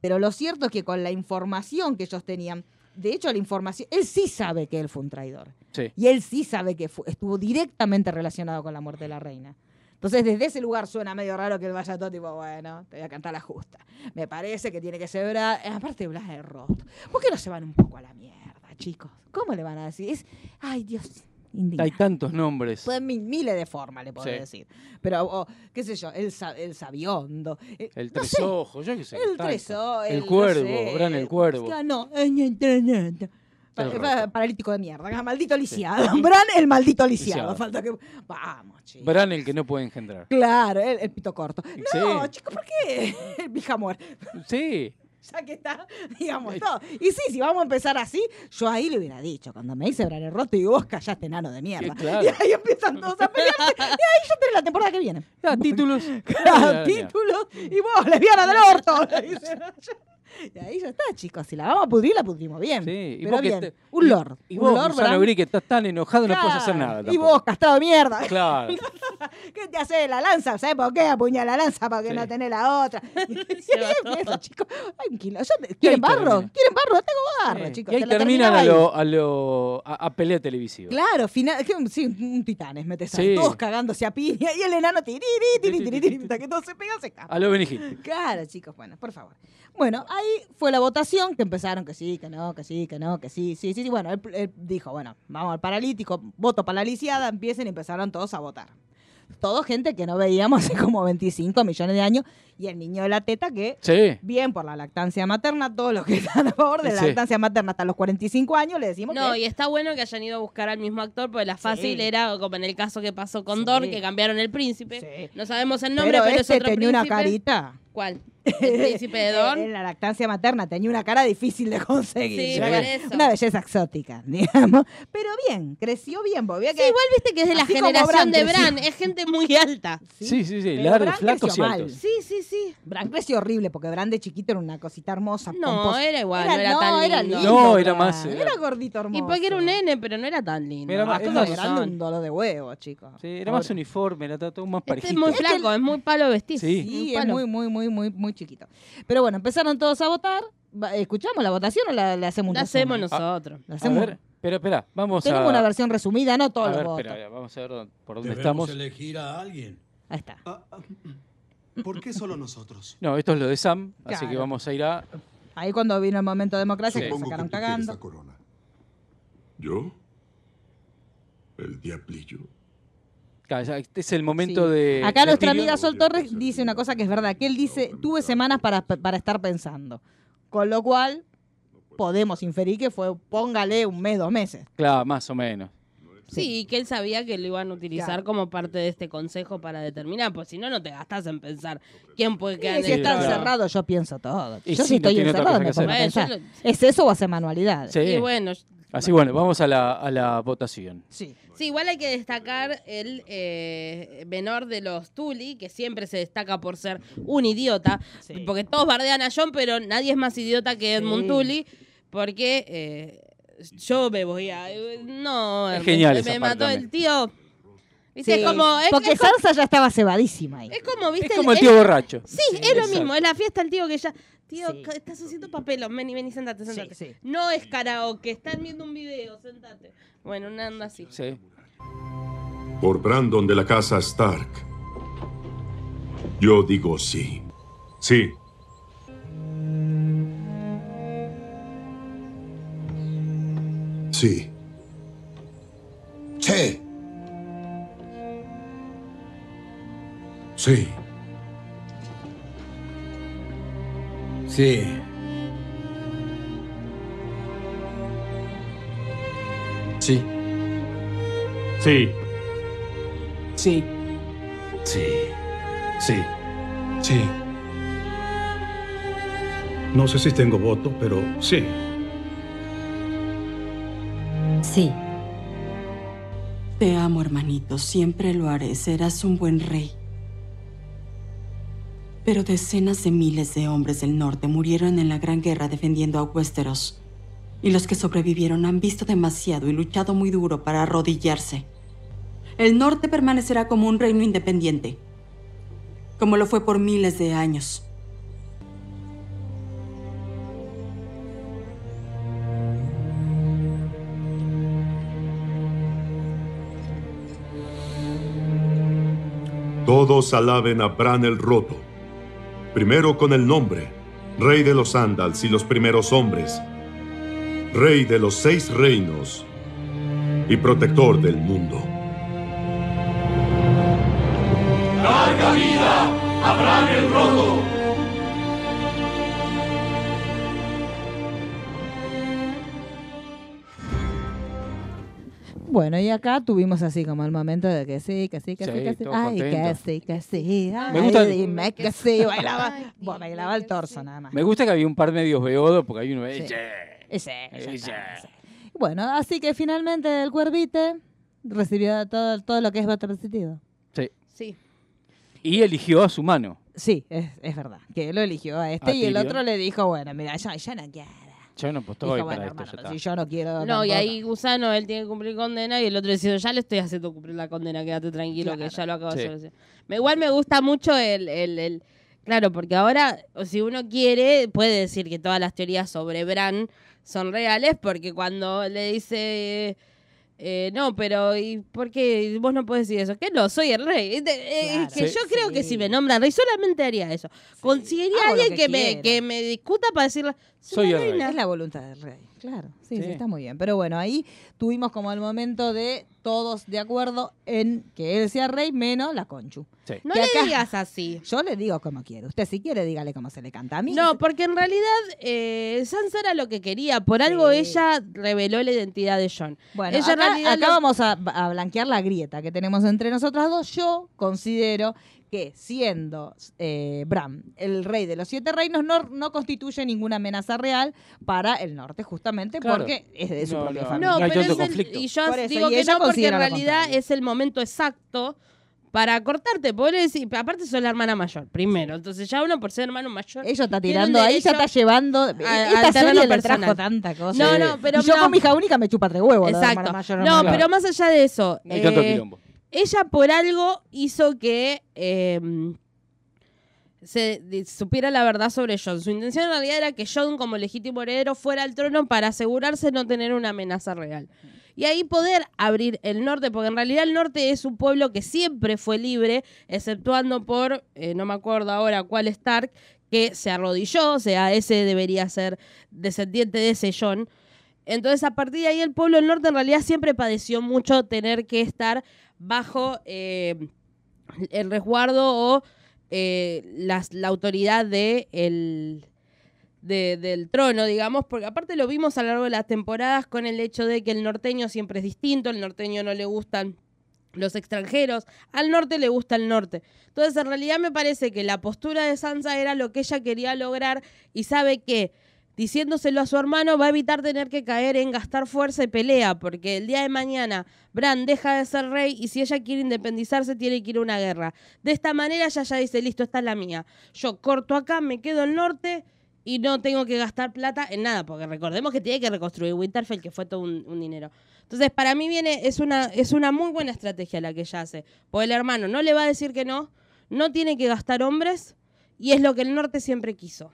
Pero lo cierto es que con la información que ellos tenían, de hecho la información, él sí sabe que él fue un traidor. sí. Y él sí sabe que estuvo directamente relacionado con la muerte de la reina. Entonces, desde ese lugar suena medio raro que él vaya todo tipo, bueno, te voy a cantar la justa. Me parece que tiene que ser Blas. Aparte, Blas es Roth. ¿Por qué no se van un poco a la mierda, chicos? ¿Cómo le van a decir? Es, ay, Dios, indignado. Hay tantos nombres. Pueden mi- miles de formas, le puedo Sí. decir. Pero, o, qué sé yo, el, el sabiondo. eh, El no tres sé, ojos, yo qué sé. El tanto. tres ojos. El no cuervo, sé, Bran el cuervo. es que no, Pa- paralítico de mierda. Maldito lisiado. Bran el maldito lisiado. Lisiado. Falta que. Vamos, chicos. Bran el que no puede engendrar. Claro, el, el pito corto. No, Sí. chicos, ¿por qué? El pijamor. Sí. Ya que está, digamos todo. Y sí, si vamos a empezar así, yo ahí le hubiera dicho, cuando me dice Bran el roto, y vos callaste enano de mierda. Sí, claro. Y ahí empiezan todos a pelearse. y ahí ya tenés la temporada que viene. Ah, títulos. Claro, títulos. Y vos, lesbiana del orto. Y ahí ya está, chicos. Si la vamos a pudrir, la pudrimos bien. Sí, y Pero vos que bien. te- un lord. Y un vos, lord. Gris, que estás tan enojado, no puedes hacer nada. Y vos, castrado de mierda. Claro. ¿Qué te hace la lanza? ¿Sabes por qué apuñala la lanza? Porque Sí. no tenés la otra. Empieza, chicos. ¿Quieren barro? termina. ¿Quieren barro? Tengo barro, Sí. chicos. Y ahí Te terminan a lo, a lo a, a pelea televisiva. Claro, final, que sí, un titanes, metes ahí, Sí. todos cagándose a piña y el enano tiriri, tiri, tiri, tiri, hasta que todos se pegan, se. A lo Benny Hill. Claro, chicos, bueno, por favor. Bueno, ahí fue la votación que empezaron que sí, que no, que sí, que no, que sí, sí, sí. sí. Bueno, él, él dijo, bueno, vamos al paralítico, voto para la lisiada, empiecen y empezaron todos a votar. Todo gente que no veíamos hace como 25 millones de años y el niño de la teta que, Sí. bien por la lactancia materna, todos los que están a favor de la Sí. lactancia materna hasta los 45 años, le decimos No, que... y está bueno que hayan ido a buscar al mismo actor, porque la fácil Sí. era como en el caso que pasó con Sí. Dor, que cambiaron el príncipe. Sí. No sabemos el nombre, pero pero, este es otro tenía una carita. ¿Cuál? El príncipe de Dorn. En la lactancia materna tenía una cara difícil de conseguir. Sí, Era por una- eso. Una belleza exótica, digamos. Pero bien, creció bien. porque Sí, que- igual viste que es de la generación Bran de creció. Bran, es gente muy alta. Sí, sí, sí, flacos y creció mal. Sí, sí, sí. Bran creció horrible porque Bran de chiquito era una cosita hermosa. No, pomposa. era igual, no era tan era lindo. No, era más, era- Era gordito hermoso. Y porque era un nene, pero no era tan lindo. Era más- grande son. un dolor de huevo, chicos. Sí, era más uniforme, era todo más Este es parejito. muy flaco, es muy palo vestido. Sí. Sí, es muy, muy, muy, muy, muy chiquito. Pero bueno, empezaron todos a votar. ¿Escuchamos la votación o la, la hacemos La un resumen? hacemos nosotros. La A hacemos. ver, pero espera, vamos Tenemos a... una versión resumida, no a todos los votos. espera, vamos a ver por dónde Debemos estamos. elegir a alguien. Ahí está. ¿Por qué solo nosotros? No, esto es lo de Sam, así que vamos a ir a... Ahí cuando vino el momento de democracia, que sacaron que tú quieres cagando. la corona. ¿Yo? El diablillo. Este es el momento Sí. de... Acá de nuestra amiga Sol Torres dice una cosa que es verdad, que él dice, tuve semanas para, para estar pensando. Con lo cual, podemos inferir que fue, póngale un mes, dos meses. Claro, más o menos. Sí, y que él sabía que lo iban a utilizar Claro. como parte de este consejo para determinar, pues si no, no te gastas en pensar quién puede quedar Y en si el está encerrado, yo pienso todo. Y yo sí, si no estoy encerrado, me pongo a pensar. Yo ¿Es eso o hacer manualidades? Sí. Y bueno, Así bueno, vamos a la, a la votación. Sí. Sí, igual hay que destacar el eh, menor de los Tully, que siempre se destaca por ser un idiota, Sí. porque todos bardean a John, pero nadie es más idiota que Edmund Sí. Tully, porque eh, yo me voy a... No, Es me- genial me, parte mató también. el tío... ¿Viste? Sí, Es como... Es, porque es como- ya estaba cebadísima ahí. es como, ¿viste? Es como el tío borracho. Sí, es lo exacto. mismo, es la fiesta el tío que ya... Tío, Sí. estás haciendo papelón, vení, vení, sentate, sentate. sí. No es karaoke, están viendo un video, sentate. Bueno, una anda así. Sí. Por Brandon de la casa Stark. Yo digo sí. Sí. Sí. Sí. Sí. Sí. Sí. Sí. Sí. Sí. Sí. Sí. No sé si tengo voto, pero sí. Sí. Te amo, hermanito. Siempre lo haré. Serás un buen rey. Pero decenas de miles de hombres del norte murieron en la Gran Guerra defendiendo a Westeros. Y los que sobrevivieron han visto demasiado y luchado muy duro para arrodillarse. El norte permanecerá como un reino independiente, como lo fue por miles de años. Todos alaben a Bran el Roto. Primero con el nombre, Rey de los Andals y los primeros hombres, Rey de los seis reinos y protector del mundo. ¡Larga vida Bran el Roto! Bueno, y acá tuvimos así como el momento de que sí, que sí, que sí, Sí, que sí. Ay, que sí, que sí. Ay, Me gusta- dime que sí. Bailaba, bueno, bailaba el torso nada más. Me gusta que había un par medios beodos, porque hay uno... Sí. Bueno, así que finalmente el cuervite recibió todo, todo lo que es voto positivo. Sí. Sí. Y eligió a su mano. Sí, es, es verdad. Que él lo eligió a este A y el otro le dijo, bueno, mira, yo, yo no quiero. Yo no, pues Dijo, bueno, para esto, hermano, ya pero está. si yo no quiero. No, y tampoco. ahí Gusano, él tiene que cumplir condena y el otro diciendo, ya le estoy haciendo cumplir la condena, quédate tranquilo que Claro. ya lo acabo Sí. de hacer. Me, igual me gusta mucho el, el, el- Claro, porque ahora, o si uno quiere, puede decir que todas las teorías sobre Bran son reales, porque cuando le dice... eh, no, pero ¿y por qué vos no podés decir eso? Que no, soy el rey. Eh, eh, Claro. que Sí. yo creo que Sí. si me nombran rey solamente haría eso. Conseguiría a Hago lo alguien que que, me, que me discuta para decirle, Soy el reina. Es la voluntad del rey, claro. Sí, sí, Sí. está muy bien. Pero bueno, ahí tuvimos como el momento de todos de acuerdo en que él sea rey menos la conchu. Sí. No Que le acá- digas así. Yo le digo como quiere. Usted si quiere, dígale como se le canta a mí. No, porque en realidad eh, Sansa era lo que quería. Por algo Sí. ella reveló la identidad de John. Bueno, ella en acá, realidad acá lo- vamos a, a blanquear la grieta que tenemos entre nosotras dos. Yo considero que siendo eh, Bran el rey de los siete reinos no, no constituye ninguna amenaza real para el norte, justamente Claro. porque es de su No, propia no, familia. No, No hay pero tanto es el- conflicto. y yo Por eso, digo y que no, porque en realidad es el momento exacto para cortarte. Podés decir, aparte sos la hermana mayor, primero. Entonces ya uno por ser hermano mayor. Ella está tirando ahí, ya está llevando. a- esta al terreno serie le trajo tanta cosa. No, no, pero y yo no. con mi hija única me chupa tres huevos. Exacto. hermana mayor, No, hermana pero más allá de eso. Tanto eh, quilombo. Ella por algo hizo que eh, se supiera la verdad sobre John. Su intención en realidad era que John, como legítimo heredero, fuera al trono para asegurarse no tener una amenaza real. Y ahí poder abrir el norte, porque en realidad el norte es un pueblo que siempre fue libre, exceptuando por, eh, no me acuerdo ahora cuál Stark, que se arrodilló, o sea, ese debería ser descendiente de ese John. Entonces, a partir de ahí, el pueblo del norte en realidad siempre padeció mucho tener que estar bajo eh, el resguardo o eh, las- la autoridad de el, de- del trono, digamos, porque aparte lo vimos a lo largo de las temporadas con el hecho de que el norteño siempre es distinto, el norteño no le gustan los extranjeros, al norte le gusta el norte. Entonces, en realidad me parece que la postura de Sansa era lo que ella quería lograr y sabe que diciéndoselo a su hermano va a evitar tener que caer en gastar fuerza y pelea, porque el día de mañana Bran deja de ser rey y si ella quiere independizarse tiene que ir a una guerra. De esta manera ella ya dice, listo, esta es la mía. Yo corto acá, me quedo al norte y no tengo que gastar plata en nada, porque recordemos que tiene que reconstruir Winterfell, que fue todo un, un dinero. Entonces, para mí viene, es una, es una muy buena estrategia la que ella hace. Porque el hermano no le va a decir que no, no tiene que gastar hombres, y es lo que el norte siempre quiso.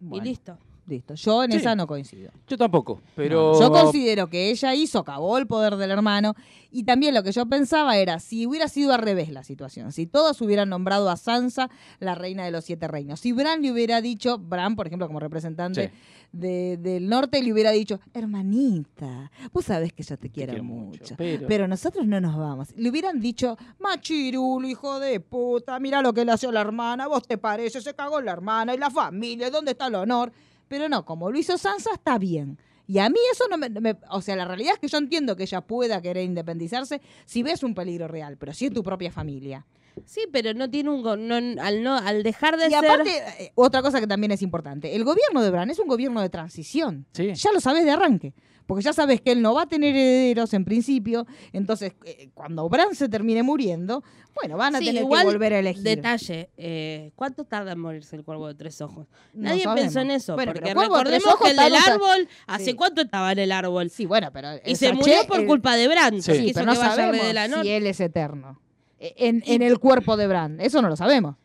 Bueno. Y listo. Listo. Yo en Sí. esa no coincido. Yo tampoco, pero... Yo considero que ella hizo, acabó el poder del hermano. Y también lo que yo pensaba era, si hubiera sido al revés la situación, si todos hubieran nombrado a Sansa la reina de los siete reinos, si Bran le hubiera dicho, Bran, por ejemplo, como representante Sí. de- del norte, le hubiera dicho, hermanita, vos sabés que yo te quiero, quiero mucho, mucho, pero... pero- nosotros no nos vamos. Le hubieran dicho, machirulo, hijo de puta, mira lo que le hace a la hermana, vos te parece, se cagó la hermana y la familia, ¿dónde está el honor? Pero no, como lo hizo Sansa, está bien. Y a mí eso no me, me- O sea, la realidad es que yo entiendo que ella pueda querer independizarse si ves un peligro real, pero si es tu propia familia. Sí, pero no tiene un... no- al, no, al dejar de Y ser... aparte, eh, otra cosa que también es importante, el gobierno de Bran es un gobierno de transición. Sí. Ya lo sabes de arranque. Porque ya sabes que él no va a tener herederos en principio. Entonces, eh, cuando Bran se termine muriendo, bueno, van a Sí, tener igual, que volver a elegir. Detalle, eh, ¿cuánto tarda en morirse el cuervo de tres ojos? No Nadie pensó en eso, Bueno, porque recordemos que el del árbol, ¿hace Sí. cuánto estaba en el árbol? Sí, bueno, pero... Y se murió por el- culpa de Bran, Sí. pero no sabemos de la si él es eterno. Eh, En, en el cuerpo de Bran. Eso no lo sabemos.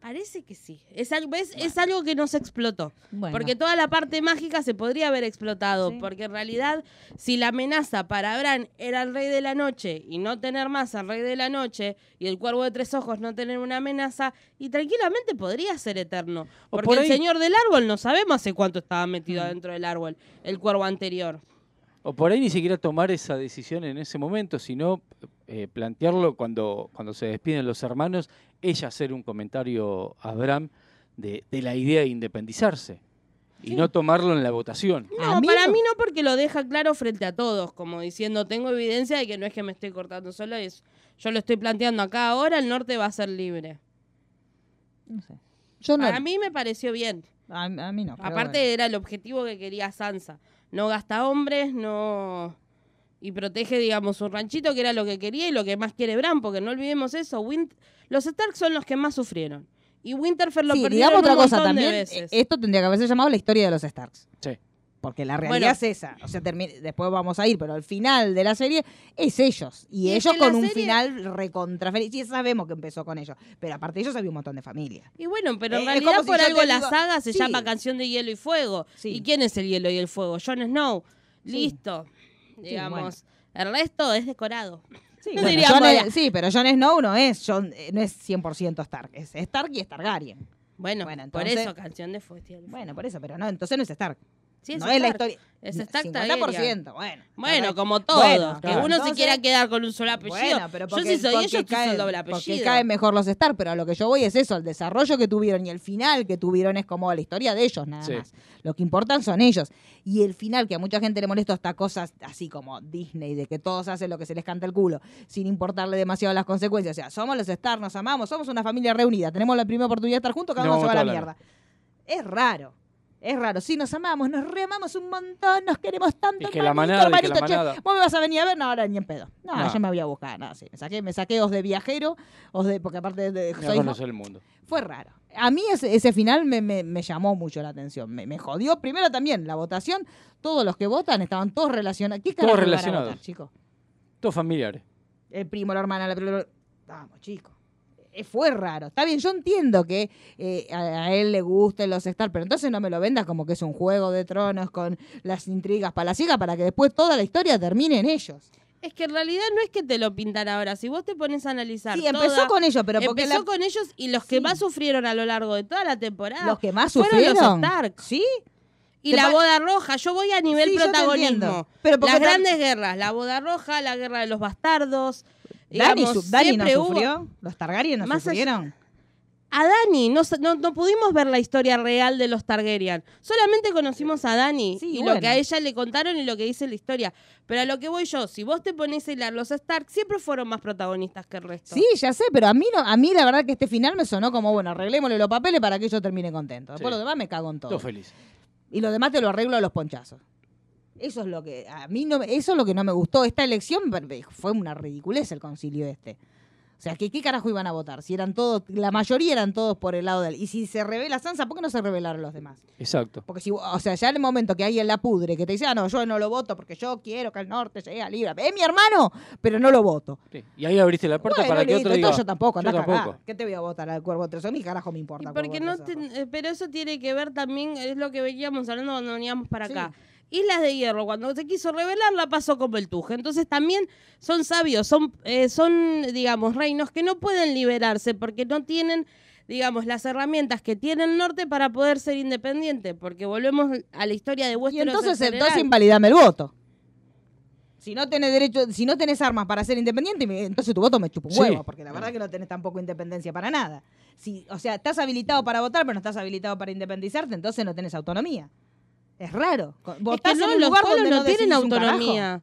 Parece que sí. Es algo, es algo que no se explotó. Bueno. Porque toda la parte mágica se podría haber explotado. Porque en realidad, si la amenaza para Bran era el rey de la noche y no tener más al rey de la noche y el cuervo de tres ojos no tener una amenaza, y tranquilamente podría ser eterno. Porque por el señor del árbol no sabemos hace cuánto estaba metido adentro del árbol, el cuervo anterior. O por ahí ni siquiera tomar esa decisión en ese momento, sino eh, plantearlo cuando, cuando se despiden los hermanos, ella hacer un comentario a Abraham de, de la idea de independizarse y no tomarlo en la votación. No, para mí no porque lo deja claro frente a todos, como diciendo, tengo evidencia de que no es que me estoy cortando solo, es, yo lo estoy planteando acá ahora, el norte va a ser libre. Yo no- Para mí me pareció bien. A, a mí no. Aparte bueno. era el objetivo que quería Sansa. No gasta hombres, no... Y protege, digamos, un ranchito que era lo que quería y lo que más quiere Bran, porque no olvidemos eso. Win- Los Stark son los que más sufrieron. Y Winterfell lo Sí, perdieron digamos otra un cosa también. veces. eh, Esto tendría que haberse llamado la historia de los Starks. Sí. Porque la realidad Bueno. es esa. O sea, después vamos a ir, pero al final de la serie es ellos. Y, Y es ellos que con un serie- final recontra feliz. Y sabemos que empezó con ellos. Pero aparte de ellos había un montón de familia. Y bueno, pero en Eh, es realidad como por algo la digo- saga se sí. llama Canción de Hielo y Fuego. ¿Y quién es el hielo y el fuego? Jon Snow. Listo. Digamos. El resto es decorado. Sí, No bueno, la- es- sí, pero Jon Snow no es, Jon- eh, no es 100% Stark. Es Stark y es Targaryen. Bueno, Bueno, por entonces- eso, Canción de Fuego. Bueno, por eso, pero no, entonces no es Stark. Sí, es no es la historia. Es Stark 50%, Targaryen. bueno. Bueno, como todos. Bueno, que claro. uno se quiera quedar con un solo apellido. Bueno, pero yo porque, sí soy porque ellos, tú cae- sos doble Porque apellido. caen mejor los Star, pero a lo que yo voy es eso, el desarrollo que tuvieron y el final que tuvieron es como la historia de ellos nada Sí. más. Lo que importan son ellos. Y el final, que a mucha gente le molesta esta cosas así como Disney, de que todos hacen lo que se les canta el culo, sin importarle demasiado las consecuencias. O sea, somos los Star, nos amamos, somos una familia reunida, tenemos la primera oportunidad de estar juntos, cada No, uno se va a la mierda. Es raro. Es raro, sí, nos amamos, nos reamamos un montón, nos queremos tanto. Y que la hermanito, manada, y que la che, manada. ¿Vos me vas a venir a ver? No, ahora ni en pedo. No, No. yo me voy a buscar, no, sí. Me saqué, me saqué os de viajero, os de, porque aparte de, soy- el mundo. fue raro. A mí ese, ese final me, me- me llamó mucho la atención. Me, me jodió. Primero también, la votación, todos los que votan estaban todos relacionados. ¿Qué Todos relacionados. chicos? Todos familiares. El primo, la hermana, la. Vamos, chicos. Eh, Fue raro. Está bien, yo entiendo que eh, a, a él le gusten los Star, pero entonces no me lo vendas como que es un juego de tronos con las intrigas palaciegas para que después toda la historia termine en ellos. Es que en realidad no es que te lo pintan ahora. Si vos te pones a analizar. Sí, empezó toda- con ellos, pero porque Empezó la- con ellos y los que más sufrieron a lo largo de toda la temporada. Los que más fueron sufrieron. los Stark. ¿Sí? Y la boda roja, yo voy a nivel Sí, protagonismo. Pero Las grandes guerras, la boda roja, la guerra de los bastardos. Dani, digamos, su- Dani no hubo- sufrió. Los Targaryen no Más allá- sufrieron. A Dani, no, no, no pudimos ver la historia real de los Targaryen. Solamente conocimos a Dani Sí, y bueno. lo que a ella le contaron y lo que dice la historia. Pero a lo que voy yo, si vos te pones a hilar, los Stark siempre fueron más protagonistas que el resto. Sí, ya sé, pero a mí no, a mí la verdad que este final me sonó como, bueno, arreglémosle los papeles para que yo termine contento. Después Sí. lo demás me cago en todo. Todos felices. Y lo demás te lo arreglo a los ponchazos. Eso es lo que a mí no me- eso es lo que no me gustó. Esta elección fue una ridiculez el concilio este. O sea, ¿qué, ¿qué carajo iban a votar? Si eran todos, la mayoría eran todos por el lado del. Y si se revela Sansa, ¿por qué no se revelaron los demás? Exacto. Porque si, o sea, ya en el momento que alguien la pudre, que te dice, ah, no, yo no lo voto porque yo quiero que el norte sea libre. Es mi hermano, pero no lo voto. Sí. Y ahí abriste la puerta Bueno, para que otro diga. yo tampoco, yo a tampoco. ¿Qué te voy a votar al cuervo tres? A mí carajo me importa. Porque no te- eh, pero eso tiene que ver también, es lo que veníamos hablando cuando veníamos para acá. Islas de Hierro, cuando se quiso revelar, la pasó como el tuje. Entonces también son sabios, son, eh, son, digamos, reinos que no pueden liberarse porque no tienen, digamos, las herramientas que tiene el norte para poder ser independiente. Porque volvemos a la historia de Y Westeros. en entonces, general. entonces invalidame el voto. Si no tenés derecho, si no tenés armas para ser independiente, entonces tu voto me chupa un Sí. huevo, porque la verdad que no tenés tampoco independencia para nada. Si, o sea, estás habilitado para votar, pero no estás habilitado para independizarte, entonces no tenés autonomía. Es raro. Co- Es Votás que no, en un los lugar pueblos donde no, tienen autonomía.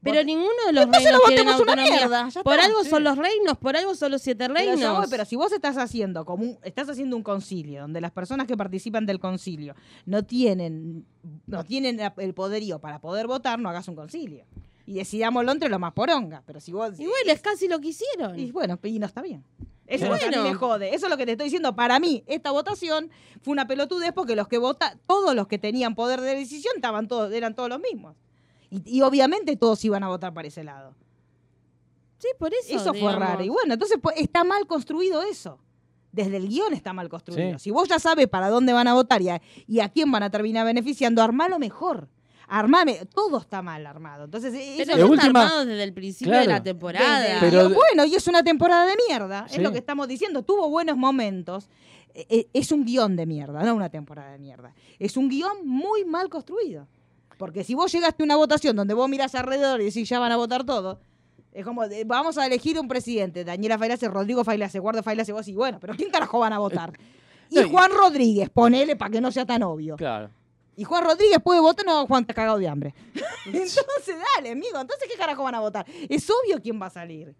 Pero ninguno de los Entonces reinos no tienen una autonomía. mierda, ya por está. algo Sí. son los reinos, por algo son los siete Pero, reinos. voy, pero si vos estás haciendo como un- estás haciendo un concilio donde las personas que participan del concilio no tienen no tienen el poderío para poder votar, no hagas un concilio. Y decidámoslo entre los más poronga. Pero si vos. Y bueno, es casi lo que hicieron. Y bueno, y no está bien. Es lo que a mí bueno. me jode. Eso es lo que te estoy diciendo. Para mí, esta votación fue una pelotudez porque los que votan, todos los que tenían poder de decisión estaban todos, eran todos los mismos. Y, y obviamente todos iban a votar para ese lado. Sí, por eso. Eso fue raro. Y bueno, entonces pues, está mal construido eso. Desde el guion está mal construido. Sí. Si vos ya sabes para dónde van a votar y a, y a quién van a terminar beneficiando, armalo mejor. Armame. Todo está mal armado. Entonces, e, Pero eso última- está armado desde el principio de la temporada. desde Pero- bueno, y es una temporada de mierda. Sí. Es lo que estamos diciendo. Tuvo buenos momentos. E- e- Es un guion de mierda, no una temporada de mierda. Es un guion muy mal construido. Porque si vos llegaste a una votación donde vos mirás alrededor y decís ya van a votar todos, es como, de, vamos a elegir un presidente, Daniela Failase, Rodrigo Failase, Guardo Failase, vos y bueno, pero ¿quién carajo van a votar? Y No, y- Juan Rodríguez, ponele para que no sea tan obvio. Claro. Y Juan Rodríguez puede votar, no, Juan está cagado de hambre. entonces, dale, amigo, entonces ¿qué carajo van a votar? Es obvio quién va a salir.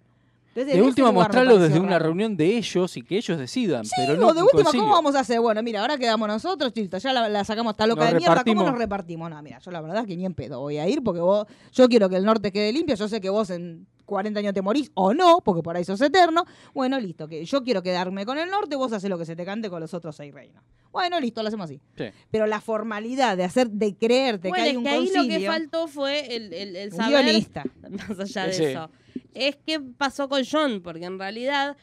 Entonces, De última, mostrarlo desde una reunión de ellos y que ellos decidan. Sí, pero no de última. ¿cómo vamos a hacer? Bueno, mira, ahora quedamos nosotros, chilto, ya la, la sacamos esta loca Nos de mierda, ¿cómo nos repartimos? No, mira, yo la verdad que ni en pedo voy a ir porque vos, yo quiero que el norte quede limpio, yo sé que vos en 40 años te morís o no, porque por ahí sos eterno. Bueno, listo, que yo quiero quedarme con el norte, vos haces lo que se te cante con los otros seis reinos. Bueno, listo, lo hacemos así. Sí. Pero la formalidad de hacer, de creerte Bueno, que hay es un que ahí concilio... lo que faltó fue el, el, el Un saber, guionista. más allá de Sí. eso, es qué pasó con John, porque en realidad,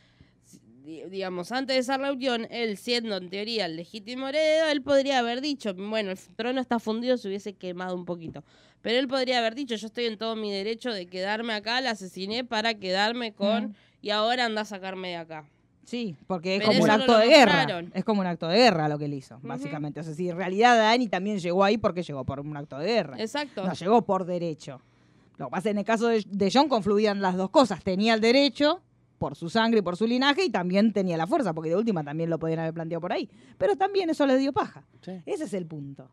di- digamos, antes de esa reunión, él siendo en teoría el legítimo heredero, él podría haber dicho, bueno, el trono está fundido, se hubiese quemado un poquito. Pero él podría haber dicho, yo estoy en todo mi derecho de quedarme acá, la asesiné para quedarme con, Mm. y ahora anda a sacarme de acá. Sí, porque es Pero como un no acto de guerra. mostraron. Es como un acto de guerra lo que él hizo, básicamente. O sea, si en realidad Dani también llegó ahí porque llegó por un acto de guerra. Exacto. No llegó por derecho. Lo que pasa es que en el caso de, de John confluían las dos cosas. Tenía el derecho por su sangre y por su linaje y también tenía la fuerza, porque de última también lo podían haber planteado por ahí. Pero también eso le dio paja. Ese es el punto.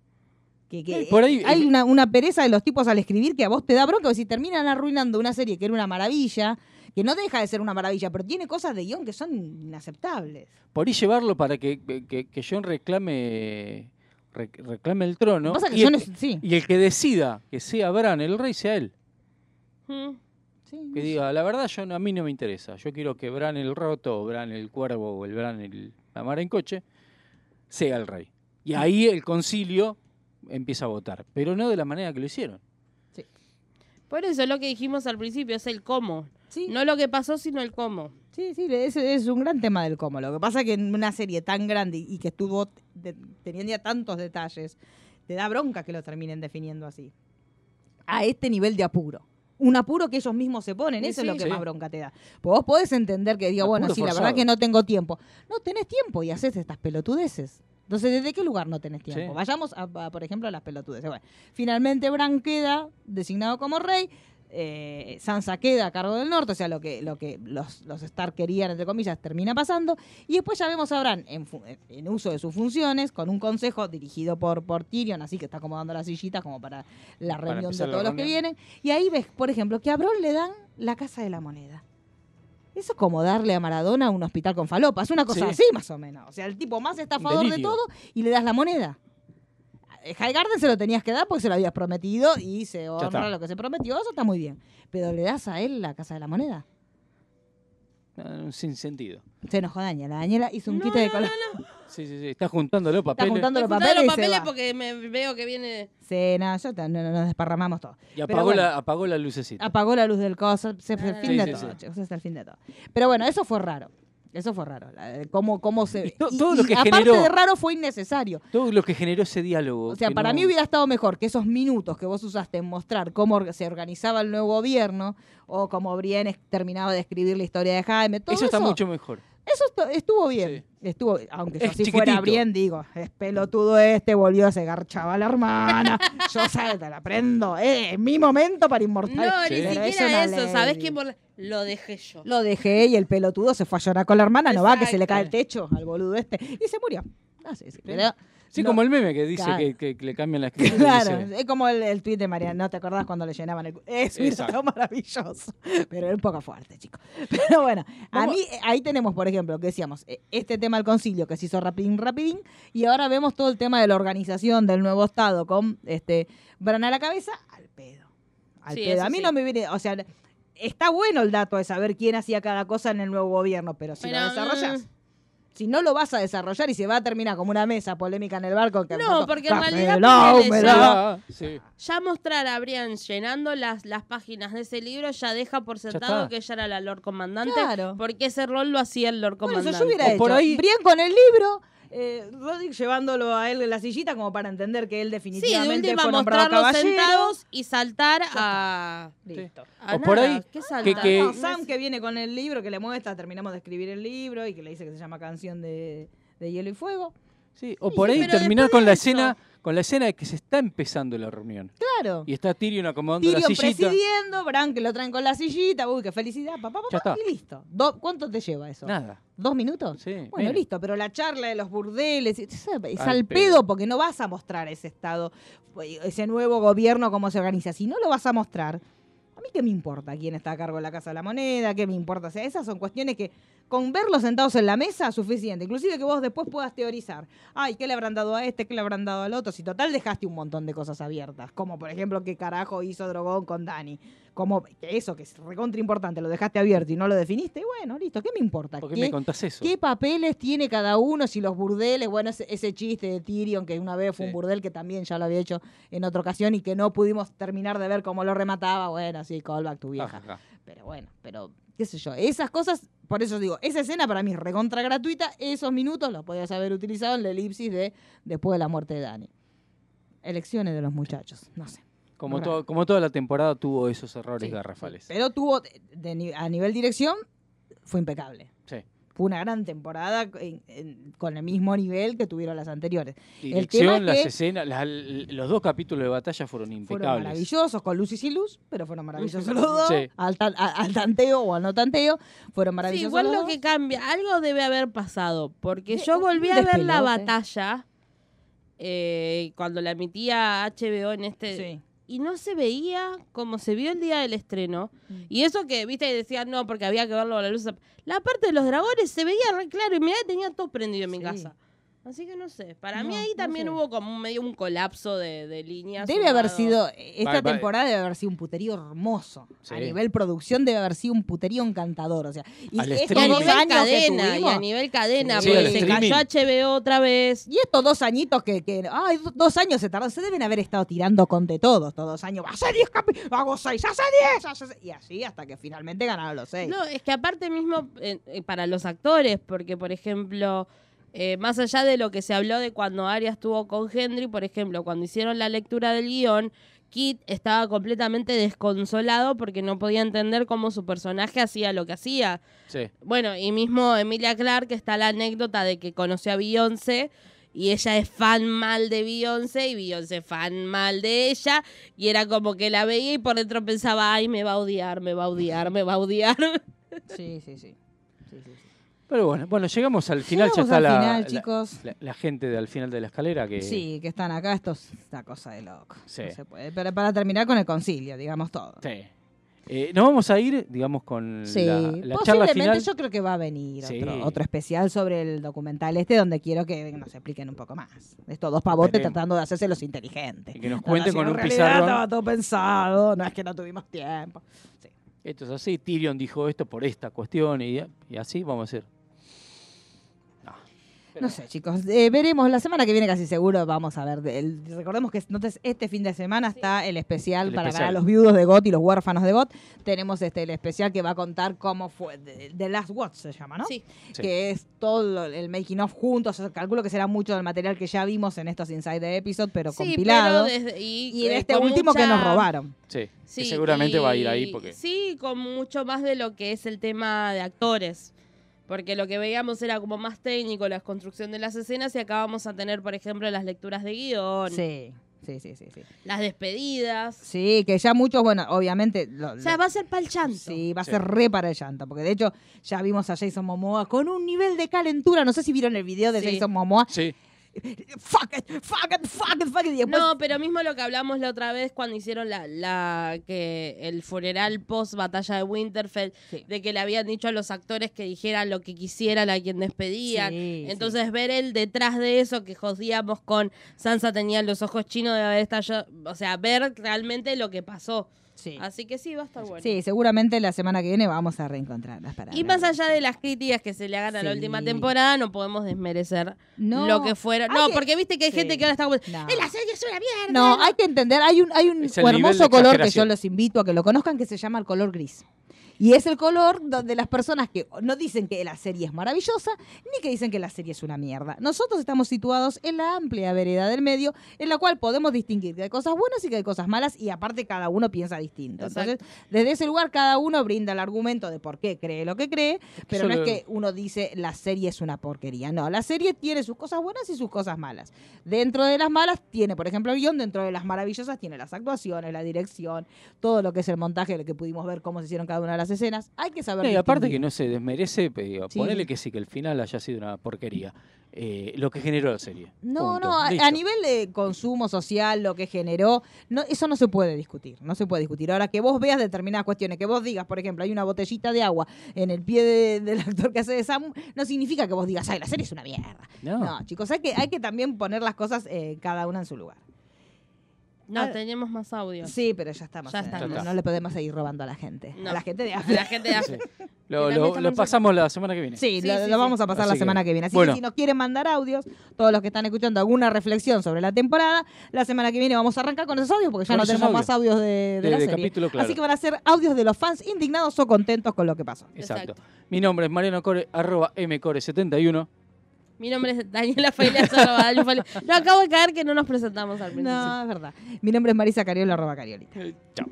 Que, que por ahí- hay una, una pereza de los tipos al escribir que a vos te da bronca, si terminan arruinando una serie que era una maravilla, que no deja de ser una maravilla, pero tiene cosas de guion que son inaceptables. Por ahí llevarlo para que, que, que John reclame re- reclame el trono que pasa es que y, el, es- sí. y el que decida que sea Bran el rey sea él. Que diga, la verdad yo a mí no me interesa. Yo quiero que Bran el roto, o Bran el cuervo, o el Bran el la mar en coche, sea el rey. Y ahí el concilio empieza a votar. Pero no de la manera que lo hicieron. Por eso es lo que dijimos al principio, es el cómo. No lo que pasó, sino el cómo. Sí, sí, ese es un gran tema del cómo. Lo que pasa es que en una serie tan grande y que estuvo de- teniendo ya tantos detalles, te da bronca que lo terminen definiendo así. A este nivel de apuro. Un apuro que ellos mismos se ponen, Sí, eso es lo que Sí. más bronca te da. Pues vos podés entender que diga, bueno, sí, la verdad que no tengo tiempo. No tenés tiempo y haces estas pelotudeces. Entonces, ¿desde qué lugar no tenés tiempo? Sí. Vayamos, a, a, por ejemplo, a las pelotudeces. Bueno, finalmente Bran queda designado como rey. Eh, Sansa queda a cargo del norte, o sea, lo que, lo que los, los Stark querían, entre comillas, termina pasando. Y después ya vemos a Bran en, en uso de sus funciones, con un consejo dirigido por, por Tyrion, así que está acomodando las sillitas como para la Para reunión de todos los que vienen. Y ahí ves, por ejemplo, que a Bron le dan la Casa de la Moneda. Eso es como darle a Maradona un hospital con falopas, una cosa Sí. así más o menos. O sea, el tipo más estafador de delirio. todo y le das la moneda. Eh, High Garden se lo tenías que dar porque se lo habías prometido y se honra está. lo que se prometió, eso está muy bien. Pero le das a él la Casa de la Moneda. Eh, Sin sentido. Se enojó Daniela. Daniela hizo un No, quite de no, color. Sí, sí, sí. Está juntando los papeles. juntando los papeles se porque me veo que viene... Sí, no, ya está, no, no, nos desparramamos todo. Y apagó, bueno. la, apagó la lucecita. Apagó la luz del coso, se fue el fin Sí, de sí, todo, sí. chicos, el fin de todo. Pero bueno, eso fue raro. Eso fue raro. la- Cómo, cómo se. to- y- todo lo que aparte generó- de raro fue innecesario. Todo lo que generó ese diálogo. O sea, para no- mí hubiera estado mejor que esos minutos que vos usaste en mostrar cómo se organizaba el nuevo gobierno o cómo Brienne es- terminaba de escribir la historia de Jaime. Todo Eso eso, está mucho mejor. Eso estu- estuvo bien. Estuvo, aunque yo Es si fuera. Brienne, digo, es pelotudo este, volvió a garchaba a la hermana. yo salta, la prendo. Eh, es mi momento para inmortal. No, ni Pero siquiera una eso, ¿sabés? Por- Lo dejé yo. Lo dejé y el pelotudo se fue a llorar con la hermana, no va, que se le cae el techo al boludo este. Y se murió. Ah, sí, sí, pero- Sí, no- como el meme que dice Claro. que, que- que le cambian la escritura. Claro, dice, es como el, el tuit de Mariana, ¿no te acordás cuando le llenaban el... Es un maravilloso, pero es un poco fuerte, chicos. Pero bueno, a mí eh, ahí tenemos, por ejemplo, que decíamos, eh, este tema del concilio que se hizo rapidín, rapidín, y ahora vemos todo el tema de la organización del nuevo Estado con este Bran a la cabeza, al pedo. Al Sí, pedo. A mí sí. no me viene, o sea, está bueno el dato de saber quién hacía cada cosa en el nuevo gobierno, pero si Pero, lo desarrollas... Si no lo vas a desarrollar y se va a terminar como una mesa polémica en el barco. Que No, porque en realidad ponele, ya-. Sí. Ya mostrar a Brian llenando las, las páginas de ese libro ya deja por sentado que ella era la Lord Comandante. Claro. Porque ese rol lo hacía el Lord Bueno, Comandante. eso yo hubiera O hecho. por ahí- Brian con el libro, eh, Roderick llevándolo a él en la sillita como para entender que él Sí, de definitivamente última fue nombrado caballero. sentados y saltar a... Listo. a O por nada. ahí ¿Qué que- saltar? que- No, Sam que viene con el libro, que le muestra, terminamos de escribir el libro y que le dice que se llama Canción de, de Hielo y Fuego. Sí, o por ahí terminar con de la eso- escena, con la escena de que se está empezando la reunión. Claro. Y está Tyrion acomodando Tyrion la sillita. presidiendo, Bran que lo traen con la sillita, uy, qué felicidad, papá, Ya papá, está. y listo. Do- ¿Cuánto te lleva eso? Nada. ¿Dos minutos? Sí. Bueno, listo, pero la charla de los burdeles, es es Al al pedo. pedo porque no vas a mostrar ese estado, ese nuevo gobierno, cómo se organiza. Si no lo vas a mostrar, a mí qué me importa quién está a cargo de la Casa de la Moneda, qué me importa. O sea, esas son cuestiones que con verlos sentados en la mesa, suficiente. Inclusive que vos después puedas teorizar. Ay, ¿qué le habrán dado a este? ¿Qué le habrán dado al otro? Si total dejaste un montón de cosas abiertas. Como por ejemplo, qué carajo hizo Drogón con Dani. Como que eso, que es recontra importante, lo dejaste abierto y no lo definiste. y Bueno, listo, ¿qué me importa? ¿Por qué me contás eso? ¿Qué papeles tiene cada uno? Si los burdeles, bueno, ese, ese chiste de Tyrion, que una vez fue un burdel que también ya lo había hecho en otra ocasión y que no pudimos terminar de ver cómo lo remataba. Bueno, sí, callback tu vieja. Ja, ja, ja. Pero bueno, pero qué sé yo. Esas cosas, por eso digo, esa escena para mí es recontra gratuita. Esos minutos los podías haber utilizado en la elipsis de después de la muerte de Dani. Elecciones de los muchachos, no sé. Como, todo, como toda la temporada tuvo esos errores Sí, garrafales. Pero tuvo, de a nivel dirección, fue impecable. Sí. Fue una gran temporada en- en- con el mismo nivel que tuvieron las anteriores. el tema Dirección, es las que escenas, la- los dos capítulos de batalla fueron fueron impecables. maravillosos, con luz y sin luz, pero fueron maravillosos los dos. Sí. Al, tan- a- al tanteo o al no tanteo, fueron Sí, maravillosos igual los lo dos. que cambia, algo debe haber pasado, porque De- yo volví a ver la batalla eh, cuando la emitía HBO en este... Y no se veía como se vio el día del estreno. Mm. Y eso que, viste, decían no, porque había que verlo a la luz. La parte de los dragones se veía re claro y mirá, tenía todo prendido en mi casa. Así que no sé. Para mí ahí no también sé. hubo como medio un colapso de, de líneas. Debe haber sido, esta temporada debe haber sido un puterío hermoso. A nivel producción debe haber sido un puterío encantador. O sea, y Al estos Y dos nivel años que cadena, y tuvimos- a nivel cadena, Sí, porque se streaming. cayó HBO otra vez. Y estos dos añitos que, que ay, do- dos años se tardan, se deben haber estado tirando con de todo estos dos años. Hace 10 capi, hago 6, hace 10, hace seis", y así hasta que finalmente ganaron los 6. No, es que aparte mismo eh, eh, para los actores, porque por ejemplo, eh, más allá de lo que se habló de cuando Arias estuvo con Henry, por ejemplo, cuando hicieron la lectura del guion, Kit estaba completamente desconsolado porque no podía entender cómo su personaje hacía lo que hacía. Sí. Bueno, y mismo Emilia Clarke está la anécdota de que conoció a Beyoncé y ella es fan mal de Beyoncé y Beyoncé fan mal de ella y era como que la veía y por dentro pensaba, ay, me va a odiar, me va a odiar, me va a odiar. Sí, sí, sí. sí, sí, sí. Pero bueno, bueno, llegamos al final, Llegamos ya está al la, final, la- chicos. La, la gente de al final de la escalera que Sí, que están acá, esto es una cosa de loco. Sí. No se puede. Pero para terminar con el concilio, digamos todo. Sí. Eh, nos vamos a ir, digamos, con Sí, la, la charla posiblemente final. yo creo que va a venir Sí. otro, otro especial sobre el documental este donde quiero que nos expliquen un poco más. Estos dos pavotes Veremos. tratando de hacerse los inteligentes. Y que nos No, cuenten con un pizarrón. Estaba todo pensado, no es que no tuvimos tiempo. Esto es así, Tyrion dijo esto por esta cuestión y, y así vamos a hacer. No sé, chicos, eh, veremos la semana que viene casi seguro vamos a ver. el- recordemos que entonces este fin de semana está el especial El para especial. ganar a los viudos de GOT y los huérfanos de GOT. Tenemos este el especial que va a contar cómo fue de, de Last Watch se llama, ¿no? Sí. Sí. Que es todo el making of juntos. O sea, calculo que será mucho del material que ya vimos en estos Inside the Episode, pero Sí, compilado. pero desde- y, y eh, este último que nos robaron. Sí, que seguramente va a ir ahí porque Sí, con mucho más de lo que es el tema de actores. Porque lo que veíamos era como más técnico, la construcción de las escenas, y acá vamos a tener, por ejemplo, las lecturas de guion, Sí, sí, sí, sí. Sí, las despedidas. Sí, que ya muchos, bueno, obviamente. lo- O sea, lo- va a ser pa'l llanto. Sí, va a Sí. ser re para el llanto, porque de hecho ya vimos a Jason Momoa con un nivel de calentura. No sé si vieron el video de Sí. Jason Momoa. sí, Fuck it, fuck it, fuck it, fuck it. Y después, No, pero mismo lo que hablamos la otra vez cuando hicieron la, la que el funeral post batalla de Winterfell, Sí. de que le habían dicho a los actores que dijeran lo que quisieran a quien despedían. Sí, Entonces ver el detrás de eso que jodíamos con Sansa tenía los ojos chinos de haber estallado, o sea, ver realmente lo que pasó. Sí. Así que sí, va a estar bueno. Sí, seguramente la semana que viene vamos a reencontrarlas para Y más allá de las críticas que se le hagan a la Sí. última temporada, no podemos desmerecer No, lo que fuera. hay No, que- porque viste que hay sí. gente que ahora está como, No. "Eh, la serie es una mierda. No, hay que entender, hay un, hay un Es el nivel hermoso color que yo exageración. los invito a que lo conozcan que se llama el color gris. Y es el color donde las personas que no dicen que la serie es maravillosa, ni que dicen que la serie es una mierda. Nosotros estamos situados en la amplia vereda del medio, en la cual podemos distinguir que hay cosas buenas y que hay cosas malas, y aparte cada uno piensa distinto. Exacto. Entonces, desde ese lugar cada uno brinda el argumento de por qué cree lo que cree, pero no es que uno dice la serie es una porquería. No, la serie tiene sus cosas buenas y sus cosas malas. Dentro de las malas tiene, por ejemplo, el guion, dentro de las maravillosas tiene las actuaciones, la dirección, todo lo que es el montaje, lo que pudimos ver cómo se hicieron cada una de las escenas. Hay que saber. No, y aparte que no se desmerece, pero Sí. ponele que sí, que el final haya sido una porquería. Eh, lo que generó la serie. No, Punto. no, a, nivel de consumo social, lo que generó, no, eso no se puede discutir, no se puede discutir. Ahora que vos veas determinadas cuestiones, que vos digas, por ejemplo, hay una botellita de agua en el pie de- del actor que hace de Samu, no significa que vos digas, ay, la serie es una mierda. No. No, chicos, hay que, hay que también poner las cosas eh, cada una en su lugar. No, Ah, tenemos más audio. Sí, pero ya estamos. Ya eh, estamos. no, no le podemos seguir robando a la gente. No. A la gente de AFE. la gente de AFE. Lo, pasamos la semana que viene. Sí, Sí, lo, sí, lo sí. vamos a pasar la Así semana que viene. Así bueno. que si nos quieren mandar audios, todos los que están escuchando alguna reflexión sobre la temporada, la semana que viene vamos a arrancar con esos audios porque ya no tenemos audios. más audios de, de De- la de serie. capítulo, claro. Así que van a ser audios de los fans indignados o contentos con lo que pasó. Exacto. Mi nombre es Mariano Core, arroba mcore71. Mi nombre es Daniela Failas. No, acabo de caer que no nos presentamos al principio. No, es verdad. Mi nombre es Marisa Cariola, arroba Cariolita. Chao.